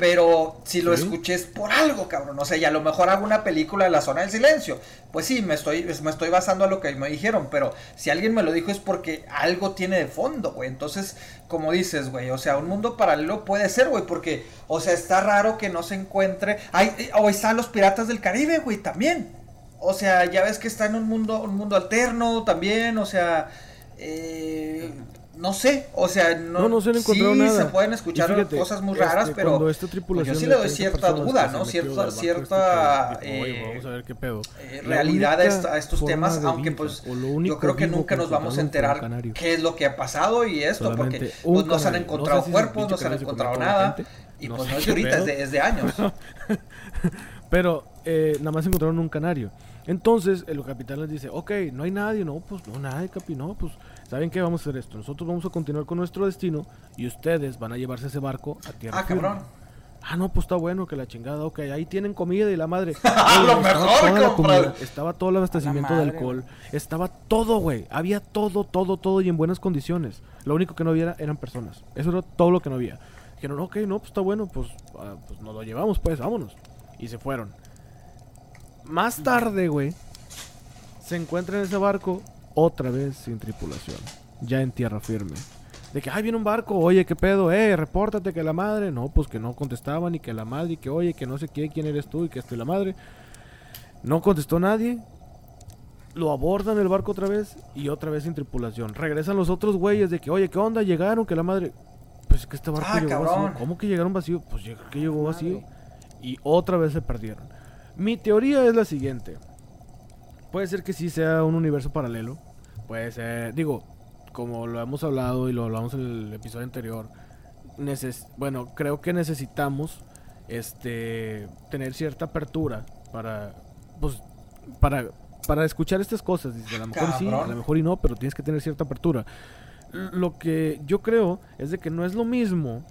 Speaker 2: Pero si lo
Speaker 1: Sí.
Speaker 2: escuché es por algo, cabrón. O sea, y a lo mejor hago una película de La Zona del Silencio. Pues sí, me estoy, me estoy basando a lo que me dijeron. Pero si alguien me lo dijo es porque algo tiene de fondo, güey. Entonces, como dices, güey, o sea, un mundo paralelo puede ser, güey. Porque, o sea, está raro que no se encuentre. Hay, o están los piratas del Caribe, güey, también. O sea, ya ves que está en un mundo, un mundo alterno también. O sea, eh, no sé, o sea, no,
Speaker 1: No, no se
Speaker 2: sí
Speaker 1: nada.
Speaker 2: se pueden escuchar
Speaker 1: fíjate,
Speaker 2: cosas muy
Speaker 1: este,
Speaker 2: raras, pero
Speaker 1: cuando esta
Speaker 2: pues yo sí le doy
Speaker 1: 30
Speaker 2: cierta duda, ¿no? Cierta, cierta
Speaker 1: este "Oye,
Speaker 2: eh, eh, realidad a, estos temas, aunque
Speaker 1: vida,
Speaker 2: pues yo creo que nunca nos vamos a enterar qué es lo que ha pasado y esto, porque
Speaker 1: Solamente
Speaker 2: pues, no se han.
Speaker 1: No
Speaker 2: encontrado
Speaker 1: sé si ese
Speaker 2: cuerpos, no se han encontrado nada, y pues no es de ahorita, es
Speaker 1: pedo.
Speaker 2: de, es de años.
Speaker 1: Pero eh, nada más encontraron un canario. Entonces el capitán les dice, ok, no hay nadie, no, pues no, nadie, capi, no, pues, ¿saben qué? Vamos a hacer esto. Nosotros vamos a continuar con nuestro destino y ustedes van a llevarse ese barco a tierra
Speaker 2: Ah,
Speaker 1: firme".
Speaker 2: cabrón.
Speaker 1: Ah, no, pues está bueno que la chingada, ok, ahí tienen comida y la madre.
Speaker 2: A lo
Speaker 1: estaba
Speaker 2: mejor,
Speaker 1: toda la
Speaker 2: compadre.
Speaker 1: comida, estaba todo el abastecimiento de alcohol, estaba todo, güey, había todo, todo, todo y en buenas condiciones. Lo único que no había era- eran personas. Eso era todo lo que no había. Dijeron, ok, no, pues está bueno, pues, ah, pues nos lo llevamos, pues, vámonos. Y se fueron. Más tarde, güey, se encuentra en ese barco otra vez sin tripulación, ya en tierra firme. De que, ay, viene un barco, oye, ¿qué pedo? Eh, repórtate que la madre. No, pues que no contestaban y que la madre y que, oye, que no sé qué, quién eres tú y que esto y la madre. No contestó nadie. Lo abordan el barco otra vez y otra vez sin tripulación. Regresan los otros güeyes de que, oye, ¿qué onda? Llegaron, que la madre. Pues que este barco
Speaker 2: Ah,
Speaker 1: llegó
Speaker 2: cabrón.
Speaker 1: vacío. ¿Cómo que llegaron vacío? Pues que llegó vacío. Y otra vez se perdieron. Mi teoría es la siguiente. Puede ser que sí sea un universo paralelo. Puede ser, digo, como lo hemos hablado y lo hablamos en el episodio anterior. neces- bueno, creo que necesitamos este tener cierta apertura para pues para para escuchar estas cosas. A lo mejor sí, a lo mejor y no, pero tienes que tener cierta apertura. Lo que yo creo es de que no es lo mismo.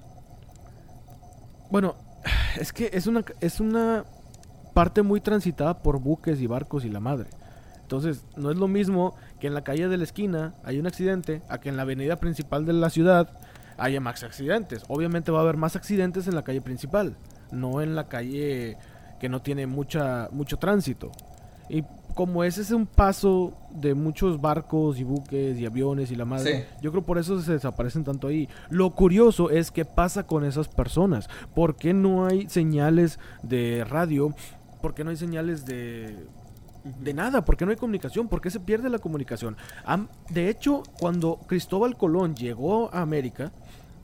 Speaker 1: Bueno, es que es una es una parte muy transitada por buques y barcos y la madre. Entonces, no es lo mismo que en la calle de la esquina hay un accidente a que en la avenida principal de la ciudad haya más accidentes. Obviamente va a haber más accidentes en la calle principal, no en la calle que no tiene mucha mucho tránsito. Y como ese es un paso de muchos barcos y buques y aviones y la madre,
Speaker 2: Sí.
Speaker 1: yo creo por eso se desaparecen tanto ahí. Lo curioso es qué pasa con esas personas. ¿Por qué no hay señales de radio? ¿Por qué no hay señales de de nada, ¿por qué no hay comunicación? ¿Por qué se pierde la comunicación? De hecho, cuando Cristóbal Colón llegó a América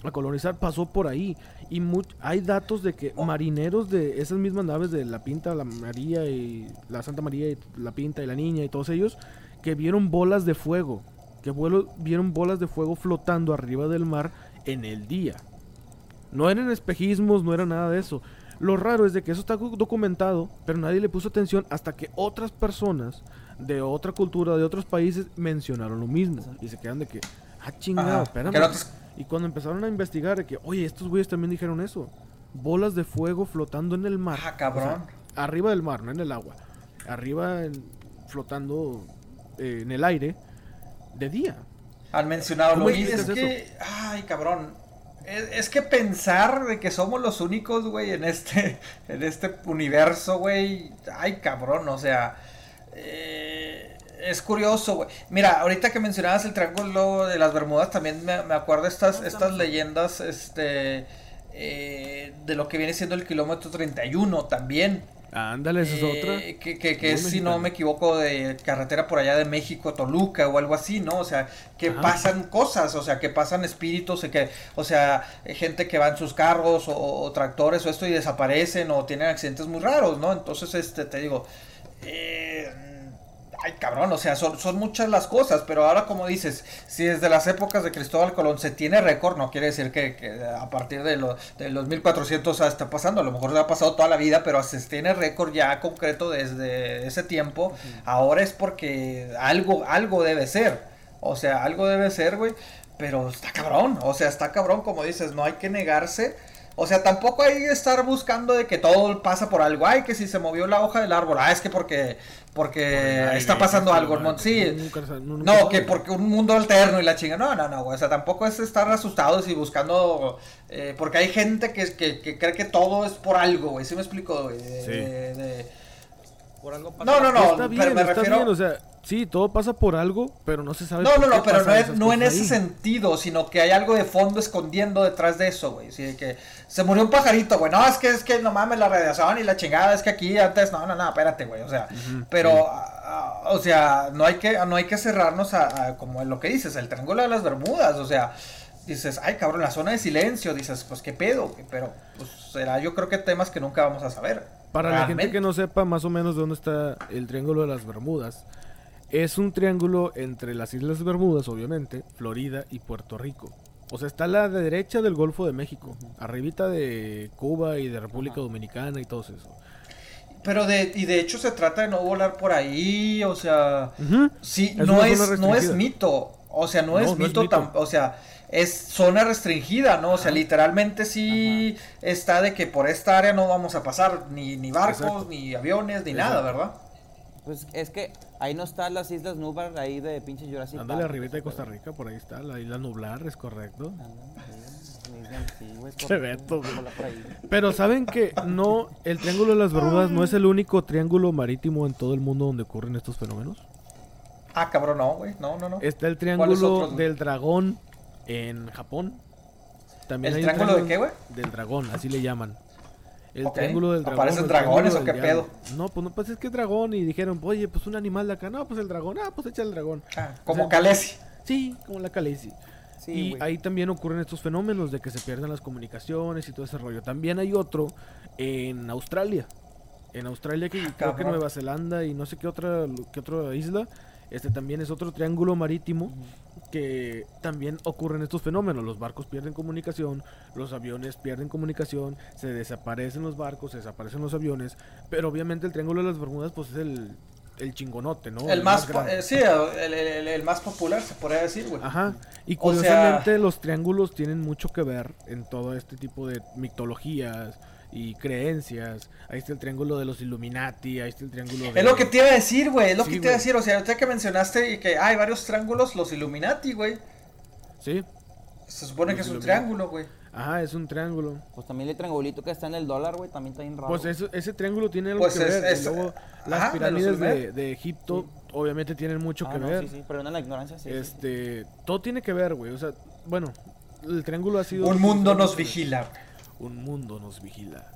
Speaker 1: a colonizar, pasó por ahí. Y hay datos de que marineros de esas mismas naves de la Pinta, la María y la Santa María y la Pinta y la Niña y todos ellos, que vieron bolas de fuego, que vuelo- vieron bolas de fuego flotando arriba del mar en el día. No eran espejismos, no era nada de eso. Lo raro es de que eso está docu- documentado, pero nadie le puso atención hasta que otras personas de otra cultura, de otros países, mencionaron lo mismo. Y se quedan de que, ah, chingado, espérame. Y cuando empezaron a investigar, de que, oye, estos güeyes también dijeron eso. Bolas de fuego flotando en el mar.
Speaker 2: Ah, cabrón.
Speaker 1: O sea, arriba del mar, no en el agua. Arriba, en- flotando eh, en el aire, de día.
Speaker 2: Han mencionado
Speaker 1: ¿Cómo
Speaker 2: lo mismo. Es que, ay, cabrón. Es, es que pensar de que somos los únicos, güey, en este, en este universo, güey. Ay, cabrón, o sea. eh, es curioso, güey. Mira, ahorita que mencionabas el triángulo de las Bermudas, también me, me acuerdo estas, estas leyendas, este. eh, de lo que viene siendo el kilómetro 31 también.
Speaker 1: Ándale, esa es otra.
Speaker 2: Eh, Que, que, es, si no me equivoco, de carretera por allá de México Toluca o algo así, ¿no? O sea, que
Speaker 1: Ajá.
Speaker 2: pasan cosas, o sea, que pasan espíritus, que, o sea, gente que va en sus carros o, o tractores o esto y desaparecen o tienen accidentes muy raros, ¿no? Entonces, este, te digo, eh, ay, cabrón, o sea, son, son muchas las cosas, pero ahora como dices, si desde las épocas de Cristóbal Colón se tiene récord, no quiere decir que, que a partir de, lo- de los 1400 está pasando, a lo mejor ha pasado toda la vida, pero se tiene récord ya concreto desde ese tiempo, ahora es porque algo, algo debe ser, o sea, algo debe ser, güey, pero está cabrón, o sea, está cabrón, como dices, no hay que negarse. O sea, tampoco hay que estar buscando de que todo pasa por algo. Ay, que si se movió la hoja del árbol. Ah, es que porque porque
Speaker 1: Ay,
Speaker 2: está pasando algo,
Speaker 1: sí,
Speaker 2: ¿no?
Speaker 1: güey,
Speaker 2: Sí.
Speaker 1: nunca nunca
Speaker 2: No, que porque un mundo alterno y la chinga. No, no, no, güey. O sea, tampoco es estar asustados y buscando. eh, porque hay gente que, que, que cree que todo es por algo, güey. ¿Sí me explico, güey? De-
Speaker 1: Sí.
Speaker 2: de- de-
Speaker 3: Por algo pasa.
Speaker 2: No, no, no.
Speaker 1: está bien,
Speaker 2: pero me
Speaker 1: está
Speaker 2: refiero.
Speaker 1: bien, o sea, sí, todo pasa por algo, pero no se sabe
Speaker 2: No,
Speaker 1: por
Speaker 2: no,
Speaker 1: qué
Speaker 2: no, pero no, es- no en ese
Speaker 1: ahí.
Speaker 2: sentido, sino que hay algo de fondo escondiendo detrás de eso, güey. Sí, de que se murió un pajarito, güey. No, es que es que no mames la radiación y la chingada, es que aquí antes, no, no, no, espérate, güey. O sea, pero
Speaker 1: sí.
Speaker 2: ah, ah, o sea, no hay que, no hay que cerrarnos a, a, como en lo que dices, el triángulo de las Bermudas, o sea, dices, ay cabrón, la zona de silencio, dices, pues qué pedo, güey? pero pues será yo creo que temas que nunca vamos a saber.
Speaker 1: Para la gente que no sepa más o menos de dónde está el Triángulo de las Bermudas, es un triángulo entre las Islas Bermudas, obviamente, Florida y Puerto Rico. O sea, está a la derecha del Golfo de México, arribita de Cuba y de República Dominicana y todo eso.
Speaker 2: Pero de, y de hecho se trata de no volar por ahí, o sea, sí,
Speaker 1: Es
Speaker 2: no es, no es mito, o sea, no,
Speaker 1: No,
Speaker 2: es,
Speaker 1: no es
Speaker 2: mito,
Speaker 1: mito.
Speaker 2: o sea, es zona restringida, ¿no? O sea, literalmente sí está de que por esta área no vamos a pasar ni, ni barcos,
Speaker 1: Exacto.
Speaker 2: ni aviones, ni
Speaker 1: Exacto.
Speaker 2: nada, ¿verdad?
Speaker 3: Pues es que ahí no están las islas Nubar, ahí de pinche Jurassic
Speaker 1: Ándale
Speaker 3: Park,
Speaker 1: arribita de Costa Rica, por ahí está, la isla Nublar, es correcto. Pero saben que no, el Triángulo de las Bermudas no es el único triángulo marítimo en todo el mundo donde ocurren estos fenómenos.
Speaker 2: Ah, cabrón, no, güey, no, no, no.
Speaker 1: Está el
Speaker 2: ¿Cuáles
Speaker 1: Triángulo del Dragón en Japón. También
Speaker 2: ¿El
Speaker 1: hay un
Speaker 2: triángulo de qué, güey?
Speaker 1: Del dragón, así le llaman. El
Speaker 2: Ok.
Speaker 1: triángulo del dragón.
Speaker 2: ¿Aparecen dragones
Speaker 1: triángulo
Speaker 2: o qué pedo?
Speaker 1: No, pues no, pues es que es dragón. Y dijeron, oye, pues un animal de acá. No, pues el dragón. Ah, pues echa el dragón.
Speaker 2: Ah, como
Speaker 1: O sea,
Speaker 2: Calesi.
Speaker 1: Sí, como la Khaleesi.
Speaker 3: Sí,
Speaker 1: y
Speaker 3: güey.
Speaker 1: ahí también ocurren estos fenómenos de que se pierden las comunicaciones y todo ese rollo. También hay otro en Australia. En Australia, que creo que. Nueva Zelanda y no sé qué otra, qué otra isla. Este también es otro triángulo marítimo que también ocurren estos fenómenos. Los barcos pierden comunicación, los aviones pierden comunicación, se desaparecen los barcos, se desaparecen los aviones. Pero obviamente el triángulo de las Bermudas pues es el, el chingonote, ¿no?
Speaker 2: el más, po-
Speaker 1: grande.
Speaker 2: eh, sí, el, el- el- el más popular se podría decir, güey.
Speaker 1: Ajá. Y
Speaker 2: O sea-
Speaker 1: curiosamente los triángulos tienen mucho que ver en todo este tipo de mitologías y creencias. Ahí está el triángulo de los Illuminati, ahí está el triángulo de...
Speaker 2: Es lo que te iba a decir, güey. Es lo
Speaker 1: Sí,
Speaker 2: que te iba a decir. O sea, ahorita que mencionaste y que hay varios triángulos, los Illuminati, güey.
Speaker 1: Sí.
Speaker 2: Se supone
Speaker 1: Los
Speaker 2: que es un triángulo, güey.
Speaker 1: Ajá, es un triángulo.
Speaker 3: Pues también el triangulito que está en el dólar, güey, también está bien raro.
Speaker 1: Pues eso- ese triángulo tiene algo
Speaker 2: Pues
Speaker 1: que
Speaker 2: es-
Speaker 1: ver.
Speaker 2: es-
Speaker 1: luego las
Speaker 2: ajá,
Speaker 1: pirámides de, de Egipto obviamente tienen mucho
Speaker 3: Ah,
Speaker 1: que
Speaker 3: no,
Speaker 1: ver.
Speaker 3: sí, sí, pero no en la ignorancia, sí. sí, sí.
Speaker 1: Este, todo tiene que ver, güey. O sea, bueno, el triángulo ha sido...
Speaker 2: Un mundo nos vigila.
Speaker 1: Un mundo nos vigila.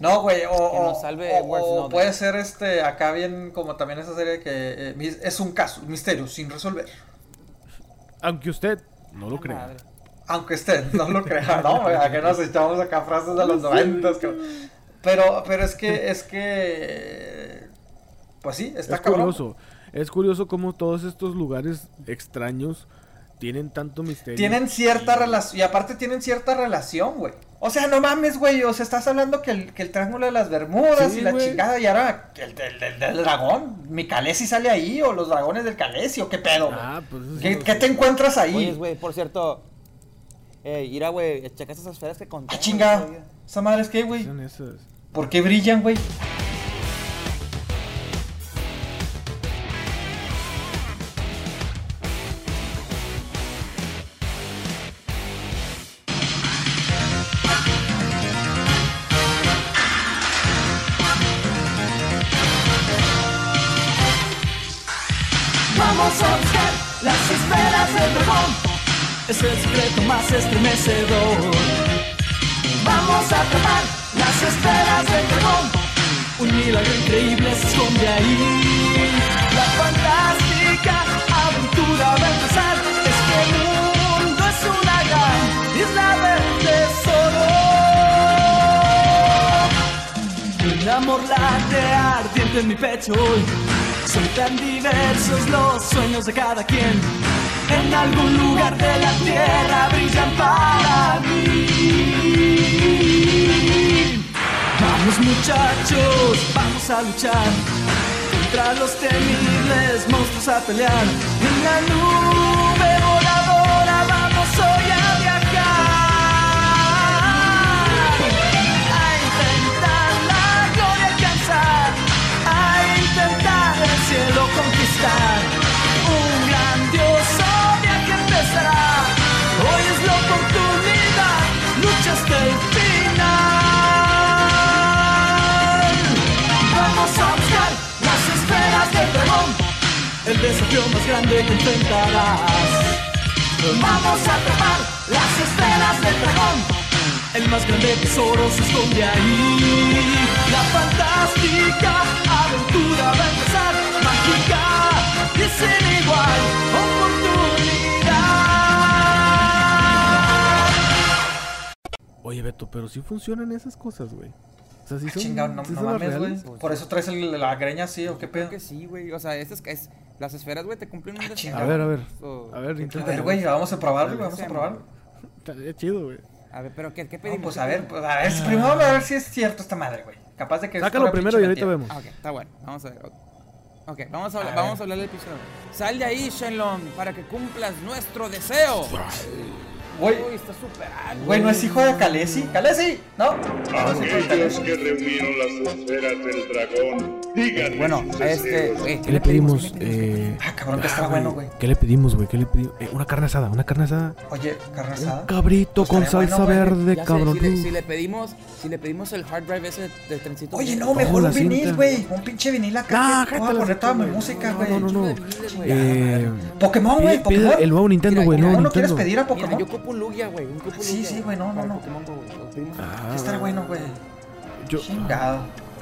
Speaker 2: No, güey, o,
Speaker 3: Que
Speaker 2: o-
Speaker 3: nos salve
Speaker 2: o- o puede ser este, acá bien, como también esa serie que eh, es un caso, un misterio sin resolver.
Speaker 1: Aunque usted no lo crea.
Speaker 3: madre.
Speaker 2: Aunque usted no lo crea, ¿no? güey? A que nos echamos acá frases de los noventas. que- Pero, pero es que, es que, pues sí, está
Speaker 1: es
Speaker 2: cabrón.
Speaker 1: curioso. Es curioso cómo todos estos lugares extraños tienen tanto misterio.
Speaker 2: Tienen cierta
Speaker 1: y-
Speaker 2: relación, y aparte tienen cierta relación, güey. O sea, no mames, güey, o sea, estás hablando que el, que el triángulo de las Bermudas
Speaker 1: Sí,
Speaker 2: y la chingada, y ahora el del, del- del dragón, mi Calesi sale ahí, o los dragones del Calesi, o qué pedo, güey.
Speaker 1: Ah, pues
Speaker 2: ¿Qué,
Speaker 1: lo
Speaker 2: qué te encuentras ahí?
Speaker 3: Güey, por cierto. Eh, Ira, güey, checa esas esferas que conté.
Speaker 2: ah, chinga, esa madre es que, güey.
Speaker 1: Son esas.
Speaker 2: ¿Por qué brillan, güey?
Speaker 4: Vamos a atrapar las esferas del dragón. Un milagro increíble se esconde ahí. La fantástica aventura va a empezar. Este mundo es una gran isla del tesoro. Un amor ardiente en mi pecho hoy. Son tan diversos los sueños de cada quien. En algún lugar de la tierra brillan para mí. Vamos muchachos, vamos a luchar contra los temibles monstruos a pelear. En la nube voladora vamos hoy a viajar. A intentar la gloria alcanzar, a intentar el cielo conquistar. Vamos a buscar las esferas del dragón, el desafío más grande que enfrentarás. Vamos a atrapar las esferas del dragón. El más grande tesoro se esconde ahí. La fantástica aventura va a empezar. Mágica y sin igual.
Speaker 1: Oye, Beto, pero sí funcionan esas cosas, güey. O sea, sí son,
Speaker 2: Chingado, no,
Speaker 1: sí
Speaker 2: no mames, güey. Por eso traes el- la greña así, ¿o qué
Speaker 3: Creo
Speaker 2: pedo?
Speaker 3: que sí, güey. O sea, estas es, las esferas, güey, te cumplen un
Speaker 2: Ah,
Speaker 3: deseo.
Speaker 1: A ver, a ver.
Speaker 3: O-
Speaker 1: A ver,
Speaker 3: ¿qué-
Speaker 1: intenta.
Speaker 2: A ver, güey, vamos a probarlo, güey, vamos a probarlo.
Speaker 1: Estaría chido, güey.
Speaker 3: A ver, pero ¿qué, qué
Speaker 2: No,
Speaker 3: pedimos?
Speaker 2: pues
Speaker 3: ¿Qué
Speaker 2: a ver, pues a ver, primero vamos a ver si es cierto esta madre, güey. Capaz de que es
Speaker 1: Sácalo primero y ahorita
Speaker 2: mentira.
Speaker 1: vemos.
Speaker 3: Ah, ok, está bueno. Vamos a ver. ok. Vamos a,
Speaker 2: A
Speaker 3: hablar,
Speaker 2: ver.
Speaker 3: vamos a hablar del episodio. Sal de ahí, Shenlong, para que cumplas nuestro deseo.
Speaker 2: Güey,
Speaker 3: Uy, está súper alto.
Speaker 2: güey, ¿no es hijo de Kalesi? ¡Kalesi! ¿No?
Speaker 5: Aquellos que reunieron las esferas del dragón,
Speaker 3: Bueno, este. güey,
Speaker 1: ¿Qué le pedimos?
Speaker 3: ¿Qué le pedimos?
Speaker 1: Eh,
Speaker 2: Ah, cabrón, que está
Speaker 1: ah,
Speaker 2: bueno, güey.
Speaker 1: ¿Qué le pedimos, güey? ¿Qué le pedimos? Eh, una carne asada, una carne asada.
Speaker 2: Oye, carne asada.
Speaker 1: Un cabrito
Speaker 2: Pues
Speaker 1: con salsa
Speaker 2: bueno, güey.
Speaker 1: verde,
Speaker 3: Ya sé,
Speaker 1: cabrón.
Speaker 3: si, le, si le pedimos, si le pedimos el hard drive ese de trencito.
Speaker 2: Oye, no, mejor un vinil, güey. Un pinche vinil acá.
Speaker 1: No,
Speaker 2: que- Voy a poner toda mi
Speaker 1: güey.
Speaker 2: música,
Speaker 1: No,
Speaker 2: güey.
Speaker 1: No, no, no.
Speaker 3: Güey.
Speaker 1: Eh,
Speaker 2: Pokémon, güey, Pokémon.
Speaker 1: el nuevo Nintendo, güey. nuevo
Speaker 2: ¿no quieres pedir a Pokémon?
Speaker 3: yo ocupo un Lugia, güey.
Speaker 2: Sí, sí, güey, no, no, no.
Speaker 3: Pokémon güey.
Speaker 1: Ah,
Speaker 2: Estará bueno, güey.
Speaker 1: yo-
Speaker 2: Chingado.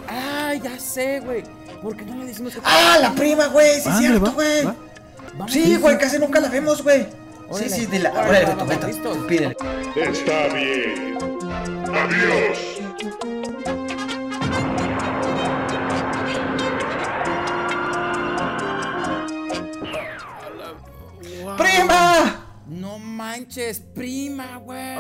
Speaker 3: Ah, ya sé, güey. ¿Por qué no le decimos que...
Speaker 2: ¡Ah, la prima, güey! ¡Sí es cierto, güey! Sí, güey, casi nunca la vemos, güey. Sí, sí, dile.
Speaker 3: Órale,
Speaker 2: Órale, Beto.
Speaker 3: listos.
Speaker 2: Pídele.
Speaker 5: Está bien. Adiós.
Speaker 2: ¡Prima!
Speaker 3: No manches, prima, güey.